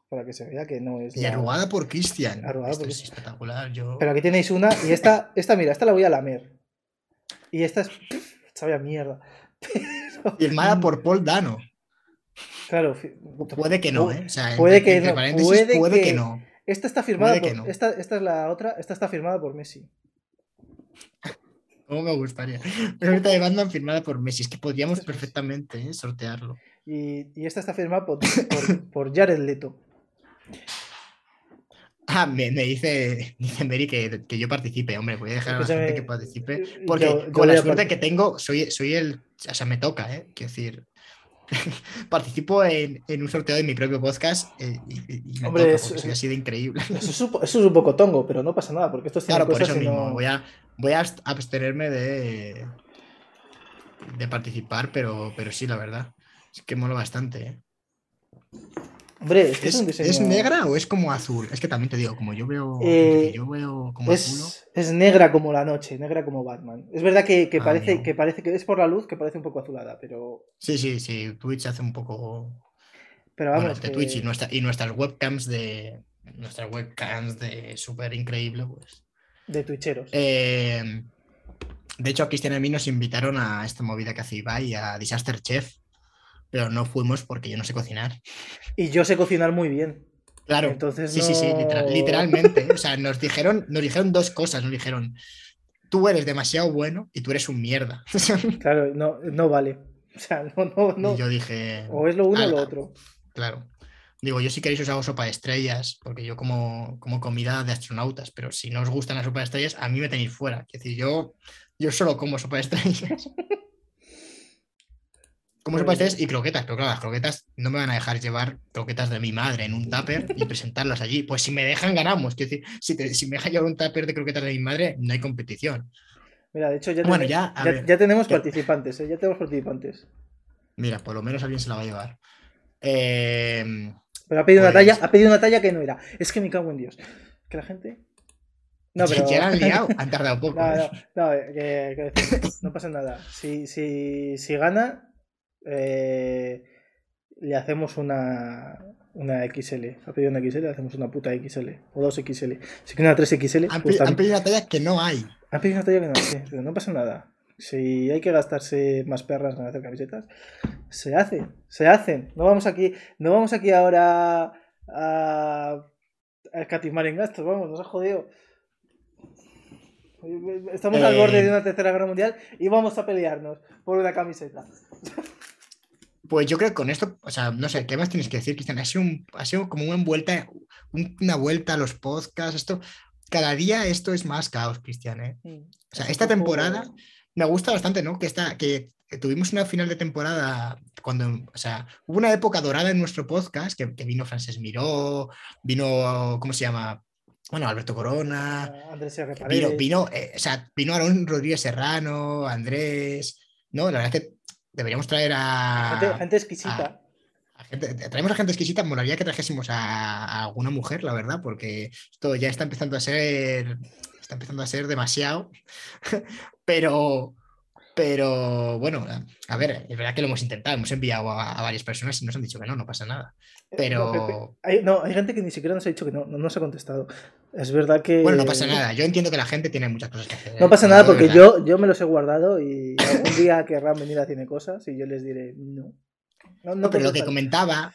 para que se vea que no es... y la- arrugada por Cristian. Arrugada Esto por es espectacular. Yo... Pero aquí tenéis una, y esta, esta, mira, esta la voy a lamer. Y esta es... Sabe a mierda. Pero- Firmada por Paul Dano. Claro, Puede que no, ¿eh? O sea, Puede entre- que entre no, puede puede que que- no. Esta está firmada por... no. Esta, esta es la otra, esta está firmada por Messi. ¿Cómo me gustaría? Una camiseta de Batman firmada por Messi. Es que podríamos perfectamente ¿eh? sortearlo. Y, y esta está firmada por, por, por Jared Leto. Ah, me, me dice, dice Mary que, que yo participe. Hombre, voy a dejar a la gente que participe. yo- Porque yo con la suerte que tengo, soy, soy el. O sea, me toca, ¿eh? Quiero decir. participo en, en un sorteo de mi propio podcast eh, y, me Hombre, toca es- porque soy así de increíble. Eso es, un, po- eso es un poco tongo, pero no pasa nada, porque esto es Claro, por eso mismo. no- Voy, a, voy a abst- abstenerme de, de participar, pero, pero sí, la verdad. Es que mola bastante, ¿eh? Hombre, es, que ¿Es, un diseño... ¿Es negra o es como azul? Es que también te digo, como yo veo, Eh, yo veo como azul. Es, es negra como la noche, negra como Batman. Es verdad que, que Ah, parece, que parece que es por la luz que parece un poco azulada, pero, Sí, sí, sí. Twitch hace un poco. pero Bueno, vamos. de que- Twitch y, nuestra- y nuestras webcams de. Nuestras webcams de súper increíble, pues. De twitcheros. Eh, de hecho, a Cristian y a mí nos invitaron a esta movida que hace Ibai, a Disaster Chef, pero no fuimos porque yo no sé cocinar. Y yo sé cocinar muy bien. Claro. Entonces sí, sí, sí, literal- literalmente. O sea, nos dijeron, nos dijeron dos cosas. Nos dijeron, tú eres demasiado bueno y tú eres un mierda. Claro, no, no vale. O sea, no, no, no. Y yo dije, O es lo uno o lo otro. claro. Digo, yo si queréis os hago sopa de estrellas, porque yo como, como comida de astronautas, pero si no os gustan las sopa de estrellas, a mí me tenéis fuera. Es decir, yo, yo solo como sopa de estrellas. Como sopa de y croquetas, pero claro, las croquetas no me van a dejar llevar croquetas de mi madre en un tupper y presentarlas allí. Pues si me dejan, ganamos. Quiero decir, si, te- si me dejan llevar un tupper de croquetas de mi madre, no hay competición. Mira, de hecho ya, Bueno, tenemos- ya, a ya, ver. ya tenemos participantes, ¿eh? Ya tenemos participantes. Mira, por lo menos alguien se la va a llevar. Eh, Pero ha pedido una Pues- talla, ha pedido una talla que no era. Es que me cago en Dios. Que la gente. No, pero. Ya han liado, han tardado poco. No, ¿eh? no, no, decir, no pasa nada. Si, si, si gana, eh, le hacemos una, una XL. Ha pedido una XL, le hacemos una puta XL. O dos XL. Si quiere una 3XL, Han, pues han pedido una talla que no hay. Han pedido una talla que no pero no pasa nada. Si hay que gastarse más perras en hacer camisetas, se hacen, se hacen. No vamos aquí, no vamos aquí ahora a, a escatimar en gastos, vamos, nos ha jodido. Estamos al Eh. borde de una tercera guerra mundial y vamos a pelearnos por una camiseta. Pues yo creo que con esto, o sea, no sé, ¿qué más tienes que decir, Cristian? Ha sido, un- ha sido como una vuelta, un- una vuelta a los podcasts, esto, cada día esto es más caos, Cristian, ¿eh? O sea, esta temporada me gusta bastante, ¿no? Que, esta, que, tuvimos una final de temporada cuando, o sea, hubo una época dorada en nuestro podcast, que, que vino Frances Miró, vino, ¿cómo se llama? Bueno, Alberto Corona, Andrés R. vino, vino, eh, o sea, vino Aaron Rodríguez Serrano, Andrés, ¿no? La verdad es que deberíamos traer a... gente, gente exquisita. a gente- traemos a gente exquisita, molaría que trajésemos a, a alguna mujer, la verdad, porque esto ya está empezando a ser, está empezando a ser demasiado, pero, pero bueno, a, ver, es verdad que lo hemos intentado, hemos enviado a, a varias personas y nos han dicho que no, no pasa nada. Pero, No, Pepe, hay, no, hay gente que ni siquiera nos ha dicho que no, no nos ha contestado. Es verdad que. bueno, no pasa nada, yo entiendo que la gente tiene muchas cosas que hacer. No pasa ¿eh? nada porque yo, yo me los he guardado y algún día querrán venir a Tiene Cosas y yo les diré no. No, no No, pero lo que comentaba,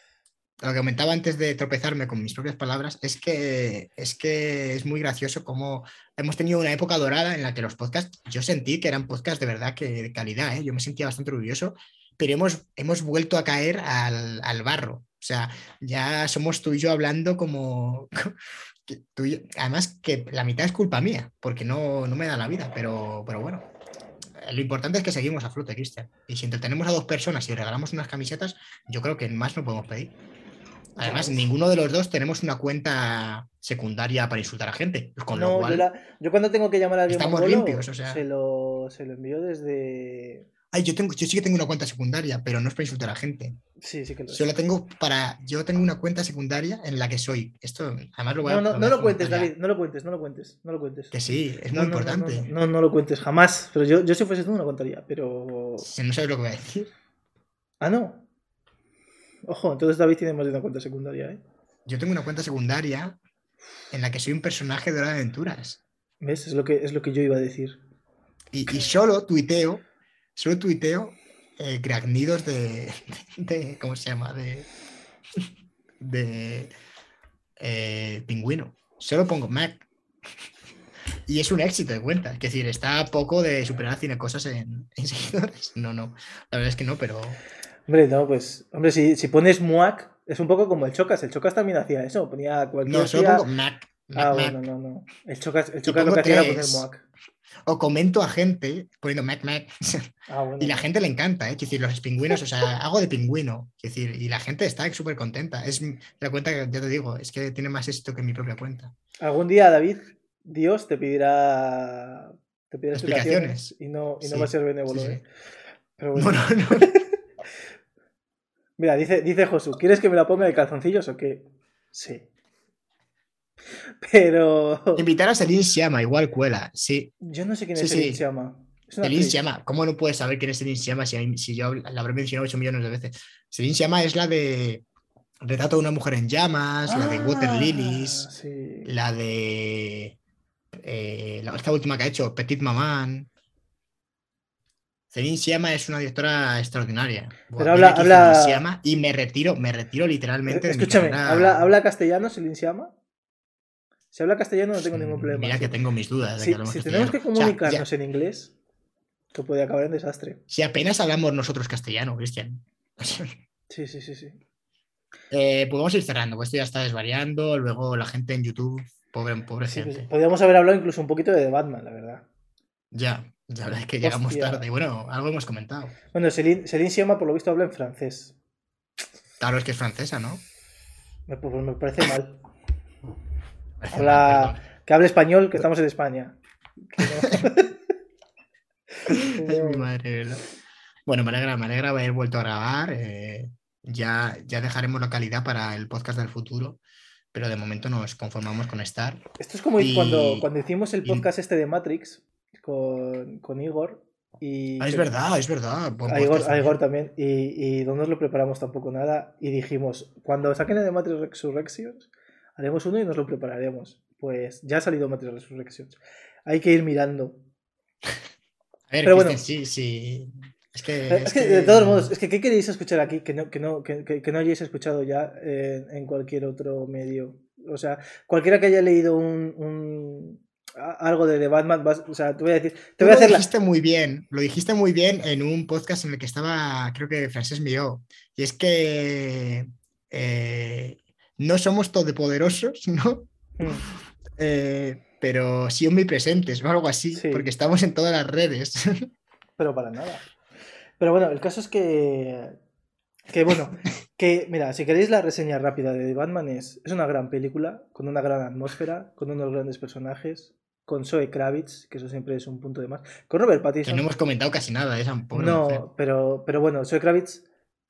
lo que comentaba antes de tropezarme con mis propias palabras, es que es que es muy gracioso cómo hemos tenido una época dorada en la que los podcasts, yo sentí que eran podcasts de verdad que de calidad, ¿eh? yo me sentía bastante orgulloso, pero hemos, hemos vuelto a caer al, al barro. O sea, ya somos tú y yo hablando como... tú y yo- además que la mitad es culpa mía, porque no, no me da la vida, pero, pero bueno. Eh, Lo importante es que seguimos a flote, Cristian. Y si entretenemos a dos personas y regalamos unas camisetas, yo creo que más no podemos pedir. Además, ninguno de los dos tenemos una cuenta secundaria para insultar a gente. pues con lo No, cual, yo, la- yo cuando tengo que llamar a alguien Estamos mongolo, limpios, o sea. se, lo, se lo envío desde. Ay, yo, tengo, yo sí que tengo una cuenta secundaria, pero no es para insultar a gente. Sí, sí que lo Yo la tengo para. Yo tengo una cuenta secundaria en la que soy. Esto, además lo voy a. No, no, lo cuentes. David, no lo cuentes, no lo cuentes, no lo cuentes. Que sí, es No, muy importante. No, no, no lo cuentes, jamás. Pero yo, yo si fuese tú no lo contaría, pero. Si no sabes lo que voy a decir. Ah, no. Ojo, entonces David tiene más de una cuenta secundaria, ¿eh? Yo tengo una cuenta secundaria en la que soy un personaje de de Aventuras. ¿Ves? Es lo que, es lo que yo iba a decir. Y, y solo tuiteo, solo tuiteo eh, de, de- ¿Cómo se llama? De. De. eh, pingüino. Solo pongo Mac. Y es un éxito de cuenta. Es decir, está a poco de superar a Cine Cosas en, en seguidores. No, no. La verdad es que no, pero. Hombre, no, pues. Hombre, si, si pones Muac, es un poco como el Chocas. El Chocas también hacía eso. Ponía cualquier. No, pongo Mac. Mac, Ah, Mac. bueno, no, no. El Chocas, el Chocas lo que hacía era poner. Muac. O comento a gente poniendo Mac, Mac. Ah, bueno. Y la gente le encanta, ¿eh? Quiero decir, los pingüinos, o sea, hago de pingüino. Quiero decir, y la gente está súper contenta. Es la cuenta que ya te digo, es que tiene más éxito que mi propia cuenta. Algún día, David, Dios te pedirá. Te pedirá explicaciones. Explicaciones. Y no, y no Sí, va a ser benévolo, sí, sí. ¿eh? Pero bueno. Bueno, no. Mira, dice, dice Josu, ¿quieres que me la ponga de calzoncillos o qué? Sí. Pero. Invitar a Celine Siama, igual cuela, sí. Yo no sé quién Sí, es Celine sí. Siama. Celine. Siama, ¿cómo no puedes saber quién es Celine Siama si, si yo la habré mencionado 8 millones de veces? Celine Siama es la de Retrato de una mujer en llamas, la de Water Ah, Lilies, Sí. la de eh, la- esta última que ha hecho, Petit Maman. Celine Siama es una directora extraordinaria. Buah, Pero viene habla- habla- y me retiro, me retiro literalmente. de mi Escúchame, carrera. ¿habla, ¿habla castellano Celine Siama? Si habla castellano no tengo ningún problema. Mira que tengo mis dudas. de si, que hablemos si tenemos que castellano. O sea, ya- comunicarnos en inglés, que puede acabar en desastre. si apenas hablamos nosotros castellano, Cristian. Sí, sí, sí, sí. Eh, pues vamos a ir cerrando, pues esto ya está desvariando. Luego la gente en YouTube, pobre, pobre Sí, pues, gente. podríamos haber hablado incluso un poquito de The Batman, la verdad. Ya la verdad es que llegamos Hostia. tarde. Y bueno, algo hemos comentado. Bueno, Celine, Celine Siama, por lo visto, habla en francés. Claro, es que es francesa, ¿no? Me, pues, me parece mal. Parece Habla- mal, Que hable español, que estamos en España. Mi madre, ¿verdad? Bueno, me alegra, me alegra haber vuelto a grabar. eh, ya, ya dejaremos la calidad para el podcast del futuro, pero de momento nos conformamos con estar. Esto es como Y- cuando, cuando hicimos el y- podcast este de Matrix con, con Igor. Y Ah, es verdad, es verdad. A Igor, a Igor también. Y, y no nos lo preparamos tampoco nada. Y dijimos, cuando saquen el de Matrix Resurrections, haremos uno y nos lo prepararemos. Pues ya ha salido Matrix Resurrections. Hay que ir mirando. A ver, pero bueno. sí, sí. Es que, Es, que, de todos modos, es que ¿qué queréis escuchar aquí que no, que no, que, que- no hayáis escuchado ya eh, en cualquier otro medio? O sea, cualquiera que haya leído un, algo de The Batman, vas- o sea, te voy a decir, te Tú voy a lo la... dijiste muy bien, lo dijiste muy bien en un podcast en el que estaba, creo que Francés Miró, y es que eh, no somos todopoderosos, ¿no? Mm. Eh, pero sí omnipresentes o algo así, Sí. porque estamos en todas las redes. Pero para nada. Pero bueno, el caso es que. Que bueno, que mira, si queréis la reseña rápida de Batman es, es una gran película, con una gran atmósfera, con unos grandes personajes, con Zoe Kravitz, que eso siempre es un punto de más, con Robert que Pattinson. no hemos comentado casi nada esa pobre mujer. No, pero, pero bueno, Zoe Kravitz,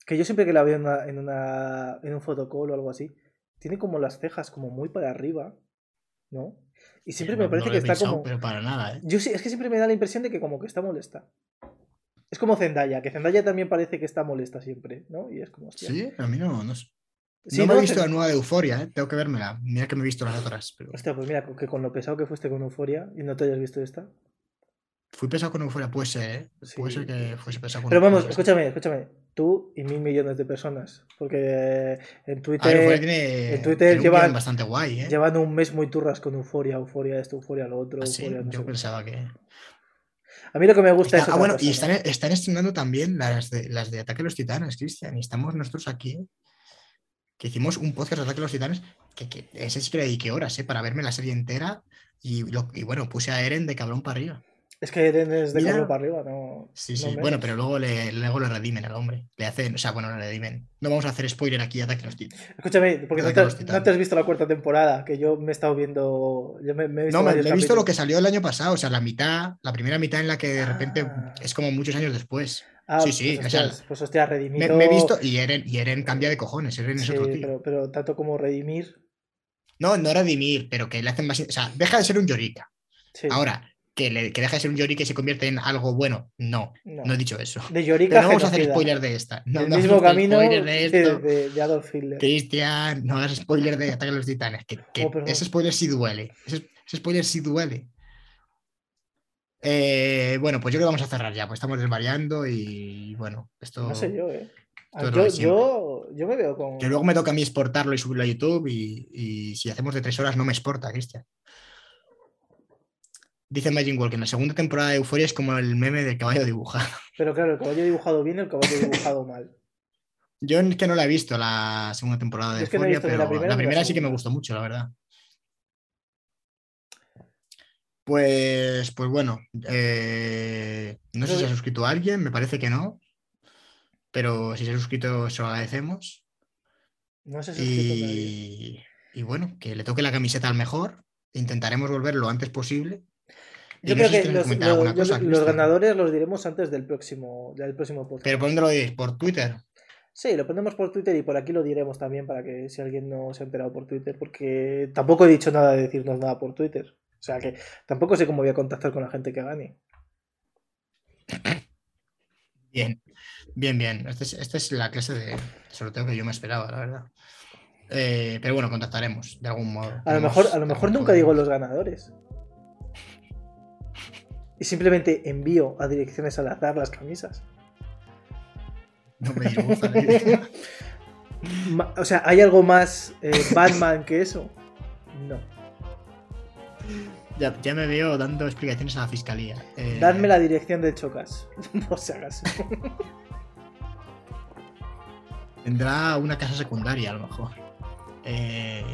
que yo siempre que la veo en, una, en, una- en un fotocall o algo así, tiene como las cejas como muy para arriba, ¿no? Y siempre No- me parece no que está pensado, como... Pero para nada, ¿eh? Yo sí, es que siempre me da la impresión de que como que está molesta. Es como Zendaya, que Zendaya también parece que está molesta siempre, ¿no? Y es como, hostia. Sí, a mí no, no. Sí, no me he visto la nueva de Euforia, ¿eh? tengo que vérmela. Mira que me he visto las otras, pero Hostia, pues mira, que con lo pesado que fuiste con Euforia y no te hayas visto esta. fui pesado con Euforia, puede ser, ¿eh? Puede Sí, ser que fuese pesado con Pero vamos, sí. escúchame, escúchame. Tú y mil millones de personas. Porque en A ver, Twitter tiene, en Twitter llevan- bastante guay, ¿eh? llevan un mes muy turras con Euforia, Euforia esto, Euforia lo otro, Ah, sí, Euforia no yo pensaba que. A mí lo que me gusta Está- es ah, bueno, cosa, y están, están estrenando también las de, las de Ataque a los Titanes, Cristian. Y estamos nosotros aquí, ¿eh? Que hicimos un podcast de Ataque a los Titanes, que, que ese sí que le dediqué horas, ¿eh? para verme la serie entera. Y, lo- y bueno, puse a Eren de cabrón para arriba. Es que Eren es de cabrón para arriba, no. Sí, no sí. bueno, pero luego le, luego le redimen al hombre. Le hacen, o sea, bueno, le redimen. No vamos a hacer spoiler aquí, Ataque a los Titanes. Escúchame, porque no te, no has visto la cuarta temporada, que yo me he estado viendo. Yo me, me he visto No, me, he visto lo que salió el año pasado, o sea, la mitad, la primera mitad en la que de repente Ah. es como muchos años después. Ah, sí, sí, Pues o sea, pues hostia, Me, Redimido. me he visto y Eren, y Eren cambia de cojones, Eren es Sí, otro tío. pero, pero tanto como Redimir. No, no redimir, pero que le hacen más. O sea, deja de ser un Yorika. Sí. Ahora, que, le- que deja de ser un Yorika y se convierte en algo bueno. No, No. no, he dicho eso. De Yorika Pero no vamos a hacer spoiler de esta. No, el no mismo camino de, de esto. de- de Adolf Hitler. Cristian, no hagas spoiler de Ataque a los Titanes. Que, que Oh, ese spoiler sí duele. Ese, ese spoiler sí duele. Eh, bueno, pues yo creo que vamos a cerrar ya, pues estamos desvariando y bueno, esto. No sé yo, ¿eh? Yo, yo, yo me veo con. Que luego me toca a mí exportarlo y subirlo a YouTube y, y si hacemos de tres horas no me exporta, Cristian. Dice Magic que en la segunda temporada de Euphoria es como el meme del caballo dibujado. Pero claro, el caballo dibujado bien, el caballo dibujado mal. Yo es que no la he visto la segunda temporada de no ni pero la primera la sí que me gustó mucho, la verdad. Pues, pues bueno, eh, no sé si se ha suscrito a alguien, me parece que no, pero si se ha suscrito se lo agradecemos. No sé si suscrito nadie. Y, y bueno, que le toque la camiseta al mejor. Intentaremos volver lo antes posible. Yo no creo si que los, yo- cosa, ganadores los diremos antes del próximo, del próximo podcast. Pero ¿por dónde lo diréis? ¿Por Twitter? Sí, lo ponemos por Twitter y por aquí lo diremos también para que si alguien no se ha enterado por Twitter, porque tampoco he dicho nada de decirnos nada por Twitter. O sea que tampoco sé cómo voy a contactar con la gente que gane. Bien, bien, bien. Esta es, esta es la clase de sorteo que yo me esperaba, la verdad. Eh, pero bueno, contactaremos de algún modo. A lo mejor, a lo mejor nunca digo los ganadores. Y simplemente envío a direcciones al azar las camisas. No me disgusta la idea. Ma- O sea, ¿hay algo más eh, Batman que eso? No. Ya, ya me veo dando explicaciones a la fiscalía. Eh, Dadme la dirección de Chocas, por si acaso. Tendrá una casa secundaria, a lo mejor. Eh,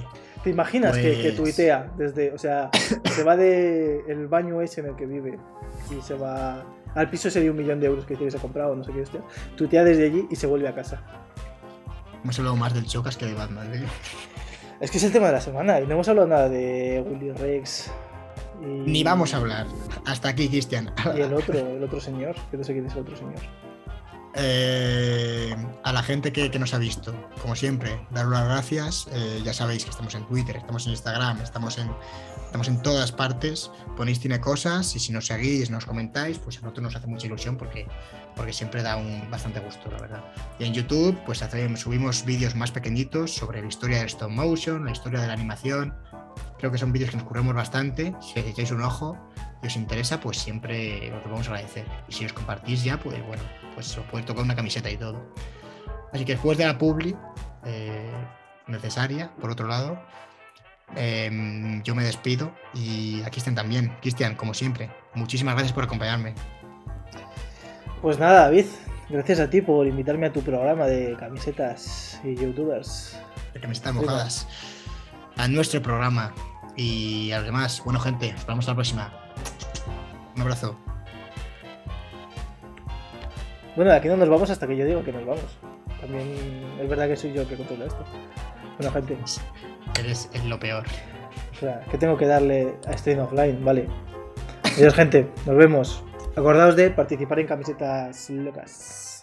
¿Te imaginas que, que Pues- tuitea desde, o sea, se va de el baño ese en el que vive y se va al piso ese de un millón de euros que se ha comprado, no sé qué hostia, tuitea desde allí y se vuelve a casa. hemos hablado más del Chocas que de Batman. ¿eh? Es que es el tema de la semana y no hemos hablado nada de Willy Rex. Y, Ni vamos a hablar. Hasta aquí, Cristian. Y el otro, el otro señor, que no sé quién es el otro señor. Eh, a la gente que, que nos ha visto, como siempre, daros las gracias. Eh, ya sabéis que estamos en Twitter, estamos en Instagram, estamos en, estamos en todas partes. Ponéis tiene cosas y si nos seguís, nos comentáis, pues a nosotros nos hace mucha ilusión porque, porque siempre da un bastante gusto, la verdad. Y en YouTube, pues subimos vídeos más pequeñitos sobre la historia del stop motion, la historia de la animación. Creo que son vídeos que nos curramos bastante. Si echáis un ojo y os interesa, pues siempre os lo vamos a agradecer. Y si os compartís ya, pues bueno, pues os puede tocar una camiseta y todo. Así que después de la publi eh, necesaria, por otro lado, em, yo me despido y aquí estén también. Cristian, como siempre, muchísimas gracias por acompañarme. Pues nada, David, gracias a ti por invitarme a tu programa de camisetas y youtubers. De camisetas mojadas. A nuestro programa y a los demás. Bueno, gente, nos vemos a la próxima. Un abrazo. Bueno, de aquí no nos vamos hasta que yo digo que nos vamos. También es verdad que soy yo el que controla esto. Bueno, gente, Eres lo peor. o sea, que tengo que darle a Stream Offline, vale. Adiós, gente, nos vemos. Acordaos de participar en camisetas locas.